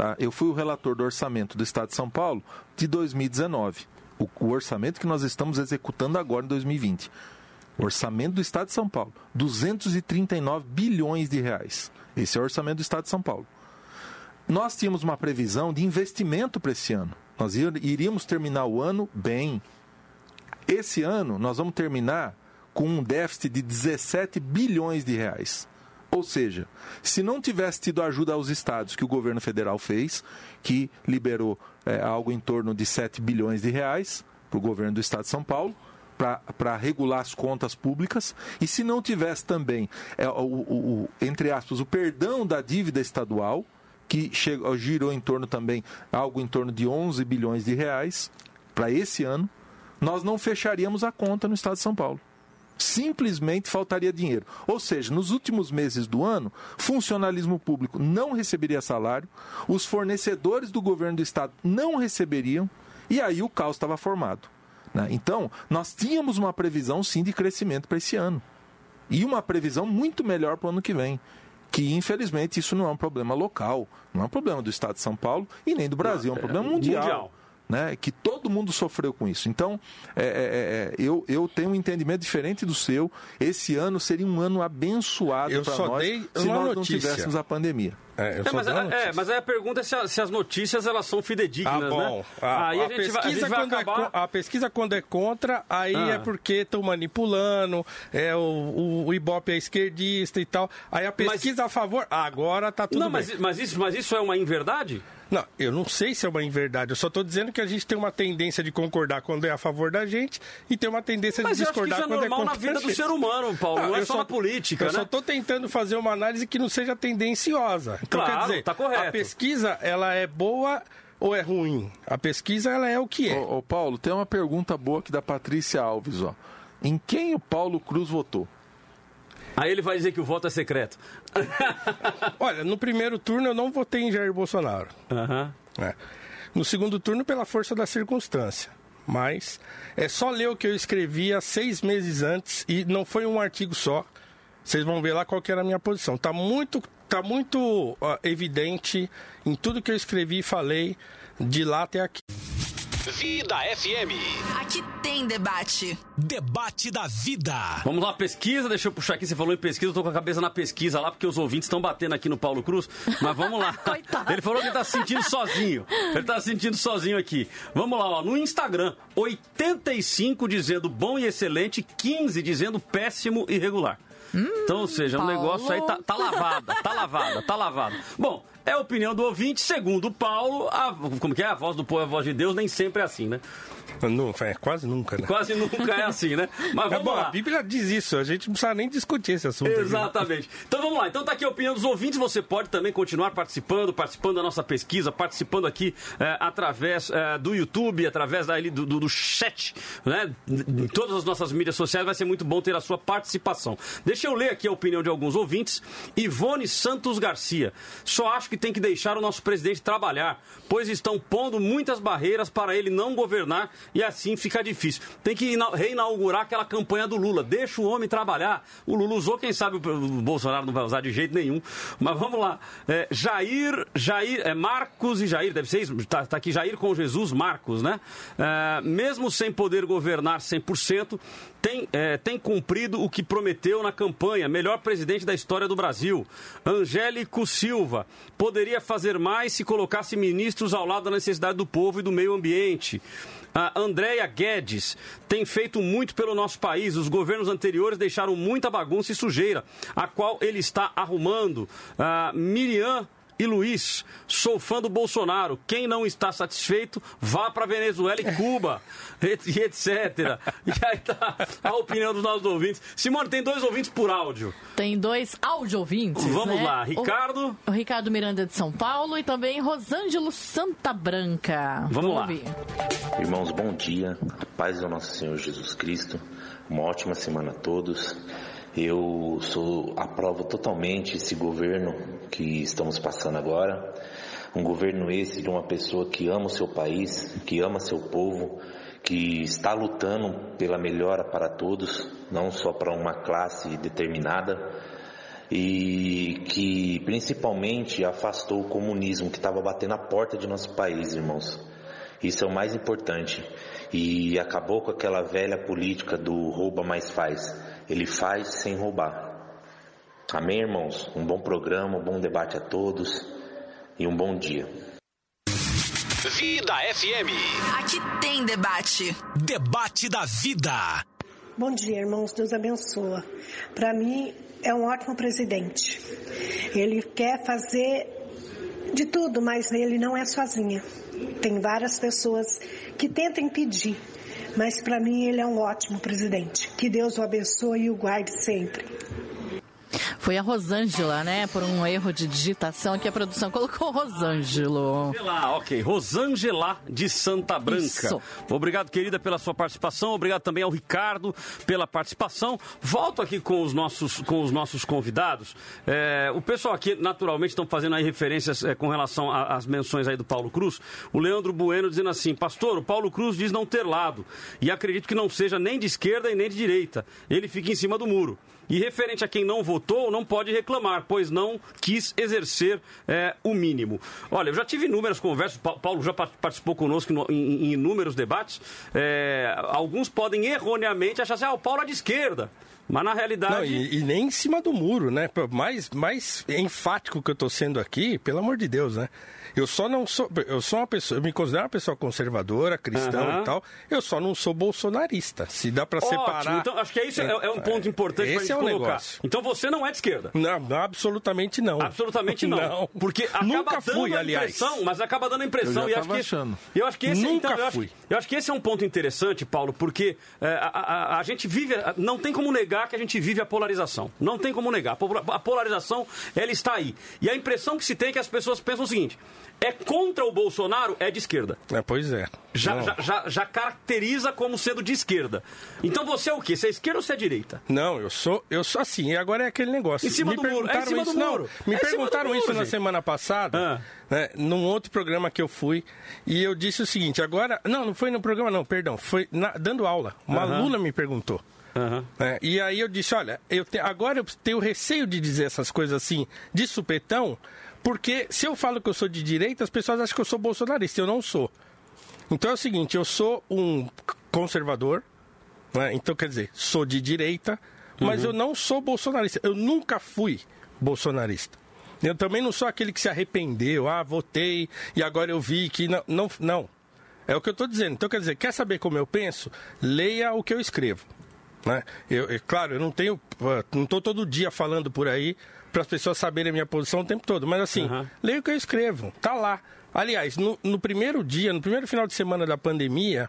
Tá? Eu fui o relator do orçamento do Estado de São Paulo de 2019. O, o orçamento que nós estamos executando agora em 2020. O orçamento do Estado de São Paulo, 239 bilhões de reais. Esse é o orçamento do Estado de São Paulo. Nós tínhamos uma previsão de investimento para esse ano. Nós ir- iríamos terminar o ano bem. Esse ano nós vamos terminar com um déficit de 17 bilhões de reais. Ou seja, se não tivesse tido ajuda aos estados que o governo federal fez, que liberou é, algo em torno de 7 bilhões de reais para o governo do estado de São Paulo, para regular as contas públicas, e se não tivesse também, é, o, o- o- entre aspas, o perdão da dívida estadual, que chegou, girou em torno também, algo em torno de 11 bilhões de reais para esse ano, nós não fecharíamos a conta no estado de São Paulo simplesmente faltaria dinheiro. Ou seja, nos últimos meses do ano, funcionalismo público não receberia salário, os fornecedores do governo do estado não receberiam, e aí o caos estava formado. né? Então, nós tínhamos uma previsão sim de crescimento para esse ano. E uma previsão muito melhor para o ano que vem que infelizmente isso não é um problema local, não é um problema do Estado de São Paulo e nem do Brasil, é um problema mundial. mundial. Né, que todo mundo sofreu com isso. Então, é, é, é, eu, eu tenho um entendimento diferente do seu. Esse ano seria um ano abençoado para nós se nós não tivéssemos a pandemia. É, é, mas, é, mas aí a pergunta é se, a, se, as notícias elas são fidedignas, ah, bom. né? A, aí a, a, pesquisa vai, a, vai acabar... é, a pesquisa quando é contra, aí ah. é porque estão manipulando, é, o, o, o, Ibope é esquerdista e tal. Aí a pesquisa mas... a favor, agora tá tudo não, bem. Mas, mas, isso, mas isso é uma inverdade? Não, eu não sei se é uma inverdade. Eu só estou dizendo que a gente tem uma tendência de concordar quando é a favor da gente e tem uma tendência Mas de discordar quando é contra a gente. Mas isso é normal na vida do ser humano, Paulo. Não, não é só, só na política, Eu né? só estou tentando fazer uma análise que não seja tendenciosa. Então, claro, quer dizer, tá correto. a pesquisa, ela é boa ou é ruim? A pesquisa, ela é o que é. Ô, ô Paulo, tem uma pergunta boa aqui da Patrícia Alves, ó. Em quem o Paulo Cruz votou? Aí ele vai dizer que o voto é secreto. Olha, no primeiro turno eu não votei em Jair Bolsonaro. Uhum. É. No segundo turno, pela força da circunstância. Mas é só ler o que eu escrevi há seis meses antes e não foi um artigo só. Vocês vão ver lá qual que era a minha posição. Tá muito, tá muito uh, evidente em tudo que eu escrevi e falei de lá até aqui. Vida FM. Aqui tem debate. Debate da vida. Vamos lá, pesquisa. Deixa eu puxar aqui. Você falou em pesquisa, eu tô com a cabeça na pesquisa lá, porque os ouvintes estão batendo aqui no Paulo Cruz. Mas vamos lá. Coitado. Ele falou que ele tá se sentindo sozinho. Ele tá se sentindo sozinho aqui. Vamos lá, ó. No Instagram, 85 dizendo bom e excelente, 15 dizendo péssimo e regular. Hum, então, ou seja, o negócio aí tá, tá lavada, tá lavada, tá lavada. Bom, é a opinião do ouvinte. Segundo o Paulo, a, como que é? A voz do povo é a voz de Deus, nem sempre é assim, né? Não, é quase nunca, né? Quase nunca é assim, né? Mas É vamos bom, lá. a Bíblia diz isso, a gente não precisa nem discutir esse assunto. aqui, né? Exatamente. Então vamos lá. Então tá aqui a opinião dos ouvintes. Você pode também continuar participando, participando da nossa pesquisa, participando aqui eh, através eh, do YouTube, através daí do, do, do chat, né? Em todas as nossas mídias sociais. Vai ser muito bom ter a sua participação. Deixa eu ler aqui a opinião de alguns ouvintes. Ivone Santos Garcia. Só acho que tem que deixar o nosso presidente trabalhar, pois estão pondo muitas barreiras para ele não governar e assim fica difícil. Tem que ina- reinaugurar aquela campanha do Lula. Deixa o homem trabalhar. O Lula usou, quem sabe o Bolsonaro não vai usar de jeito nenhum. Mas vamos lá. É, Jair, Jair, é Marcos e Jair, deve ser isso. Tá, tá aqui Jair com Jesus Marcos, né? É, mesmo sem poder governar 100%, tem, é, tem cumprido o que prometeu na campanha. Melhor presidente da história do Brasil. Angélico Silva. Poderia fazer mais se colocasse ministros ao lado da necessidade do povo e do meio ambiente. A Andréia Guedes tem feito muito pelo nosso país. Os governos anteriores deixaram muita bagunça e sujeira, a qual ele está arrumando. A Miriam e Luiz, sou fã do Bolsonaro. Quem não está satisfeito, vá para Venezuela e Cuba, et- e etc. E aí tá a opinião dos nossos ouvintes. Simone, tem dois ouvintes por áudio. Tem dois áudio ouvintes. Vamos né? lá, Ricardo. O, Ricardo Miranda de São Paulo e também Rosângelo Santa Branca. Vamos lá. ouvir. Irmãos, bom dia. A paz do nosso Senhor Jesus Cristo. Uma ótima semana a todos. Eu sou aprovo totalmente esse governo que estamos passando agora. Um governo esse de uma pessoa que ama o seu país, que ama seu povo, que está lutando pela melhora para todos, não só para uma classe determinada e que principalmente afastou o comunismo que estava batendo a porta de nosso país, irmãos. Isso é o mais importante. E acabou com aquela velha política do rouba mais faz. Ele faz sem roubar. Amém, irmãos? Um bom programa, um bom debate a todos e um bom dia. Vida FM. Aqui tem debate. Debate da vida. Bom dia, irmãos. Deus abençoa. Para mim, é um ótimo presidente. Ele quer fazer de tudo, mas ele não é sozinha. Tem várias pessoas que tentam impedir, mas para mim ele é um ótimo presidente. Que Deus o abençoe e o guarde sempre. Foi a Rosângela, né? Por um erro de digitação que a produção colocou Rosângelo. Rosângela, ok. Rosângela de Santa Branca. Isso. Obrigado, querida, pela sua participação. Obrigado também ao Ricardo pela participação. Volto aqui com os nossos, com os nossos convidados. É, o pessoal aqui, naturalmente, estão fazendo aí referências é, com relação às menções aí do Paulo Cruz. O Leandro Bueno dizendo assim, pastor, o Paulo Cruz diz não ter lado. E acredito que não seja nem de esquerda e nem de direita. Ele fica em cima do muro. E referente a quem não votou, não pode reclamar, pois não quis exercer é, o mínimo. Olha, eu já tive inúmeras conversas, Pa- Paulo já pa- participou conosco no- em, em inúmeros debates. É, alguns podem erroneamente achar assim, ah, o Paulo é de esquerda. Mas na realidade. Não, e, e nem em cima do muro, né? Mais, mais enfático que eu tô sendo aqui, pelo amor de Deus, né? Eu só não sou. Eu sou uma pessoa. Eu me considero uma pessoa conservadora, cristão Aham. e tal. Eu só não sou bolsonarista. Se dá pra Ótimo, separar. então acho que é isso é, é um ponto importante pra Esse gente é o colocar. negócio. Então você não é de esquerda. Não, absolutamente não. Absolutamente não. Não. Porque acaba Nunca dando fui, a aliás. impressão, mas acaba dando a impressão. Eu já e acho que, achando. Eu acho que esse, Nunca então, eu acho- fui. eu acho que esse é um ponto interessante, Paulo, porque é, a, a- a gente vive. Não tem como negar que a gente vive a polarização. Não tem como negar. A pola- A polarização, ela está aí. E a impressão que se tem é que as pessoas pensam o seguinte: é contra o Bolsonaro, é de esquerda. É, pois é. Já, Não. já, já, já caracteriza como sendo de esquerda. Então você é o quê? Você é esquerda ou você é direita? Não, eu sou, eu sou assim, e agora é aquele negócio. Em cima me do muro, é perguntaram cima isso, do não, muro. Me É perguntaram muro, isso na gente. semana passada, Ah. né, num outro programa que eu fui, e eu disse o seguinte, agora, não, não foi no programa não, perdão, foi na- dando aula. Uma Aham. aluna me perguntou. Né, e aí eu disse, olha, eu te- agora eu tenho receio de dizer essas coisas assim, de supetão, porque se eu falo que eu sou de direita, as pessoas acham que eu sou bolsonarista, eu não sou. Então é o seguinte, eu sou um conservador, né? então quer dizer, sou de direita, mas eu não sou bolsonarista. Eu nunca fui bolsonarista. Eu também não sou aquele que se arrependeu, ah, votei e agora eu vi que não. Não. não. É o que eu estou dizendo. Então, quer dizer, quer saber como eu penso? Leia o que eu escrevo. Né? Eu, eu- claro, eu não tenho. Não estou todo dia falando por aí para as pessoas saberem a minha posição o tempo todo. Mas assim, leia o que eu escrevo. Tá lá. Aliás, no, no primeiro dia, no primeiro final de semana da pandemia,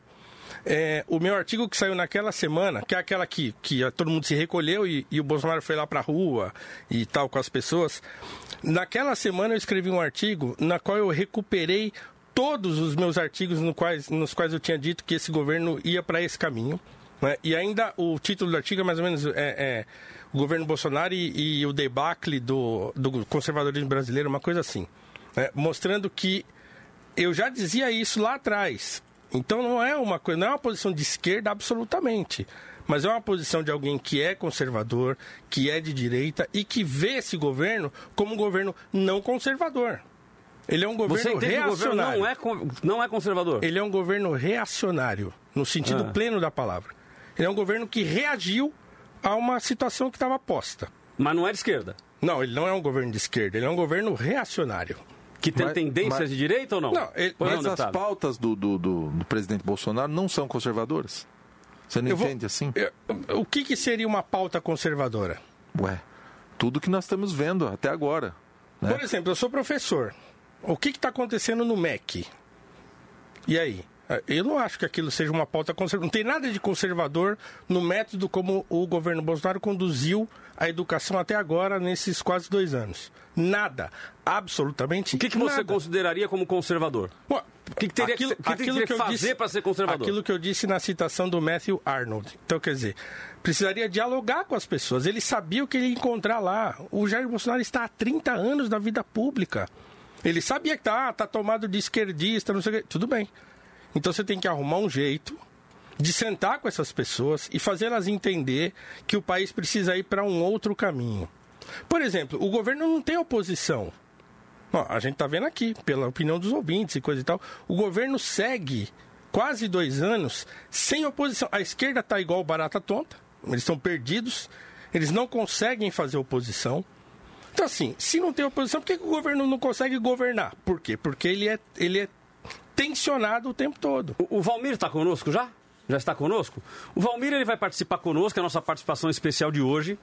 é, o meu artigo que saiu naquela semana, que é aquela que, que todo mundo se recolheu e, e o Bolsonaro foi lá pra rua e tal com as pessoas. Naquela semana eu escrevi um artigo na qual eu recuperei todos os meus artigos no quais, nos quais eu tinha dito que esse governo ia para esse caminho. Né? E ainda o título do artigo é mais ou menos é, é, o governo Bolsonaro e, e o debacle do, do conservadorismo brasileiro, uma coisa assim. né? Mostrando que eu já dizia isso lá atrás. Então não é uma coisa, não é uma posição de esquerda absolutamente, mas é uma posição de alguém que é conservador, que é de direita e que vê esse governo como um governo não conservador. Ele é um governo entende que o governo reacionário. não é, não é conservador? Ele é um governo reacionário, no sentido Ah. pleno da palavra. Ele é um governo que reagiu a uma situação que estava posta. Mas não é de esquerda? Não, ele não é um governo de esquerda, ele é um governo reacionário. Que tem tendências de direita ou não? Não, ele- Mas não, as deputado? pautas do, do, do- do presidente Bolsonaro não são conservadoras? Você não Eu vou- entende assim? O que, que seria uma pauta conservadora? Ué, tudo que nós estamos vendo até agora. né? Por exemplo, eu sou professor. O que está acontecendo no MEC? E aí? Eu não acho que aquilo seja uma pauta conservadora. Não tem nada de conservador no método como o governo Bolsonaro conduziu a educação até agora, nesses quase dois anos. Nada. Absolutamente O que, que você nada. consideraria como conservador? O que, que teria que, que teria que fazer para ser conservador? Aquilo que eu disse na citação do Matthew Arnold. Então, quer dizer, precisaria dialogar com as pessoas. Ele sabia o que ele ia encontrar lá. O Jair Bolsonaro está há 30 anos na vida pública. Ele sabia que tá, ah, tá tomado de esquerdista, não sei o quê. Tudo bem. Então você tem que arrumar um jeito de sentar com essas pessoas e fazê-las entender que o país precisa ir para um outro caminho. Por exemplo, o governo não tem oposição. Ó, a gente está vendo aqui, pela opinião dos ouvintes e coisa e tal, o governo segue quase dois anos sem oposição. A esquerda está igual barata tonta, eles estão perdidos, eles não conseguem fazer oposição. Então, assim, se não tem oposição, por que, que o governo não consegue governar? Por quê? Porque ele é, ele é tensionado o tempo todo. O, o Valmir está conosco já? Já está conosco? O Valmir ele vai participar conosco, é a nossa participação especial de hoje.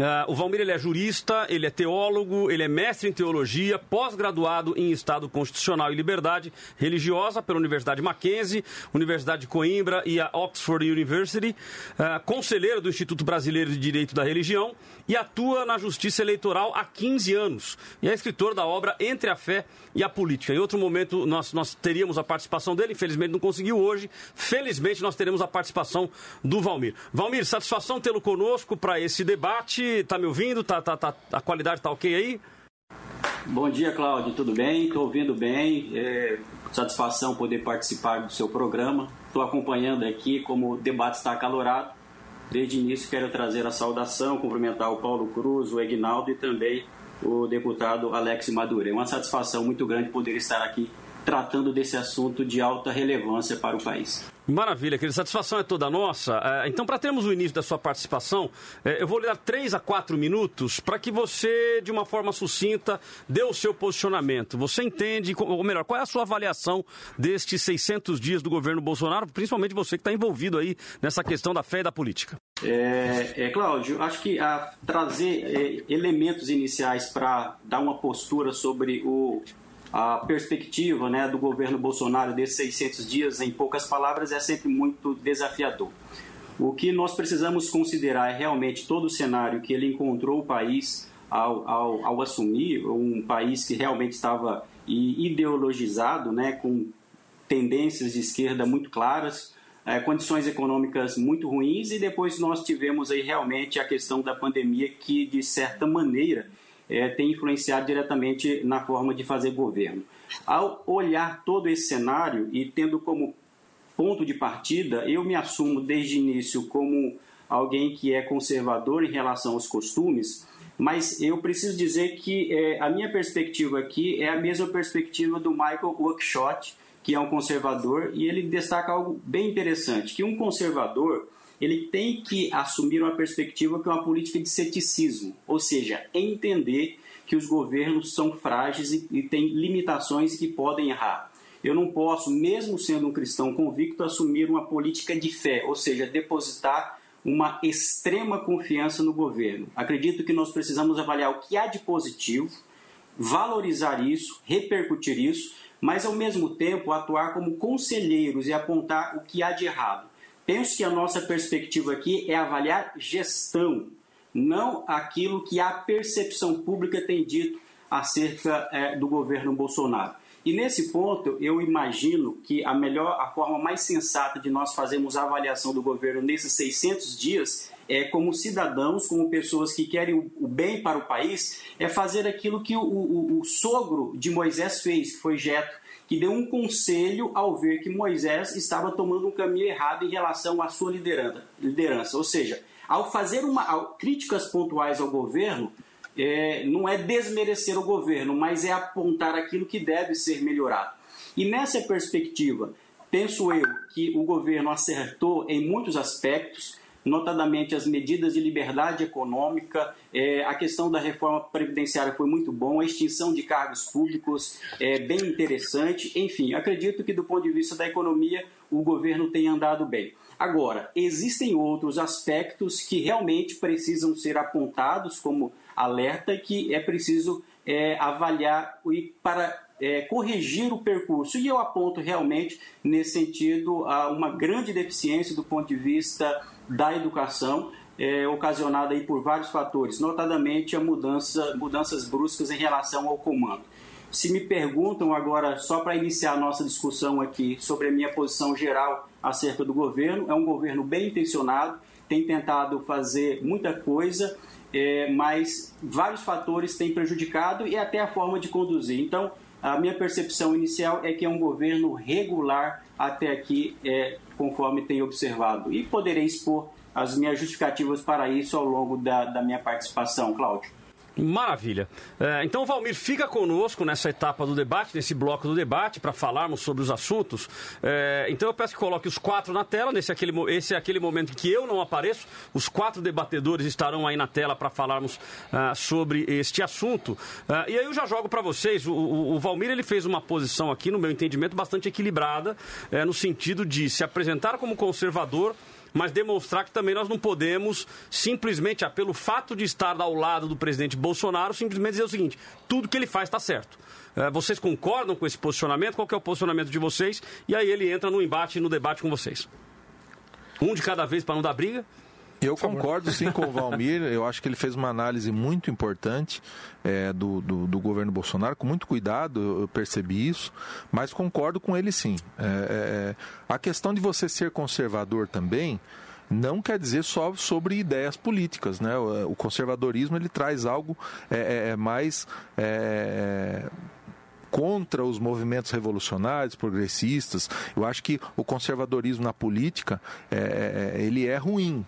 Ah, o Valmir ele é jurista, ele é teólogo, ele é mestre em teologia, pós-graduado em Estado Constitucional e Liberdade Religiosa pela Universidade Mackenzie, Universidade de Coimbra e a Oxford University, ah, conselheiro do Instituto Brasileiro de Direito da Religião e atua na Justiça Eleitoral há 15 anos. E é escritor da obra Entre a Fé e a Política. Em outro momento nós, nós teríamos a participação dele, infelizmente não conseguiu hoje. Felizmente nós teremos a participação do Valmir. Valmir, satisfação tê-lo conosco para esse debate. Tá me ouvindo? Tá, tá, tá, a qualidade tá ok aí? Bom dia, Cláudio. Tudo bem? Estou ouvindo bem. É, satisfação poder participar do seu programa. Estou acompanhando aqui como o debate está acalorado. Desde início quero trazer a saudação, cumprimentar o Paulo Cruz, o Egnaldo e também o deputado Alex Maduro. É uma satisfação muito grande poder estar aqui tratando desse assunto de alta relevância para o país. Maravilha, querida. Satisfação é toda nossa. É, então, para termos o início da sua participação, é, eu vou lhe dar três a quatro minutos para que você, de uma forma sucinta, dê o seu posicionamento. Você entende, ou melhor, qual é a sua avaliação destes 600 dias do governo Bolsonaro, principalmente você que está envolvido aí nessa questão da fé e da política? É, é Cláudio, acho que a, trazer é, elementos iniciais para dar uma postura sobre o a perspectiva né, do governo Bolsonaro desses 600 dias, em poucas palavras, é sempre muito desafiador. O que nós precisamos considerar é realmente todo o cenário que ele encontrou o país ao, ao, ao assumir, um país que realmente estava ideologizado, né, com tendências de esquerda muito claras, é, condições econômicas muito ruins e depois nós tivemos aí realmente a questão da pandemia que de certa maneira é, tem influenciado diretamente na forma de fazer governo. Ao olhar todo esse cenário e tendo como ponto de partida, eu me assumo desde o início como alguém que é conservador em relação aos costumes, mas eu preciso dizer que é, a minha perspectiva aqui é a mesma perspectiva do Michael Oakeshott, que é um conservador, e ele destaca algo bem interessante, que um conservador ele tem que assumir uma perspectiva que é uma política de ceticismo, ou seja, entender que os governos são frágeis e, e têm limitações que podem errar. Eu não posso, mesmo sendo um cristão convicto, assumir uma política de fé, ou seja, depositar uma extrema confiança no governo. Acredito que nós precisamos avaliar o que há de positivo, valorizar isso, repercutir isso, mas ao mesmo tempo atuar como conselheiros e apontar o que há de errado. Penso que a nossa perspectiva aqui é avaliar gestão, não aquilo que a percepção pública tem dito acerca é, do governo Bolsonaro. E nesse ponto, eu imagino que a melhor, a forma mais sensata de nós fazermos a avaliação do governo nesses 600 dias é como cidadãos, como pessoas que querem o, bem para o país, é fazer aquilo que o, o, o sogro de Moisés fez, que foi Jeto, que deu um conselho ao ver que Moisés estava tomando um caminho errado em relação à sua liderança. liderança. Ou seja, ao fazer uma, ao, críticas pontuais ao governo, é, não é desmerecer o governo, mas é apontar aquilo que deve ser melhorado. E nessa perspectiva, penso eu que o governo acertou em muitos aspectos, notadamente as medidas de liberdade econômica, é, a questão da reforma previdenciária foi muito bom, a extinção de cargos públicos é bem interessante. Enfim, acredito que do ponto de vista da economia o governo tem andado bem. Agora, existem outros aspectos que realmente precisam ser apontados como alerta que é preciso é, avaliar e para é, corrigir o percurso. E eu aponto realmente, nesse sentido, a uma grande deficiência do ponto de vista da educação, é, ocasionada aí por vários fatores, notadamente a mudança, mudanças bruscas em relação ao comando. Se me perguntam agora, só para iniciar a nossa discussão aqui sobre a minha posição geral acerca do governo, é um governo bem intencionado, tem tentado fazer muita coisa, é, mas vários fatores têm prejudicado e até a forma de conduzir. Então, a minha percepção inicial é que é um governo regular até aqui, é, conforme tenho observado. E poderei expor as minhas justificativas para isso ao longo da, da minha participação, Cláudio. Maravilha. É, então, Valmir, fica conosco nessa etapa do debate, nesse bloco do debate, para falarmos sobre os assuntos. É, então, eu peço que coloque os quatro na tela. Nesse aquele, esse é aquele momento que eu não apareço. Os quatro debatedores estarão aí na tela para falarmos uh, sobre este assunto. E aí eu já jogo para vocês. O, o, o, Valmir ele fez uma posição aqui, no meu entendimento, bastante equilibrada, no sentido de se apresentar como conservador mas demonstrar que também nós não podemos simplesmente, ah, pelo fato de estar ao lado do presidente Bolsonaro, simplesmente dizer o seguinte: tudo que ele faz está certo. É, vocês concordam com esse posicionamento? Qual é o posicionamento de vocês? E aí ele entra no embate, no debate com vocês. Um de cada vez para não dar briga. Eu concordo sim com o Valmir. Eu acho que ele fez uma análise muito importante é, do, do, do, governo Bolsonaro, com muito cuidado, eu percebi isso, mas concordo com ele sim. É, é, a questão de você ser conservador também não quer dizer só sobre ideias políticas, né? O, conservadorismo ele traz algo é, é, é mais contra os movimentos revolucionários, progressistas. Eu acho que o conservadorismo na política é, ele é ruim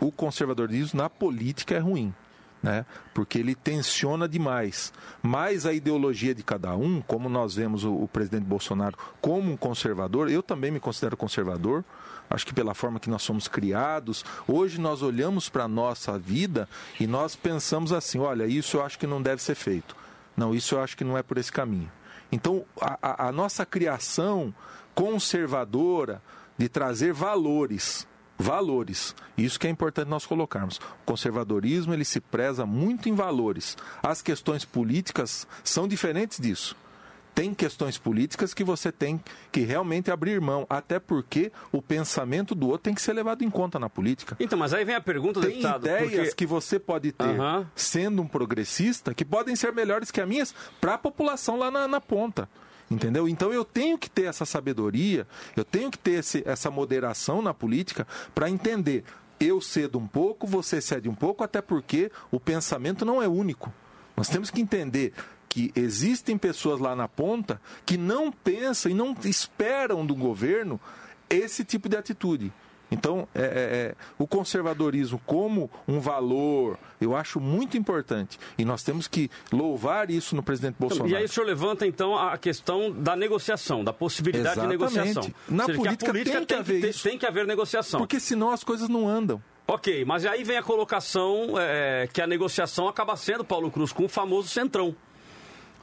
o conservadorismo na política é ruim. Né? Porque ele tensiona demais. Mas a ideologia de cada um, como nós vemos o, o presidente Bolsonaro como um conservador, eu também me considero conservador, acho que pela forma que nós somos criados, hoje nós olhamos para a nossa vida e nós pensamos assim: olha, isso eu acho que não deve ser feito. Não, isso eu acho que não é por esse caminho. Então, a, a, a nossa criação conservadora de trazer valores valores. Isso que é importante nós colocarmos. O conservadorismo ele se preza muito em valores. As questões políticas são diferentes disso. Tem questões políticas que você tem que realmente abrir mão, até porque o pensamento do outro tem que ser levado em conta na política. Então, mas aí vem a pergunta, tem deputado. ideias porque... que você pode ter, Aham. sendo um progressista, que podem ser melhores que as minhas para a população lá na, na ponta. Entendeu? Então eu tenho que ter essa sabedoria, eu tenho que ter esse, essa moderação na política para entender. Eu cedo um pouco, você cede um pouco, até porque o pensamento não é único. Nós temos que entender que existem pessoas lá na ponta que não pensam e não esperam do governo esse tipo de atitude. Então, é, é, é, o conservadorismo como um valor, eu acho muito importante. E nós temos que louvar isso no presidente Bolsonaro. E aí o senhor levanta, então, a questão da negociação, da possibilidade Exatamente. de negociação. Na seja, que a política tem que tem, haver isso. tem que haver negociação. Porque senão as coisas não andam. Ok, mas aí vem a colocação é, que a negociação acaba sendo, Paulo Cruz, com o famoso centrão.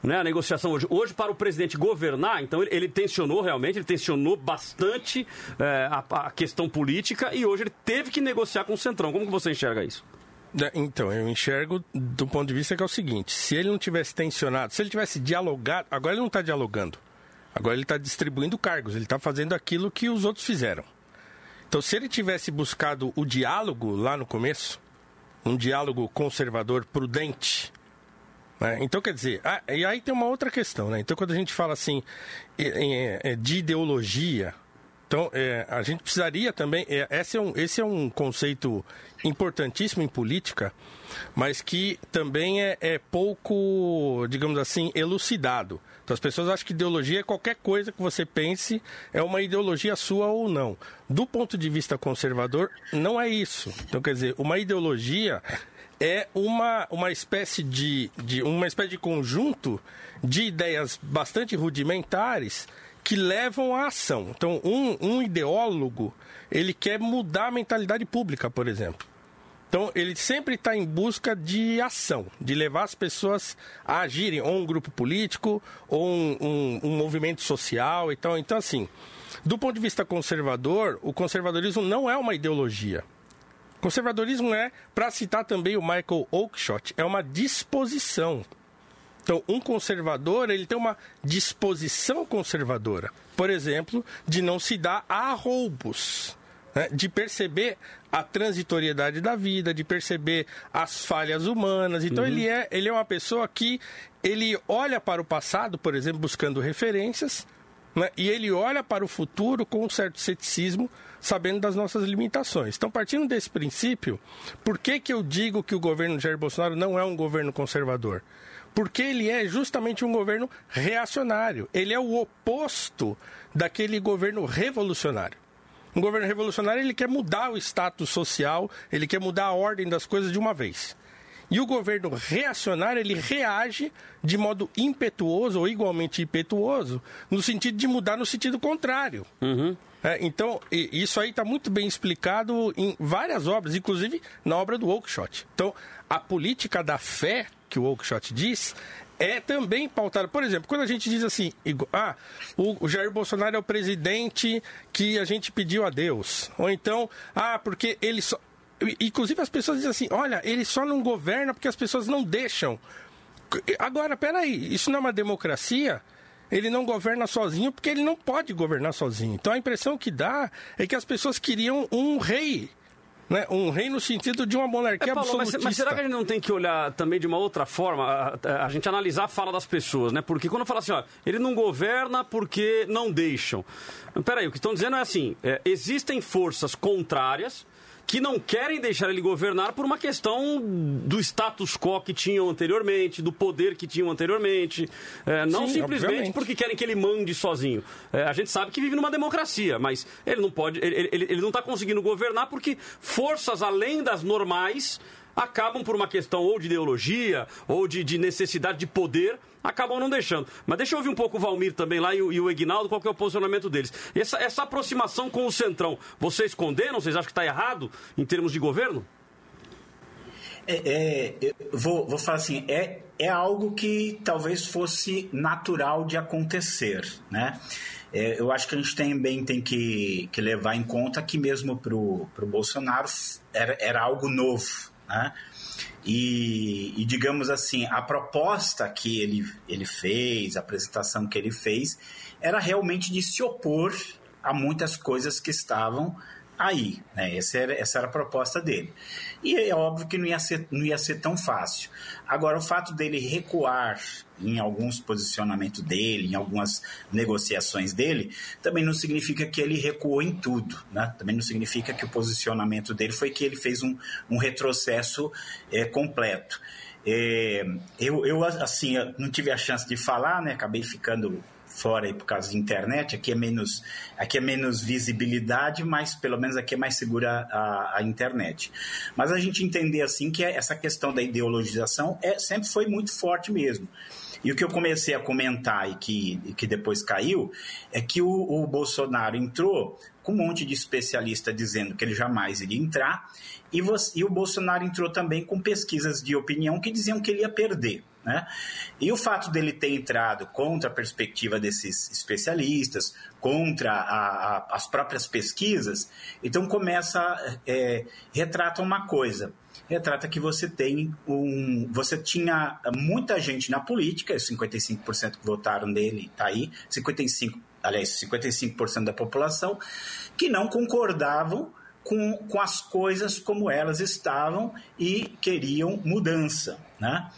Né, a negociação hoje. Hoje, para o presidente governar, então ele, ele tensionou realmente, ele tensionou bastante é, a, a questão política e hoje ele teve que negociar com o centrão. Como que você enxerga isso? É, Então, eu enxergo do ponto de vista que é o seguinte: se ele não tivesse tensionado, se ele tivesse dialogado, agora ele não está dialogando, agora ele está distribuindo cargos, ele está fazendo aquilo que os outros fizeram. Então, se ele tivesse buscado o diálogo lá no começo, um diálogo conservador, prudente, né? então quer dizer, ah, e aí tem uma outra questão, né? Então, quando a gente fala assim é, de ideologia, então, é, a gente precisaria também. É, esse, é um, esse é um conceito importantíssimo em política, mas que também é, é pouco, digamos assim, elucidado. Então, as pessoas acham que ideologia é qualquer coisa que você pense, é uma ideologia sua ou não. Do ponto de vista conservador, não é isso. Então, quer dizer, uma ideologia é uma, uma espécie de, de uma espécie de conjunto de ideias bastante rudimentares que levam à ação. Então, um, um ideólogo, ele quer mudar a mentalidade pública, por exemplo. Então, ele sempre está em busca de ação, de levar as pessoas a agirem, ou um grupo político, ou um, um- um movimento social. Então, então, assim, do ponto de vista conservador, o conservadorismo não é uma ideologia. Conservadorismo é, para citar também o Michael Oakeshott, é uma disposição. Então, um conservador, ele tem uma disposição conservadora. Por exemplo, de não se dar a roubos, né? de perceber a transitoriedade da vida, de perceber as falhas humanas. Então, Uhum. ele, é, ele é uma pessoa que ele olha para o passado, por exemplo, buscando referências, né? e ele olha para o futuro com um certo ceticismo, sabendo das nossas limitações. Então, partindo desse princípio, por que, que eu digo que o governo Jair Bolsonaro não é um governo conservador? Porque ele é justamente um governo reacionário. Ele é o oposto daquele governo revolucionário. Um governo revolucionário ele quer mudar o status social, ele quer mudar a ordem das coisas de uma vez. E o governo reacionário ele reage de modo impetuoso ou igualmente impetuoso, no sentido de mudar no sentido contrário. É, então, isso aí está muito bem explicado em várias obras, inclusive na obra do Oakeshott. Então, a política da fé, que o Oakeshott diz, é também pautada. Por exemplo, quando a gente diz assim, ah, o, o Jair Bolsonaro é o presidente que a gente pediu a Deus. Ou então, ah, porque ele só. Inclusive as pessoas dizem assim, olha, ele só não governa porque as pessoas não deixam. Agora, peraí, isso não é uma democracia? Ele não governa sozinho porque ele não pode governar sozinho. Então a impressão que dá é que as pessoas queriam um rei. Né? Um rei no sentido de uma monarquia É, Paulo, mas, absolutista. mas será que a gente não tem que olhar também de uma outra forma, a, a- a gente analisar a fala das pessoas, né? Porque quando fala assim, ó, ele não governa porque não deixam. Peraí, o que estão dizendo é assim, é, existem forças contrárias que não querem deixar ele governar por uma questão do status quo que tinham anteriormente, do poder que tinham anteriormente. É, não Sim, simplesmente obviamente. porque querem que ele mande sozinho. É, a gente sabe que vive numa democracia, mas ele não pode. Ele, ele, ele não está conseguindo governar porque forças além das normais acabam por uma questão ou de ideologia ou de, de necessidade de poder acabam não deixando. Mas deixa eu ouvir um pouco o Valmir também lá e o, e o qual que é o posicionamento deles. Essa, essa aproximação com o Centrão, vocês condenam? Vocês acham que está errado em termos de governo? É, é, vou, vou falar assim, é, é algo que talvez fosse natural de acontecer, né? É, eu acho que a gente também tem que, que levar em conta que mesmo para o Bolsonaro era, era algo novo, né? E, e, digamos assim, a proposta que ele, ele fez, a apresentação que ele fez, era realmente de se opor a muitas coisas que estavam aí. Né? Essa, era, essa era a proposta dele. E é óbvio que não ia, ser, não ia ser tão fácil. Agora, o fato dele recuar em alguns posicionamentos dele, em algumas negociações dele, também não significa que ele recuou em tudo. Né? Também não significa que o posicionamento dele foi que ele fez um, um retrocesso é, completo. É, eu, eu, assim, eu não tive a chance de falar, né? acabei ficando fora aí por causa de internet, aqui é menos, aqui é menos visibilidade, mas pelo menos aqui é mais segura a, a internet. Mas a gente entender assim que essa questão da ideologização é, sempre foi muito forte mesmo. E o que eu comecei a comentar e que, e que depois caiu é que o, o Bolsonaro entrou com um monte de especialista dizendo que ele jamais iria entrar, e, você, e o Bolsonaro entrou também com pesquisas de opinião que diziam que ele ia perder. Né? E o fato dele ter entrado contra a perspectiva desses especialistas, contra a, a, as próprias pesquisas, então começa, é, retrata uma coisa, retrata que você tem um, você tinha muita gente na política, 55% que votaram nele está aí, 55, aliás, 55% da população que não concordavam com, com as coisas como elas estavam e queriam mudança, né?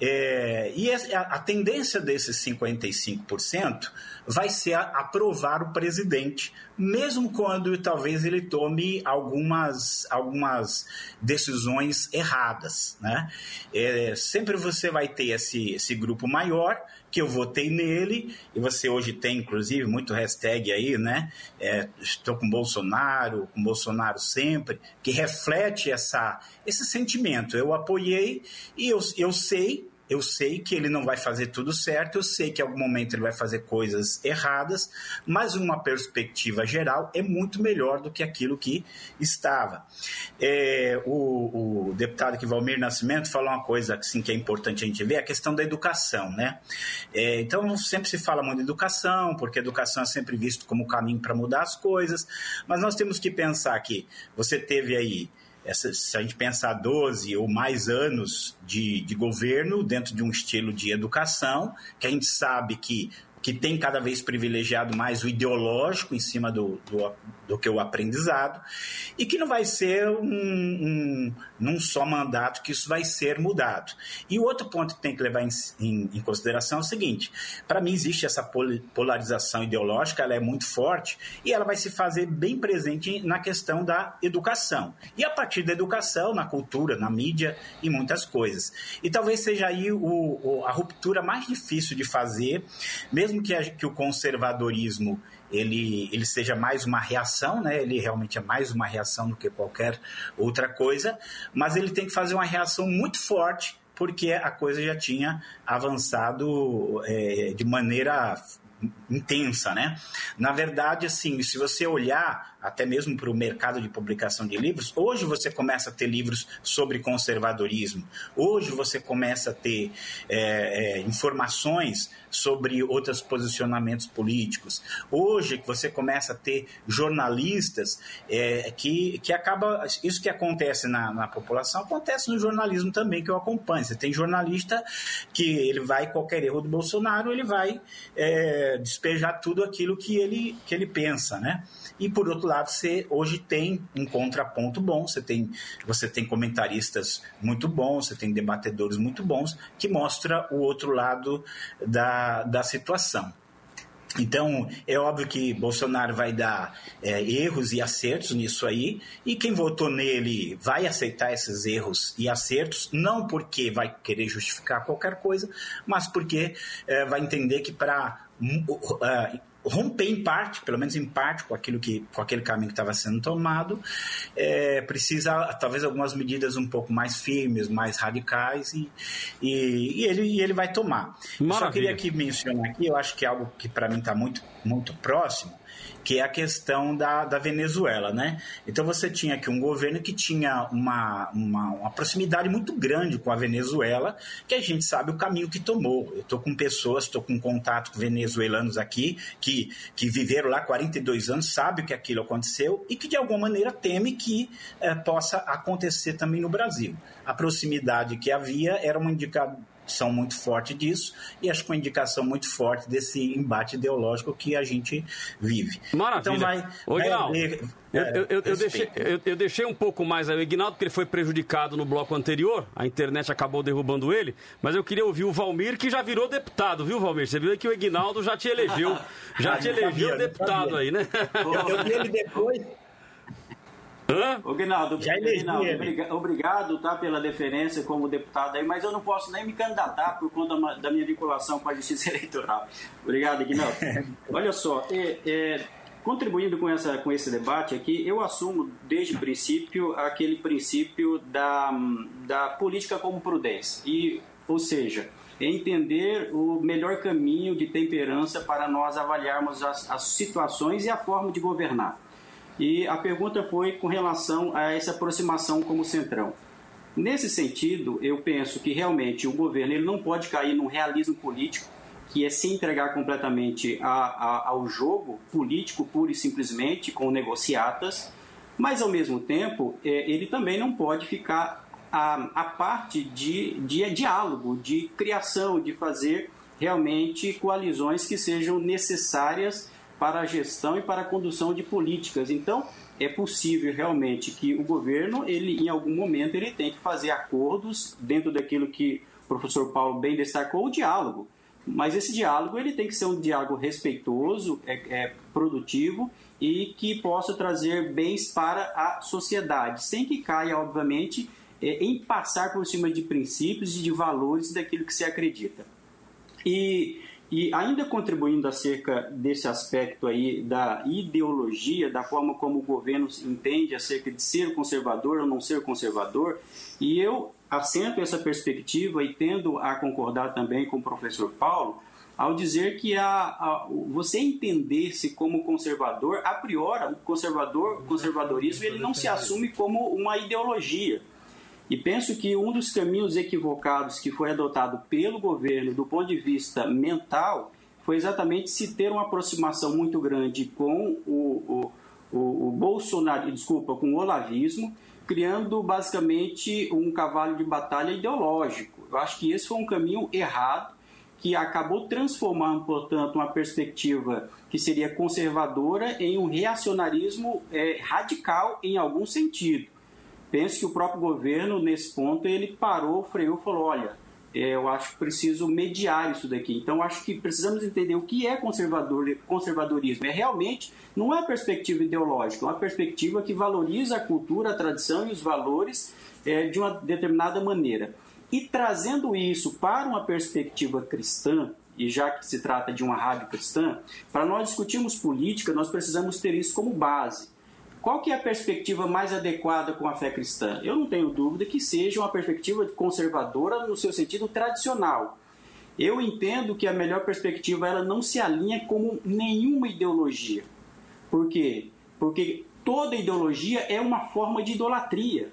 É, e a, a, tendência desses 55% vai ser a, aprovar o presidente, mesmo quando talvez ele tome algumas, algumas decisões erradas. Né? É, sempre você vai ter esse, esse grupo maior que eu votei nele, e você hoje tem, inclusive, muito hashtag aí, né? É, estou com Bolsonaro, com Bolsonaro sempre, que reflete essa, esse sentimento. Eu apoiei e eu, eu sei eu sei que ele não vai fazer tudo certo, eu sei que em algum momento ele vai fazer coisas erradas, mas uma perspectiva geral é muito melhor do que aquilo que estava. É, o, o, deputado aqui, Valmir Nascimento, falou uma coisa assim, que é importante a gente ver, a questão da educação. Né? É, então, sempre se fala muito de educação, porque educação é sempre visto como o caminho para mudar as coisas, mas nós temos que pensar que você teve aí essa, se a gente pensar 12 ou mais anos de, de governo dentro de um estilo de educação, que a gente sabe que que tem cada vez privilegiado mais o ideológico em cima do, do, do que o aprendizado, e que não vai ser um, um, num só mandato que isso vai ser mudado. E o outro ponto que tem que levar em, em, em consideração é o seguinte: para mim, existe essa polarização ideológica, ela é muito forte e ela vai se fazer bem presente na questão da educação. E a partir da educação, na cultura, na mídia e muitas coisas. E talvez seja aí o, o, a ruptura mais difícil de fazer, mesmo que, a, que o conservadorismo ele, ele seja mais uma reação, né? ele realmente é mais uma reação do que qualquer outra coisa, mas ele tem que fazer uma reação muito forte, porque a coisa já tinha avançado é, de maneira intensa, né? Na verdade, assim, se você olhar até mesmo para o mercado de publicação de livros, hoje você começa a ter livros sobre conservadorismo, hoje você começa a ter é, é, informações sobre outros posicionamentos políticos, hoje você começa a ter jornalistas é, que, que acaba, isso que acontece na, na população, acontece no jornalismo também que eu acompanho, você tem jornalista que ele vai, qualquer erro do Bolsonaro, ele vai é, despejar tudo aquilo que ele, que ele pensa, né? E por outro lado, você hoje tem um contraponto bom, você tem, você tem comentaristas muito bons, você tem debatedores muito bons, que mostra o outro lado da, da situação. Então, é óbvio que Bolsonaro vai dar é, erros e acertos nisso aí, e quem votou nele vai aceitar esses erros e acertos, não porque vai querer justificar qualquer coisa, mas porque é, vai entender que para uh, romper em parte, pelo menos em parte, com aquilo que com aquele caminho que estava sendo tomado, é, precisa talvez algumas medidas um pouco mais firmes, mais radicais e, e, e ele, e ele vai tomar. Só queria aqui mencionar aqui, eu acho que é algo que para mim está muito muito próximo, que é a questão da, da Venezuela, né? Então você tinha aqui um governo que tinha uma, uma, uma, proximidade muito grande com a Venezuela, que a gente sabe o caminho que tomou. Eu estou com pessoas, estou com contato com venezuelanos aqui, que, que viveram lá 42 anos, sabem que aquilo aconteceu e que de alguma maneira teme que eh, possa acontecer também no Brasil. A proximidade que havia era uma indicação são muito forte disso e acho que uma indicação muito forte desse embate ideológico que a gente vive. Maravilha. Então vai, Ô, vai Ignaldo, haver, eu, é, eu, eu, eu deixei, eu, eu deixei um pouco mais aí o Ignaldo, porque ele foi prejudicado no bloco anterior, a internet acabou derrubando ele, mas eu queria ouvir o Valmir, que já virou deputado, viu, Valmir? Você viu que o Ignaldo já te elegeu, já te elegeu deputado aí, né? Eu vi ele depois, Hã? Ô, Guinaldo, elegi Guinaldo, obriga- obrigado tá, pela deferência como deputado aí, mas eu não posso nem me candidatar por conta da minha vinculação com a Justiça Eleitoral. Obrigado, Guinaldo. Olha só, é, é, contribuindo com, essa, com esse debate aqui, eu assumo desde o princípio aquele princípio da, da política como prudência. E, ou seja, entender o melhor caminho de temperança para nós avaliarmos as, as situações e a forma de governar. E a pergunta foi com relação a essa aproximação como centrão. Nesse sentido, eu penso que realmente o governo ele não pode cair num realismo político, que é se entregar completamente a, a, ao jogo político, pura e simplesmente, com negociatas, mas ao mesmo tempo, é, ele também não pode ficar a, a parte de, de diálogo, de criação, de fazer realmente coalizões que sejam necessárias para a gestão e para a condução de políticas. Então, é possível realmente que o governo, ele em algum momento, ele tem que fazer acordos dentro daquilo que o professor Paulo bem destacou, o diálogo. Mas esse diálogo ele tem que ser um diálogo respeitoso, é, é produtivo e que possa trazer bens para a sociedade, sem que caia, obviamente, é, em passar por cima de princípios e de valores daquilo que se acredita. E, e ainda contribuindo acerca desse aspecto aí da ideologia, da forma como o governo entende acerca de ser conservador ou não ser conservador, e eu assento essa perspectiva e tendo a concordar também com o professor Paulo, ao dizer que a, a, você entender-se como conservador, a priori, o conservador, conservadorismo, ele não se assume como uma ideologia. E penso que um dos caminhos equivocados que foi adotado pelo governo do ponto de vista mental foi exatamente se ter uma aproximação muito grande com o, o, o, o Bolsonaro, desculpa, com o olavismo, criando basicamente um cavalo de batalha ideológico. Eu acho que esse foi um caminho errado que acabou transformando, portanto, uma perspectiva que seria conservadora em um reacionarismo é, radical em algum sentido. Penso que o próprio governo, nesse ponto, ele parou, freou e falou: olha, é, eu acho que preciso mediar isso daqui. Então, acho que precisamos entender o que é conservador, conservadorismo. É realmente, não é perspectiva ideológica, é uma perspectiva que valoriza a cultura, a tradição e os valores é, de uma determinada maneira. E trazendo isso para uma perspectiva cristã, e já que se trata de uma rádio cristã, para nós discutirmos política, nós precisamos ter isso como base. Qual que é a perspectiva mais adequada com a fé cristã? Eu não tenho dúvida que seja uma perspectiva conservadora no seu sentido tradicional. Eu entendo que a melhor perspectiva ela não se alinha com nenhuma ideologia. Por quê? Porque toda ideologia é uma forma de idolatria.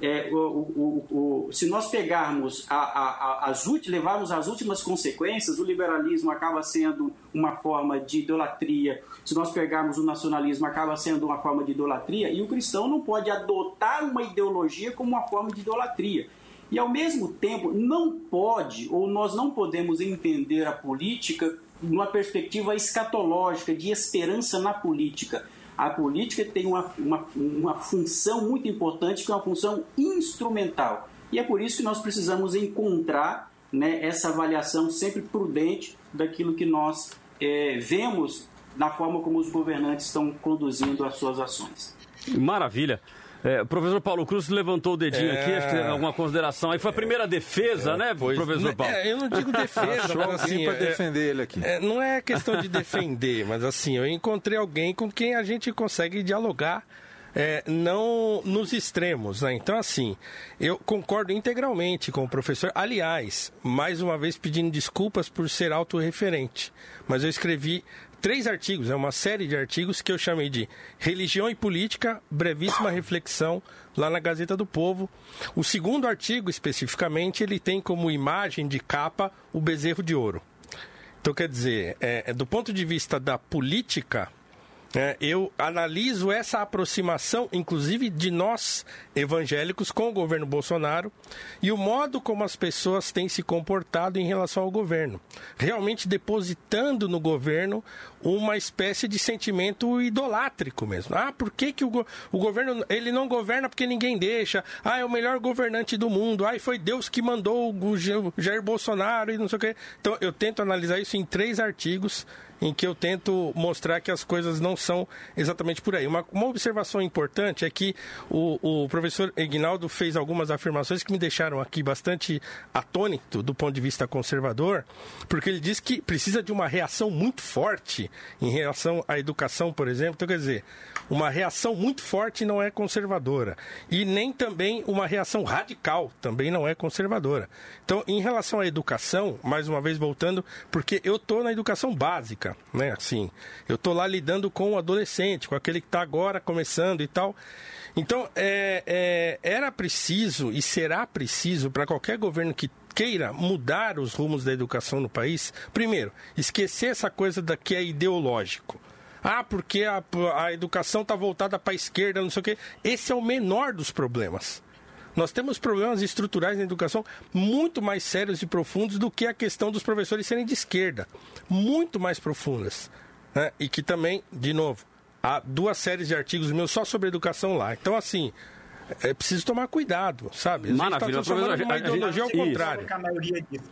É, o, o, o, se nós pegarmos a, a, a, as levarmos as últimas consequências, o liberalismo acaba sendo uma forma de idolatria. Se nós pegarmos o nacionalismo, acaba sendo uma forma de idolatria. E o cristão não pode adotar uma ideologia como uma forma de idolatria. E ao mesmo tempo, não pode, ou nós não podemos entender a política numa perspectiva escatológica, de esperança na política. A política tem uma, uma, uma função muito importante, que é uma função instrumental. E é por isso que nós precisamos encontrar né, essa avaliação sempre prudente daquilo que nós é, vemos na forma como os governantes estão conduzindo as suas ações. Maravilha. É, o professor Paulo Cruz levantou o dedinho É. aqui, acho que tem alguma consideração. Aí foi a primeira defesa, né, Pois- professor Paulo? É, eu não digo defesa, mas assim. pra é- defender ele aqui. é, não é questão de defender, mas assim, eu encontrei alguém com quem a gente consegue dialogar. é, não nos extremos, né? Então, assim, eu concordo integralmente com o professor. Aliás, mais uma vez pedindo desculpas por ser autorreferente, mas eu escrevi três artigos, é uma série de artigos que eu chamei de Religião e Política, brevíssima reflexão, lá na Gazeta do Povo. O segundo artigo, especificamente, ele tem como imagem de capa o bezerro de ouro. Então, quer dizer, é, é, do ponto de vista da política, é, eu analiso essa aproximação, inclusive de nós evangélicos, com o governo Bolsonaro e o modo como as pessoas têm se comportado em relação ao governo. Realmente depositando no governo uma espécie de sentimento idolátrico mesmo. Ah, por que, que o, o governo ele não governa porque ninguém deixa? Ah, é o melhor governante do mundo. Ah, foi Deus que mandou o Jair Bolsonaro e não sei o quê. Então, eu tento analisar isso em três artigos em que eu tento mostrar que as coisas não são exatamente por aí. Uma, uma observação importante é que o, o professor Ignaldo fez algumas afirmações que me deixaram aqui bastante atônito do ponto de vista conservador, porque ele diz que precisa de uma reação muito forte em relação à educação, por exemplo. Então, quer dizer, uma reação muito forte não é conservadora. E nem também uma reação radical também não é conservadora. Então, em relação à educação, mais uma vez voltando, porque eu estou na educação básica, né? Assim, eu estou lá lidando com o adolescente, com aquele que está agora começando e tal. Então, é, é, era preciso e será preciso para qualquer governo que queira mudar os rumos da educação no país, primeiro, esquecer essa coisa da que é ideológico. Ah, porque a, a educação está voltada para a esquerda, não sei o quê. Esse é o menor dos problemas. Nós temos problemas estruturais na educação muito mais sérios e profundos do que a questão dos professores serem de esquerda. Muito mais profundas. né? E que também, de novo, há duas séries de artigos meus só sobre educação lá. Então, assim, é preciso tomar cuidado, sabe? A gente Maravilha, tá professor, a gente- ideologia ao isso. contrário.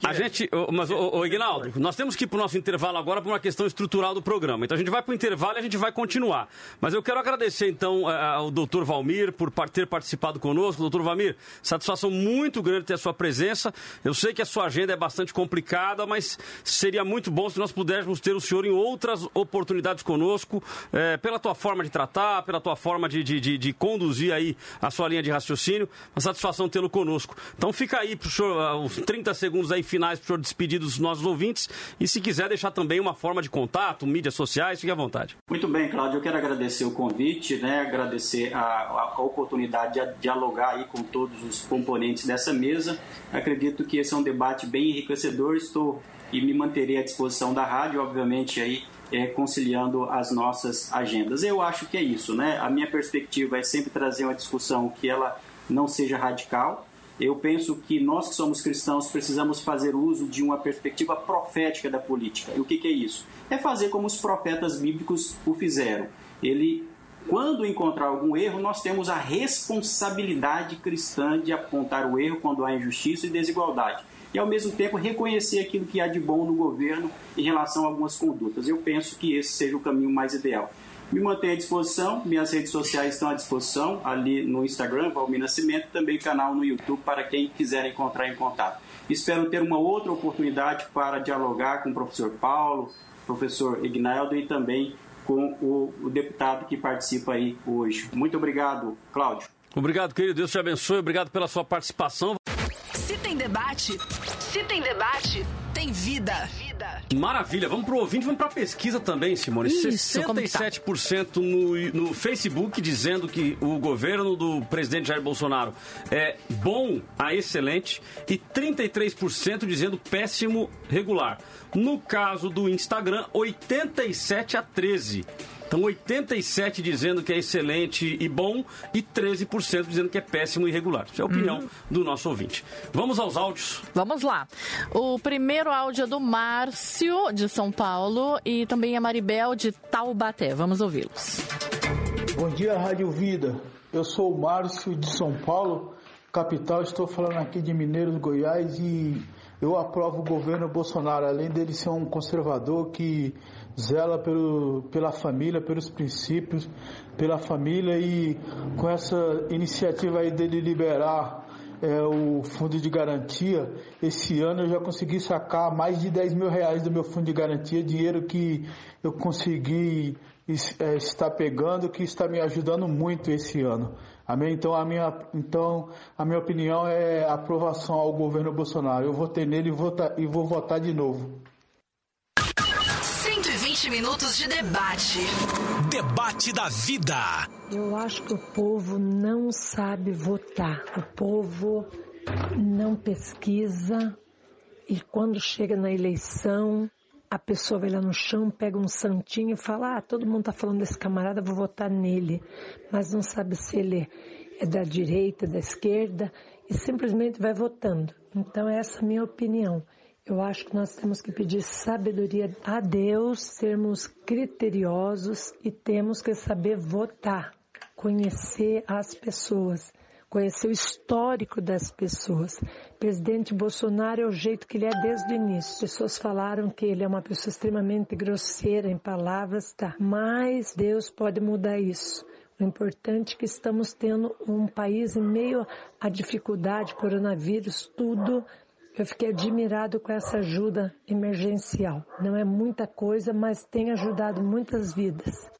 A gente, ô, mas, ô, ô, Ignaldo, nós temos que ir para o nosso intervalo agora por uma questão estrutural do programa. Então a gente vai para o intervalo e a gente vai continuar. Mas eu quero agradecer então ao doutor Valmir por ter participado conosco. Doutor Valmir, satisfação muito grande ter a sua presença. Eu sei que a sua agenda é bastante complicada, mas seria muito bom se nós pudéssemos ter o senhor em outras oportunidades conosco, eh, pela tua forma de tratar, pela tua forma de, de, de- de conduzir aí a sua linha de raciocínio. Uma satisfação tê-lo conosco. Então fica aí pro senhor, ah, os 30 segundos aí finais para o senhor despedir dos nossos ouvintes. E se quiser deixar também uma forma de contato, mídias sociais, fique à vontade. Muito bem, Cláudio, eu quero agradecer o convite, né? agradecer a, a- a oportunidade de dialogar aí com todos os componentes dessa mesa. Acredito que esse é um debate bem enriquecedor, estou e me manterei à disposição da rádio, obviamente aí é, conciliando as nossas agendas. Eu acho que é isso, né? A minha perspectiva é sempre trazer uma discussão que ela não seja radical. Eu penso que nós que somos cristãos precisamos fazer uso de uma perspectiva profética da política. E o que, que é isso? É fazer como os profetas bíblicos o fizeram. Ele, quando encontrar algum erro, nós temos a responsabilidade cristã de apontar o erro quando há injustiça e desigualdade. E, ao mesmo tempo, reconhecer aquilo que há de bom no governo em relação a algumas condutas. Eu penso que esse seja o caminho mais ideal. Me mantenho à disposição, minhas redes sociais estão à disposição, ali no Instagram, Valmir Nascimento, também canal no YouTube para quem quiser encontrar em contato. Espero ter uma outra oportunidade para dialogar com o professor Paulo, professor Ignaldo e também com o, o deputado que participa aí hoje. Muito obrigado, Cláudio. Obrigado, querido. Deus te abençoe. Obrigado pela sua participação. Se tem debate, se tem debate, tem vida. Maravilha, vamos pro ouvinte, vamos pra pesquisa também, Simone. Isso, como que tá? 67% no, no Facebook dizendo que o governo do presidente Jair Bolsonaro é bom a excelente e 33% dizendo péssimo regular. No caso do Instagram, 87 a 13. Então, 87 dizendo que é excelente e bom e 13% dizendo que é péssimo e irregular. Isso é a opinião Uhum. do nosso ouvinte. Vamos aos áudios. Vamos lá. O primeiro áudio é do Márcio, de São Paulo, e também a Maribel, de Taubaté. Vamos ouvi-los. Bom dia, Rádio Vida. Eu sou o Márcio de São Paulo, capital. Estou falando aqui de Mineiros, Goiás e eu aprovo o governo Bolsonaro, além dele ser um conservador que zela pelo, pela família, pelos princípios, pela família e com essa iniciativa aí dele liberar é, o fundo de garantia, esse ano eu já consegui sacar mais de 10 mil reais do meu fundo de garantia, dinheiro que eu consegui é, estar pegando, que está me ajudando muito esse ano. Amém? Então a minha, então, a minha opinião é aprovação ao governo Bolsonaro. Eu votei nele e, vota, e vou votar de novo. 120 minutos de debate. Debate da vida. Eu acho que o povo não sabe votar. O povo não pesquisa e quando chega na eleição, a pessoa vai lá no chão, pega um santinho e fala: Ah, todo mundo está falando desse camarada, vou votar nele. Mas não sabe se ele é da direita, da esquerda e simplesmente vai votando. Então, essa é a minha opinião. Eu acho que nós temos que pedir sabedoria a Deus, sermos criteriosos e temos que saber votar, conhecer as pessoas, conhecer o histórico das pessoas. Presidente Bolsonaro é o jeito que ele é desde o início. As pessoas falaram que ele é uma pessoa extremamente grosseira em palavras, tá? Mas Deus pode mudar isso. O importante é que estamos tendo um país em meio à dificuldade, coronavírus, tudo eu fiquei admirado com essa ajuda emergencial. Não é muita coisa, mas tem ajudado muitas vidas.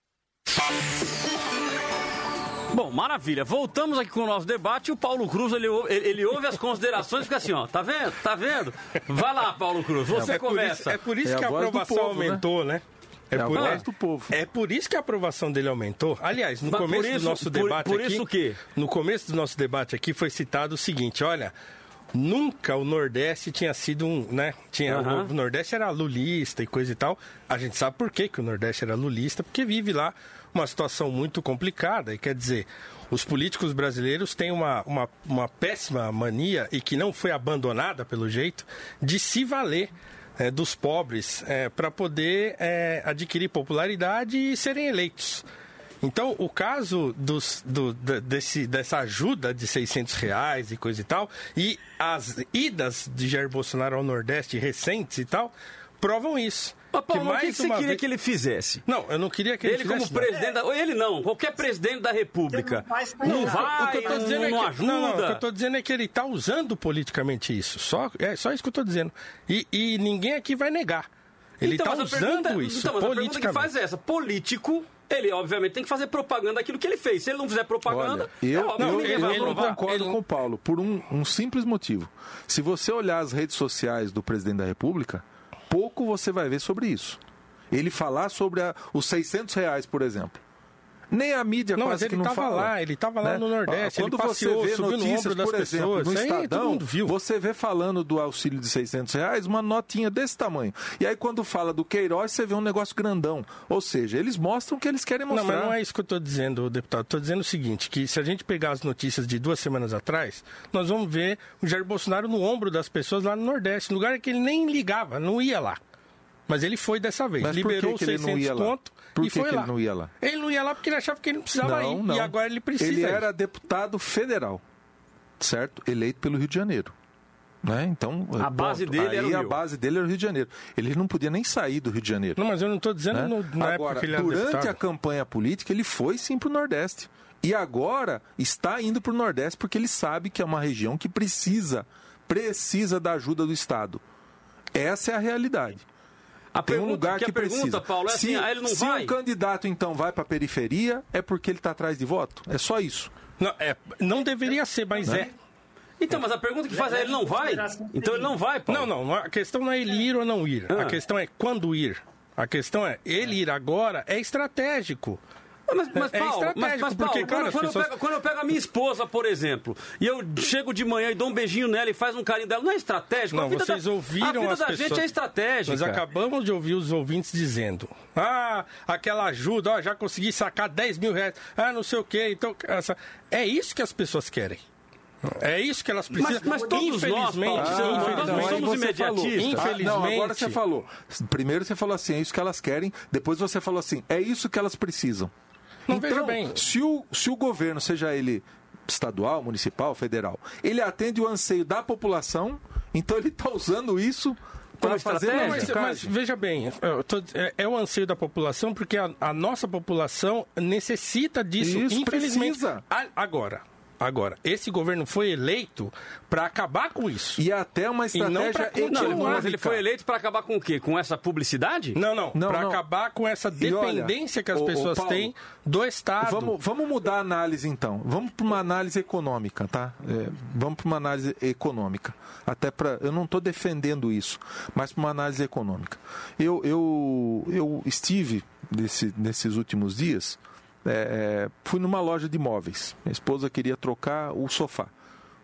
Bom, maravilha. Voltamos aqui com o nosso debate. O Paulo Cruz, ele, ele, ele ouve as considerações e fica assim, ó. Tá vendo? Tá vendo? Vai lá, Paulo Cruz. Você é começa. Por isso, é por isso é que a, a aprovação povo, aumentou, né? né? É, é por, voz do povo. É por isso que a aprovação dele aumentou. Aliás, no Mas começo isso, do nosso debate por, por aqui. isso o quê? No começo do nosso debate aqui foi citado o seguinte: olha, nunca o Nordeste tinha sido um, né? Tinha, uhum. o, Nordeste era lulista e coisa e tal. A gente sabe por que, que o Nordeste era lulista, porque vive lá uma situação muito complicada. E quer dizer, os políticos brasileiros têm uma, uma, uma péssima mania, e que não foi abandonada pelo jeito, de se valer é, dos pobres é, para poder é, adquirir popularidade e serem eleitos. Então, o caso dos, do, desse, dessa ajuda de 600 reais e coisa e tal, e as idas de Jair Bolsonaro ao Nordeste recentes e tal, provam isso. Mas, Paulo, que o que, você queria vez... que ele fizesse? Não, eu não queria que ele, ele fizesse. Ele como presidente, da... ele não, qualquer presidente da República. Não, não vai, o que eu tô dizendo não, é que... ajuda. Não, não, o que eu estou dizendo é que ele está usando politicamente isso. Só, é só isso que eu estou dizendo. E, e ninguém aqui vai negar. Ele está então, usando pergunta, isso então, mas politicamente. A pergunta que faz é essa. Político ele obviamente tem que fazer propaganda daquilo que ele fez. Se ele não fizer propaganda, Olha, eu, é óbvio, não, ele, vai eu concordo ele... com o Paulo por um, um simples motivo. Se você olhar as redes sociais do presidente da República, pouco você vai ver sobre isso. Ele falar sobre a, os 600 reais, por exemplo. Nem a mídia não, quase mas que não tava fala. lá, ele estava lá né? no Nordeste, Quando ele passeou, você vê notícias, no por exemplo, pessoas, no aí, Estadão, você vê falando do auxílio de 600 reais, uma notinha desse tamanho. E aí quando fala do Queiroz, você vê um negócio grandão. Ou seja, eles mostram o que eles querem mostrar. Não, mas não é isso que eu estou dizendo, deputado. Estou dizendo o seguinte, que se a gente pegar as notícias de duas semanas atrás, nós vamos ver o Jair Bolsonaro no ombro das pessoas lá no Nordeste, lugar que ele nem ligava, não ia lá. Mas ele foi dessa vez. Mas Liberou que que 600 pontos por e que foi que lá. ele não ia lá? Ele não ia lá porque ele achava que ele não precisava não, ir. Não. E agora ele precisa. Ele ir. era deputado federal, certo? Eleito pelo Rio de Janeiro. Né? Então, a base dele aí era o a Rio. base dele era o Rio de Janeiro. Ele não podia nem sair do Rio de Janeiro. Não, mas eu não estou dizendo né? no, na agora, época que ele era durante deputado. a campanha política, ele foi sim para o Nordeste. E agora está indo para o Nordeste porque ele sabe que é uma região que precisa, precisa da ajuda do Estado. Essa é a realidade. A Tem pergunta, um lugar que que, pergunta, precisa. Paulo, é se, assim, ah, ele não se vai? o candidato então vai para a periferia, é porque ele está atrás de voto. É só isso. Não, é, não deveria ser, mas Né? é. Então, mas a pergunta que faz é ele não vai? Então ele não vai, Paulo. Não, não, a questão não é ele ir ou não ir. Ah. A questão é quando ir. A questão é, ele ir agora é estratégico. Mas, mas, É Paulo, estratégico, mas, mas, Paulo, porque, quando, quando pessoas- eu pego, quando eu pego a minha esposa, por exemplo, e eu chego de manhã e dou um beijinho nela e faz um carinho dela, não é estratégico? Não, a vida vocês da, ouviram A vida as da pessoas. gente é estratégica. Nós acabamos de ouvir os ouvintes dizendo: ah, aquela ajuda, ó, já consegui sacar 10 mil reais, ah, não sei o quê. Então, essa... é isso que as pessoas querem. É isso que elas precisam. Mas- mas todos nós, infelizmente, Paulo, sim, nós infelizmente, não somos imediatistas. Ah, Infelizmente. não, agora você falou. Primeiro você falou assim, é isso que elas querem. Depois você falou assim, é isso que elas precisam. Não, então, veja bem. Se, o, se o governo, seja ele estadual, municipal, federal. Ele atende o anseio da população, então ele está usando isso para fazer Não, mas, mas veja bem, tô- é, é o anseio da população porque a, a nossa população necessita disso, Isso, infelizmente. precisa. A- agora, agora, esse governo foi eleito para acabar com isso. E até uma E não pra Não, ele- continuar. mas ele foi eleito para acabar com o quê? Com essa publicidade? Não, não, Não, para acabar com essa E olha, dependência que as ô, ô, pessoas Paulo, têm do Estado. Vamos, vamos mudar a análise então. Vamos para uma análise econômica, tá? É, vamos para uma análise econômica. Até para, eu não estou defendendo isso, mas para uma análise econômica. Eu, eu, eu estive nesse, nesses últimos dias, é, é, fui numa loja de móveis. Minha esposa queria trocar o sofá.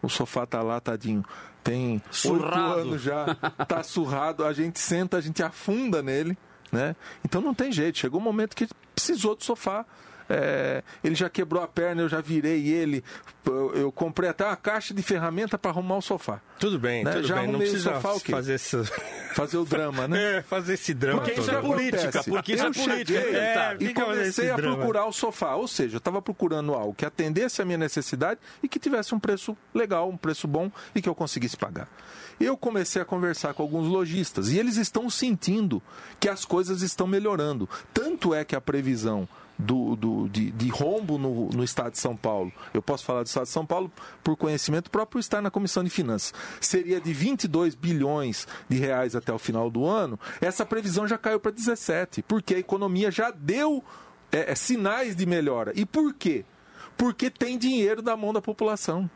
O sofá tá lá, tadinho. Tem Surrado. anos já, tá surrado. A gente senta, a gente afunda nele, né? Então não tem jeito. Chegou um momento que precisou do sofá. É, ele já quebrou a perna, eu já virei ele. Eu, eu comprei até uma caixa de ferramenta para arrumar o sofá. Tudo bem, Né? tudo Já bem. Não precisa sofá, o quê? fazer essa... Fazer o drama, né? É, fazer esse drama. Porque isso é política, porque isso eu é política. É, e comecei esse a drama. procurar o sofá. Ou seja, eu estava procurando algo que atendesse a minha necessidade e que tivesse um preço legal, um preço bom e que eu conseguisse pagar. Eu comecei a conversar com alguns lojistas e eles estão sentindo que as coisas estão melhorando. Tanto é que a previsão do, do- de, de rombo no, no estado de São Paulo, eu posso falar do estado de São Paulo por conhecimento próprio estar na Comissão de Finanças, seria de 22 bilhões de reais até o final do ano, essa previsão já caiu para 17, porque a economia já deu é, é, sinais de melhora. E por quê? Porque tem dinheiro na mão da população.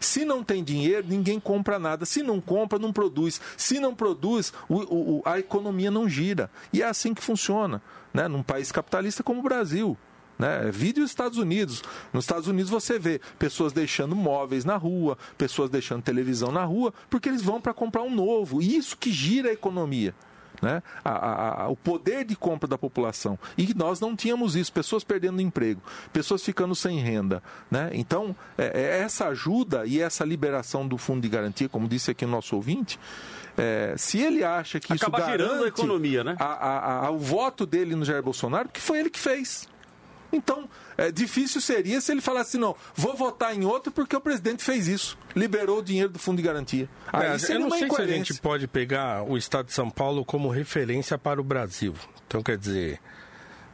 Se não tem dinheiro, ninguém compra nada. Se não compra, não produz. Se não produz, o- o- a economia não gira. E é assim que funciona, né? num país capitalista como o Brasil. Né? Vídeo os Estados Unidos. Nos Estados Unidos você vê pessoas deixando móveis na rua, pessoas deixando televisão na rua, porque eles vão para comprar um novo. E isso que gira a economia. Né? A- a- a- o poder de compra da população. E nós não tínhamos isso, pessoas perdendo emprego, pessoas ficando sem renda. Né? Então, é- é essa ajuda e essa liberação do fundo de garantia, como disse aqui o nosso ouvinte, é, se ele acha que Acaba isso girando a garante economia, né? a- a- a- o voto dele no Jair Bolsonaro, porque foi ele que fez. Então, é, difícil seria se ele falasse, não, vou votar em outro porque o presidente fez isso, liberou o dinheiro do fundo de garantia. Aí É, seria eu não uma sei se a gente pode pegar o estado de São Paulo como referência para o Brasil. Então, quer dizer,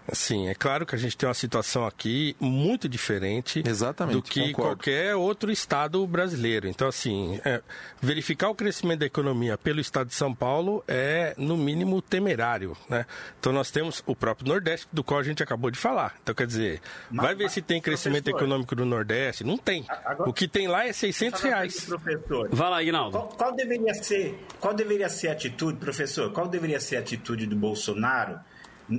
assim, é claro que a gente tem uma situação aqui muito diferente Exatamente, do que concordo. qualquer outro estado brasileiro. Então, assim, é, verificar o crescimento da economia pelo estado de São Paulo é, no mínimo, temerário. Né? Então, nós temos o próprio Nordeste, do qual a gente acabou de falar. Então, quer dizer, vai ver se tem crescimento professor- econômico no Nordeste. Não tem. Agora- O que tem lá é 600 reais. Professor, Vai lá, Ignaldo. qual, qual deveria ser, qual deveria ser a atitude, professor? Qual deveria ser a atitude do Bolsonaro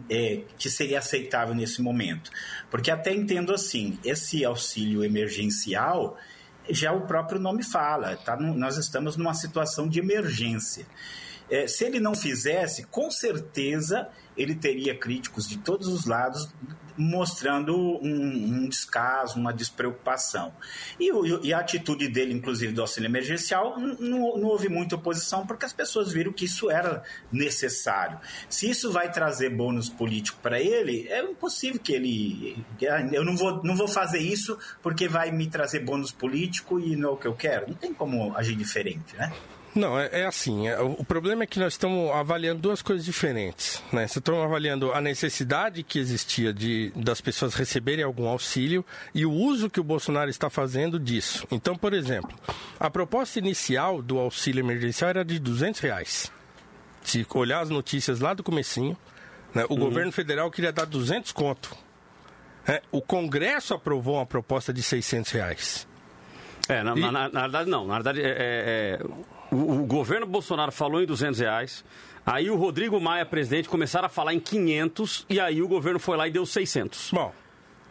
é, que seria aceitável nesse momento? Porque até entendo assim, esse auxílio emergencial já o próprio nome fala, tá? Nós estamos numa situação de emergência. É, se ele não fizesse, com certeza ele teria críticos de todos os lados mostrando um, um descaso, uma despreocupação. E, e a atitude dele, inclusive do auxílio emergencial, não, não houve muita oposição, porque as pessoas viram que isso era necessário. Se isso vai trazer bônus político para ele, é impossível que ele. ah, Eu não vou, não vou fazer isso porque vai me trazer bônus político e não é o que eu quero. Não tem como agir diferente, né? Não, é, é assim. é, o problema é que nós estamos avaliando duas coisas diferentes. Né? Nós estamos avaliando a necessidade que existia de, das pessoas receberem algum auxílio e o uso que o Bolsonaro está fazendo disso. Então, por exemplo, a proposta inicial do auxílio emergencial era de 200 reais. Se olhar as notícias lá do comecinho, né, o governo federal queria dar 200 conto. É, o Congresso aprovou uma proposta de 600 reais. É, na, na- na- na verdade não. Na verdade, é, é- é, o, o governo Bolsonaro falou em 200 reais. Aí o Rodrigo Maia, presidente, começaram a falar em 500 e aí o governo foi lá e deu 600. Bom,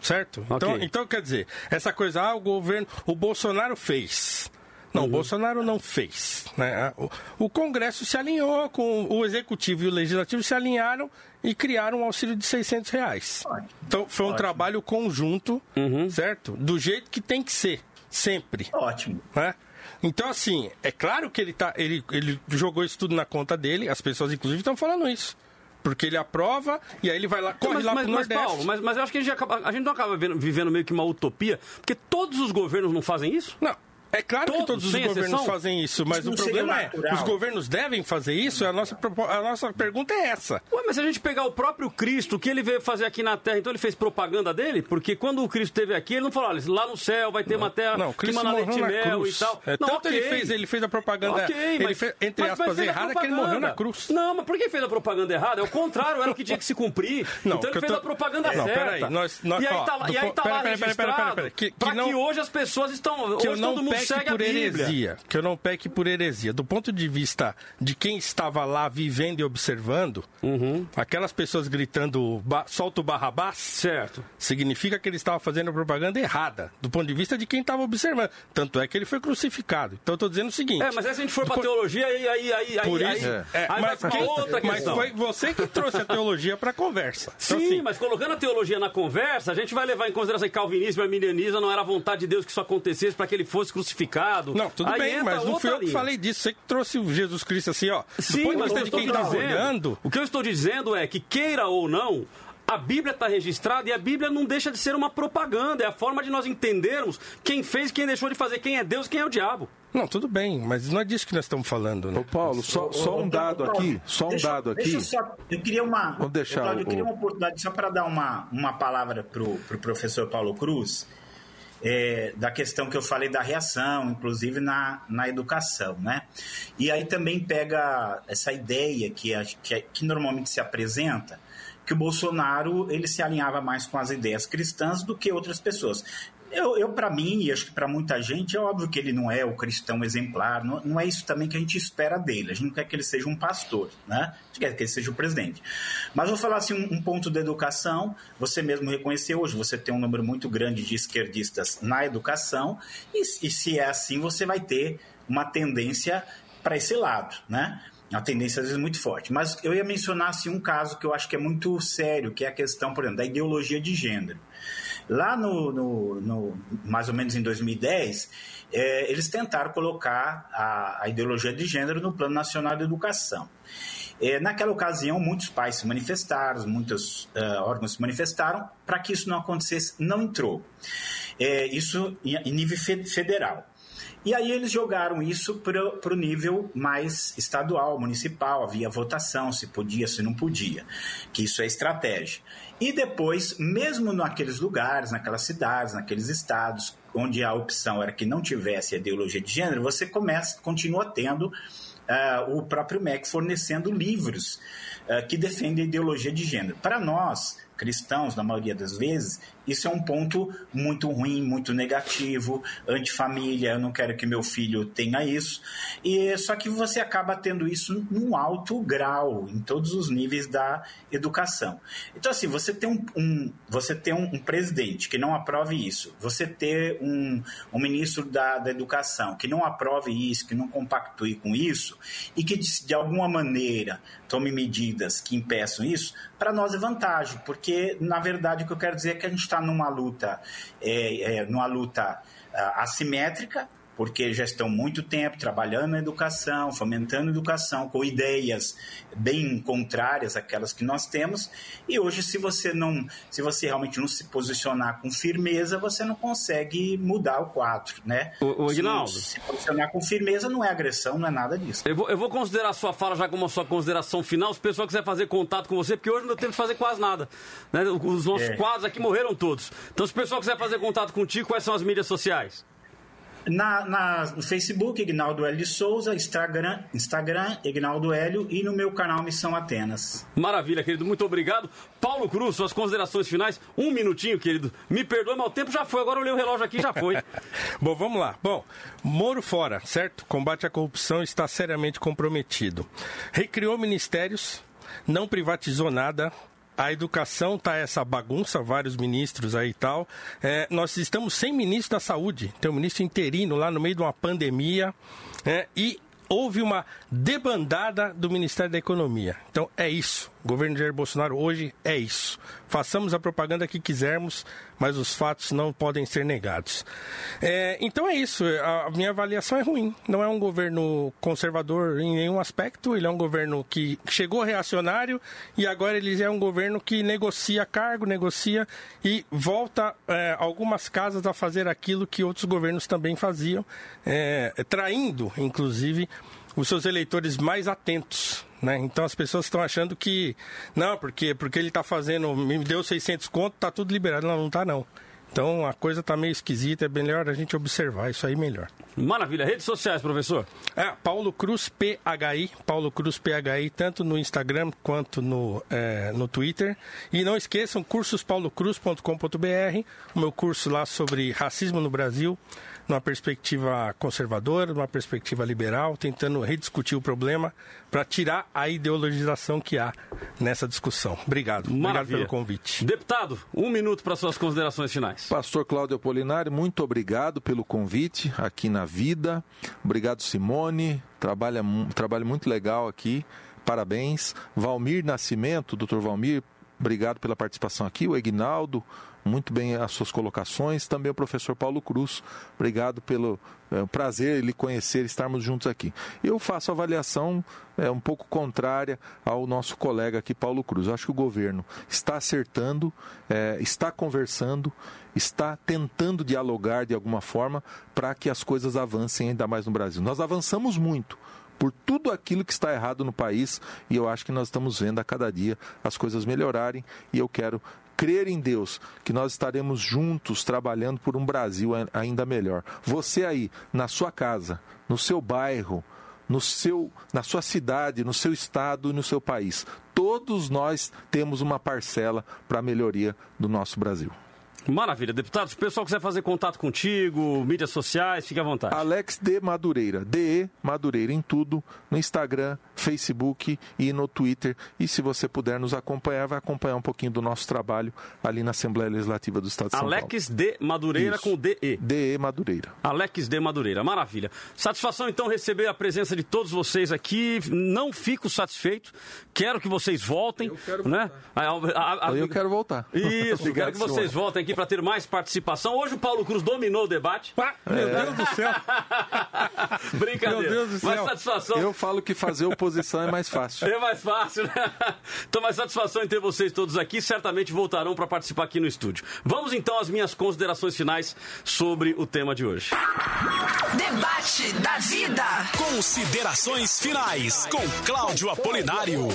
certo? Então, Ok. então, quer dizer, essa coisa, ah, o governo, o Bolsonaro fez. Não, o Bolsonaro não fez. Né? O, o Congresso se alinhou com o Executivo e o Legislativo se alinharam e criaram um auxílio de 600 reais. Então, foi um trabalho conjunto, certo? Do jeito que tem que ser, sempre. Ótimo. Né? Então, assim, é claro que ele, tá, ele, ele jogou isso tudo na conta dele, as pessoas, inclusive, estão falando isso. Porque ele aprova e aí ele vai lá, corre mas, lá mas, pro mas, Nordeste. Paulo, mas, mas eu acho que a gente, acaba- a gente não acaba vivendo, meio que uma utopia, porque todos os governos não fazem isso? Não. É claro que todos os governos exceção? fazem isso, mas Isso o não problema é, os governos devem fazer isso? A nossa, a nossa pergunta é essa. Ué, mas se a gente pegar o próprio Cristo, o que ele veio fazer aqui na Terra, então ele fez propaganda dele? Porque quando o Cristo esteve aqui, ele não falou, olha, lá no céu vai ter uma terra Não, que manda leite e mel cruz. e tal. É, não, tanto ele ok. fez, ele fez a propaganda, Ok, ele mas- fez, entre mas- mas aspas, fez a errada, que ele morreu na cruz. Não, mas por que fez a propaganda errada? É o contrário, era o que tinha que se cumprir. Não, então que ele fez tô- a propaganda Não, certa. peraí, nós- nós- e aí tá, e aí tá lá pera, pera, pera, registrado pera, que- que pra não- que hoje as pessoas estão... que hoje não todo mundo peque a por heresia, que eu não peque por heresia. Do ponto de vista de quem estava lá vivendo e observando, Uhum. aquelas pessoas gritando solta o Barrabás, certo. significa que ele estava fazendo propaganda errada, do ponto de vista de quem estava observando. Tanto é que ele foi crucificado. Então eu estou dizendo o seguinte. É, mas aí se a gente for do ponto- teologia, aí, aí, aí, aí, Por aí, isso, aí, é, vai mas, pra quem- outra mas questão. foi você que trouxe a teologia para a conversa. Então, Sim, assim, mas colocando a teologia na conversa, a gente vai levar em consideração que calvinismo e arminianismo não era a vontade de Deus que isso acontecesse para que ele fosse crucificado. Não, tudo Aí bem, mas não fui eu que linha. falei disso. Você que trouxe o Jesus Cristo assim, ó. Do Sim, ponto de mas de quem está olhando. o que eu estou dizendo é que queira ou não, a Bíblia está registrada e a Bíblia não deixa de ser uma propaganda. É a forma de nós entendermos quem fez, quem deixou de fazer, quem é Deus, quem é o diabo. Não, tudo bem, mas não é disso que nós estamos falando, né? Ô Paulo, só, só um dado aqui, só um Deixa- dado deixa aqui. eu só- eu queria uma. Deixar eu queria uma oportunidade só para dar uma, uma palavra para o pro professor Paulo Cruz, é, da questão que eu falei da reação, inclusive na, na educação, né? E aí também pega essa ideia que, a- que, que normalmente se apresenta, que o Bolsonaro ele se alinhava mais com as ideias cristãs do que outras pessoas. Eu, eu para mim, e acho que para muita gente, é óbvio que ele não é o cristão exemplar, não, não é isso também que a gente espera dele. A gente não quer que ele seja um pastor, né? A gente quer que ele seja o presidente. Mas vou falar assim, um, um ponto da educação, você mesmo reconheceu hoje, você tem um número muito grande de esquerdistas na educação, e, e se é assim, você vai ter uma tendência para esse lado, né? Uma tendência às vezes muito forte. Mas eu ia mencionar assim, um caso que eu acho que é muito sério, que é a questão, por exemplo, da ideologia de gênero. Lá no, no- no- mais ou menos em 2010, eh, eles tentaram colocar a, a ideologia de gênero no Plano Nacional de Educação. Eh, naquela ocasião, muitos pais se manifestaram, muitos eh, órgãos se manifestaram para que isso não acontecesse, não entrou. Eh, isso em, em nível fe- federal. E aí eles jogaram isso para o nível mais estadual, municipal, havia votação, se podia, se não podia, que isso é estratégia. E depois, mesmo naqueles lugares, naquelas cidades, naqueles estados, onde a opção era que não tivesse ideologia de gênero, você começa, continua tendo ah, o próprio MEC fornecendo livros ah, que defendem a ideologia de gênero. Para nós, cristãos, na maioria das vezes, isso é um ponto muito ruim, muito negativo, antifamília, eu não quero que meu filho tenha isso. E só que você acaba tendo isso num alto grau, em todos os níveis da educação. Então, assim, você tem um, um- você tem um, um presidente que não aprove isso, você ter um, um ministro da, da educação que não aprove isso, que não compactue com isso, e que de, de alguma maneira tome medidas que impeçam isso, para nós é vantagem, porque na verdade o que eu quero dizer é que a gente está numa luta, é, é, numa luta ah, assimétrica, porque já estão muito tempo trabalhando na educação, fomentando a educação, com ideias bem contrárias àquelas que nós temos. E hoje, se você não, se você realmente não se posicionar com firmeza, você não consegue mudar o quadro, né? Ô, Se- Aguinaldo. Se, posicionar com firmeza não é agressão, não é nada disso. Eu vou, eu vou considerar a sua fala já como a sua consideração final. Se o pessoal quiser fazer contato com você, porque hoje não deu tempo de fazer quase nada. né? Os nossos É. quadros aqui morreram todos. Então, se o pessoal quiser fazer contato contigo, quais são as mídias sociais? Na, na- no Facebook, Ignaldo Hélio de Souza, Instagram, Instagram, Ignaldo Hélio e no meu canal Missão Atenas. Maravilha, querido. Muito obrigado. Paulo Cruz, suas considerações finais. Um minutinho, querido. Me perdoe, mas o tempo já foi. Agora eu olhei o relógio aqui e já foi. Bom, vamos lá. Bom, Moro fora, certo? Combate à corrupção está seriamente comprometido. Recriou ministérios, não privatizou nada. A educação tá essa bagunça, vários ministros aí e tal. É, nós estamos sem ministro da saúde. Tem um ministro interino lá no meio de uma pandemia. é, e houve uma debandada do Ministério da Economia. Então é isso. O governo Jair Bolsonaro hoje é isso. Façamos a propaganda que quisermos, mas os fatos não podem ser negados. É, então é isso. A minha avaliação é ruim. Não é um governo conservador em nenhum aspecto. Ele é um governo que chegou reacionário e agora ele é um governo que negocia cargo, negocia e volta é, algumas casas a fazer aquilo que outros governos também faziam, é, traindo, inclusive, os seus eleitores mais atentos. Né? Então as pessoas estão achando que, não, porque, porque ele está fazendo, me deu 600 conto, tá tudo liberado. Não, não está não. Então a coisa está meio esquisita, é melhor a gente observar isso aí melhor. Maravilha. Redes sociais, professor? É, Paulo Cruz PHI, Paulo Cruz PHI, tanto no Instagram quanto no, é, no Twitter. E não esqueçam, cursospaulocruz.com.br, o meu curso lá sobre racismo no Brasil, numa perspectiva conservadora, numa perspectiva liberal, tentando rediscutir o problema para tirar a ideologização que há nessa discussão. Obrigado. Maravilha. Obrigado pelo convite. Deputado, um minuto para suas considerações finais. Pastor Cláudio Apolinário, muito obrigado pelo convite aqui na Vida. Obrigado, Simone. Trabalha, trabalho muito legal aqui. Parabéns. Valmir Nascimento, doutor Valmir, obrigado pela participação aqui. O Egnaldo, muito bem as suas colocações. Também o professor Paulo Cruz, obrigado pelo é, prazer lhe conhecer, estarmos juntos aqui. Eu faço avaliação é, um pouco contrária ao nosso colega aqui, Paulo Cruz. Eu acho que o governo está acertando, é, está conversando, está tentando dialogar de alguma forma para que as coisas avancem ainda mais no Brasil. Nós avançamos muito por tudo aquilo que está errado no país e eu acho que nós estamos vendo a cada dia as coisas melhorarem e eu quero crer em Deus, que nós estaremos juntos trabalhando por um Brasil ainda melhor. Você aí, na sua casa, no seu bairro, no seu, na sua cidade, no seu estado e no seu país. Todos nós temos uma parcela para a melhoria do nosso Brasil. Maravilha, deputado. Se o pessoal quiser fazer contato contigo, mídias sociais, fique à vontade. Alex de Madureira, DE Madureira em tudo, no Instagram, Facebook e no Twitter. E se você puder nos acompanhar, vai acompanhar um pouquinho do nosso trabalho ali na Assembleia Legislativa do Estado de São Alex Paulo. Alex de Madureira Isso. com DE. DE Madureira. Alex de Madureira, maravilha. Satisfação então receber a presença de todos vocês aqui. Não fico satisfeito. Quero que vocês voltem. Eu quero né? A, a, a, eu quero voltar. Isso, quero que vocês voltem aqui para ter mais participação. Hoje o Paulo Cruz dominou o debate. Pá, meu é. Deus do céu. Brincadeira. Meu Deus do céu. Mas satisfação. Eu falo que fazer oposição é mais fácil. É mais fácil, né? Então, mais satisfação em ter vocês todos aqui. Certamente voltarão para participar aqui no estúdio. Vamos então às minhas considerações finais sobre o tema de hoje. Debate da vida. Considerações finais com Cláudio Apolinário.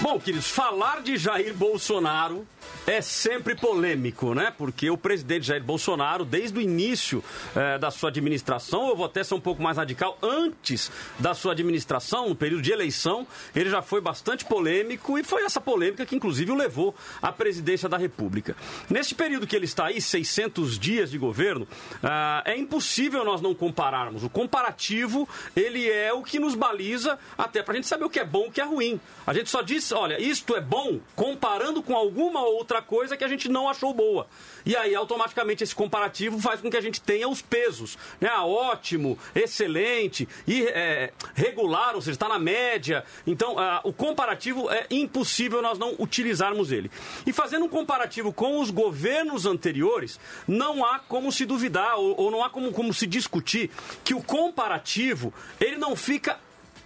Bom, queridos, falar de Jair Bolsonaro é sempre polêmico, né? Porque o presidente Jair Bolsonaro, desde o início eh, da sua administração, eu vou até ser um pouco mais radical, antes da sua administração, no período de eleição, ele já foi bastante polêmico e foi essa polêmica que, inclusive, o levou à presidência da República. Neste período que ele está aí, 600 dias de governo, ah, é impossível nós não compararmos. O comparativo, ele é o que nos baliza até para a gente saber o que é bom e o que é ruim. A gente só diz, olha, isto é bom comparando com alguma outra coisa que a gente não achou boa. E aí, automaticamente, esse comparativo faz com que a gente tenha os pesos. Né? Ótimo, excelente, e, é, regular, ou seja, está na média. Então, ah, o comparativo é impossível nós não utilizarmos ele. E fazendo um comparativo com os governos anteriores, não há como se duvidar, ou, ou não há como, como se discutir que o comparativo, ele não fica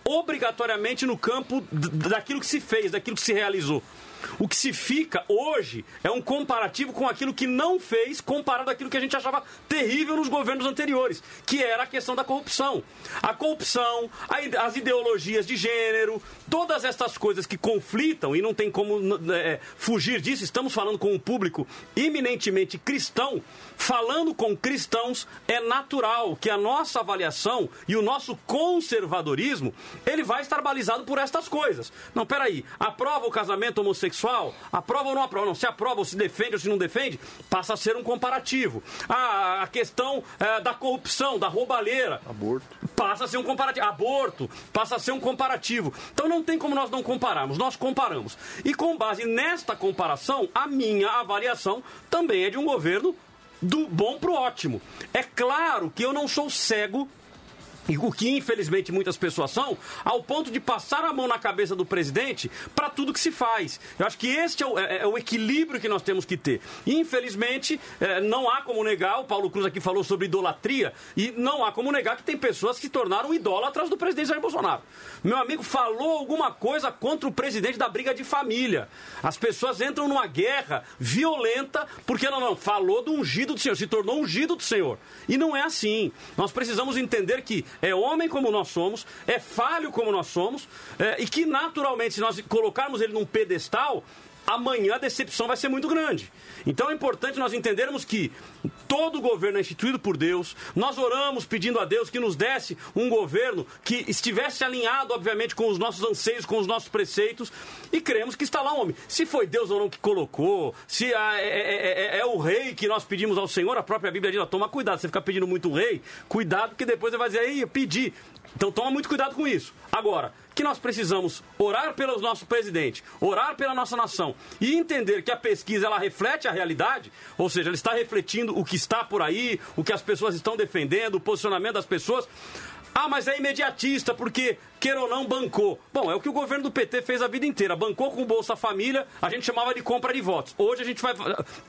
obrigatoriamente no campo daquilo que se fez, daquilo que se realizou. O que se fica hoje é um comparativo com aquilo que não fez, comparado àquilo que a gente achava terrível nos governos anteriores, que era a questão da corrupção. A corrupção, as ideologias de gênero, todas essas coisas que conflitam e não tem como é, fugir disso. Estamos falando com um público eminentemente cristão. Falando com cristãos, é natural que a nossa avaliação e o nosso conservadorismo ele vai estar balizado por estas coisas. Não, peraí, aprova o casamento homossexual? Aprova ou não aprova? Não, se aprova ou se defende ou se não defende, passa a ser um comparativo. Ah, a questão é, da corrupção, da roubalheira. Aborto. Passa a ser um comparativo. Aborto, passa a ser um comparativo. Então não tem como nós não compararmos, nós comparamos. E com base nesta comparação, a minha avaliação também é de um governo do bom para o ótimo. É claro que eu não sou cego e o que infelizmente muitas pessoas são, ao ponto de passar a mão na cabeça do presidente para tudo que se faz. Eu acho que este é o, é, é o, equilíbrio que nós temos que ter. Infelizmente, é, não há como negar, o Paulo Cruz aqui falou sobre idolatria, e não há como negar que tem pessoas que se tornaram idólatras do presidente Jair Bolsonaro. Meu amigo falou alguma coisa contra o presidente da briga de família. As pessoas entram numa guerra violenta porque não, não, falou do ungido do Senhor, se tornou ungido do Senhor. E não é assim. Nós precisamos entender que é homem como nós somos, é falho como nós somos, é, e que naturalmente, se nós colocarmos ele num pedestal, amanhã a decepção vai ser muito grande. Então é importante nós entendermos que todo governo é instituído por Deus. Nós oramos pedindo a Deus que nos desse um governo que estivesse alinhado, obviamente, com os nossos anseios, com os nossos preceitos, e cremos que está lá um homem. Se foi Deus ou não que colocou, se é, é, é, é o rei que nós pedimos ao Senhor, a própria Bíblia diz: toma cuidado, você ficar pedindo muito rei, cuidado, porque depois você vai dizer, aí, pedi. Então toma muito cuidado com isso. Agora, que nós precisamos orar pelo nosso presidente, orar pela nossa nação e entender que a pesquisa ela reflete a realidade, ou seja, ela está refletindo o que está por aí, o que as pessoas estão defendendo, o posicionamento das pessoas. Ah, mas é imediatista, porque queira ou não, bancou. Bom, é o que o governo do PT fez a vida inteira. Bancou com o Bolsa Família, a gente chamava de compra de votos. Hoje a gente vai.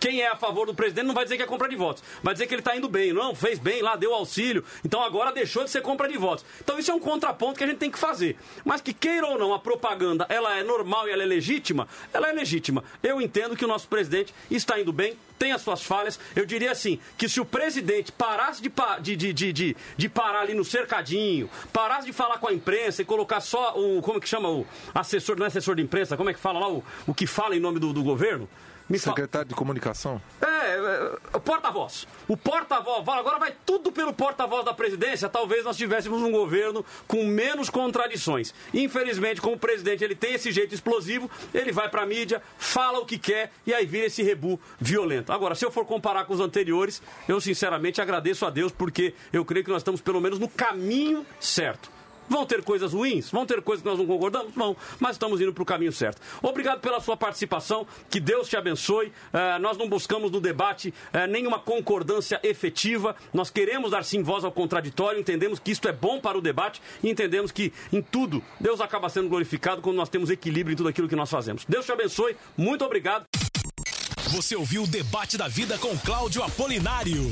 Quem é a favor do presidente não vai dizer que é compra de votos. Vai dizer que ele está indo bem. Não, fez bem lá, deu auxílio. Então agora deixou de ser compra de votos. Então isso é um contraponto que a gente tem que fazer. Mas que queira ou não, a propaganda ela é normal e ela é legítima, ela é legítima. Eu entendo que o nosso presidente está indo bem, tem as suas falhas. Eu diria assim, que se o presidente parasse de, de, de, de, de parar ali no cercadinho, parasse de falar com a imprensa colocar só o. Como é que chama o assessor, não é assessor de imprensa, como é que fala lá o, o que fala em nome do, do governo? Me Secretário de Comunicação? É, é, o porta-voz. O porta-voz. Agora vai tudo pelo porta-voz da presidência. Talvez nós tivéssemos um governo com menos contradições. Infelizmente, como o presidente ele tem esse jeito explosivo, ele vai para a mídia, fala o que quer e aí vira esse rebu violento. Agora, se eu for comparar com os anteriores, eu sinceramente agradeço a Deus porque eu creio que nós estamos pelo menos no caminho certo. Vão ter coisas ruins? Vão ter coisas que nós não concordamos? Vão, mas estamos indo para o caminho certo. Obrigado pela sua participação, que Deus te abençoe. Uh, nós não buscamos no debate uh, nenhuma concordância efetiva, nós queremos dar sim voz ao contraditório, entendemos que isto é bom para o debate e entendemos que em tudo Deus acaba sendo glorificado quando nós temos equilíbrio em tudo aquilo que nós fazemos. Deus te abençoe, muito obrigado. Você ouviu o debate da vida com Cláudio Apolinário.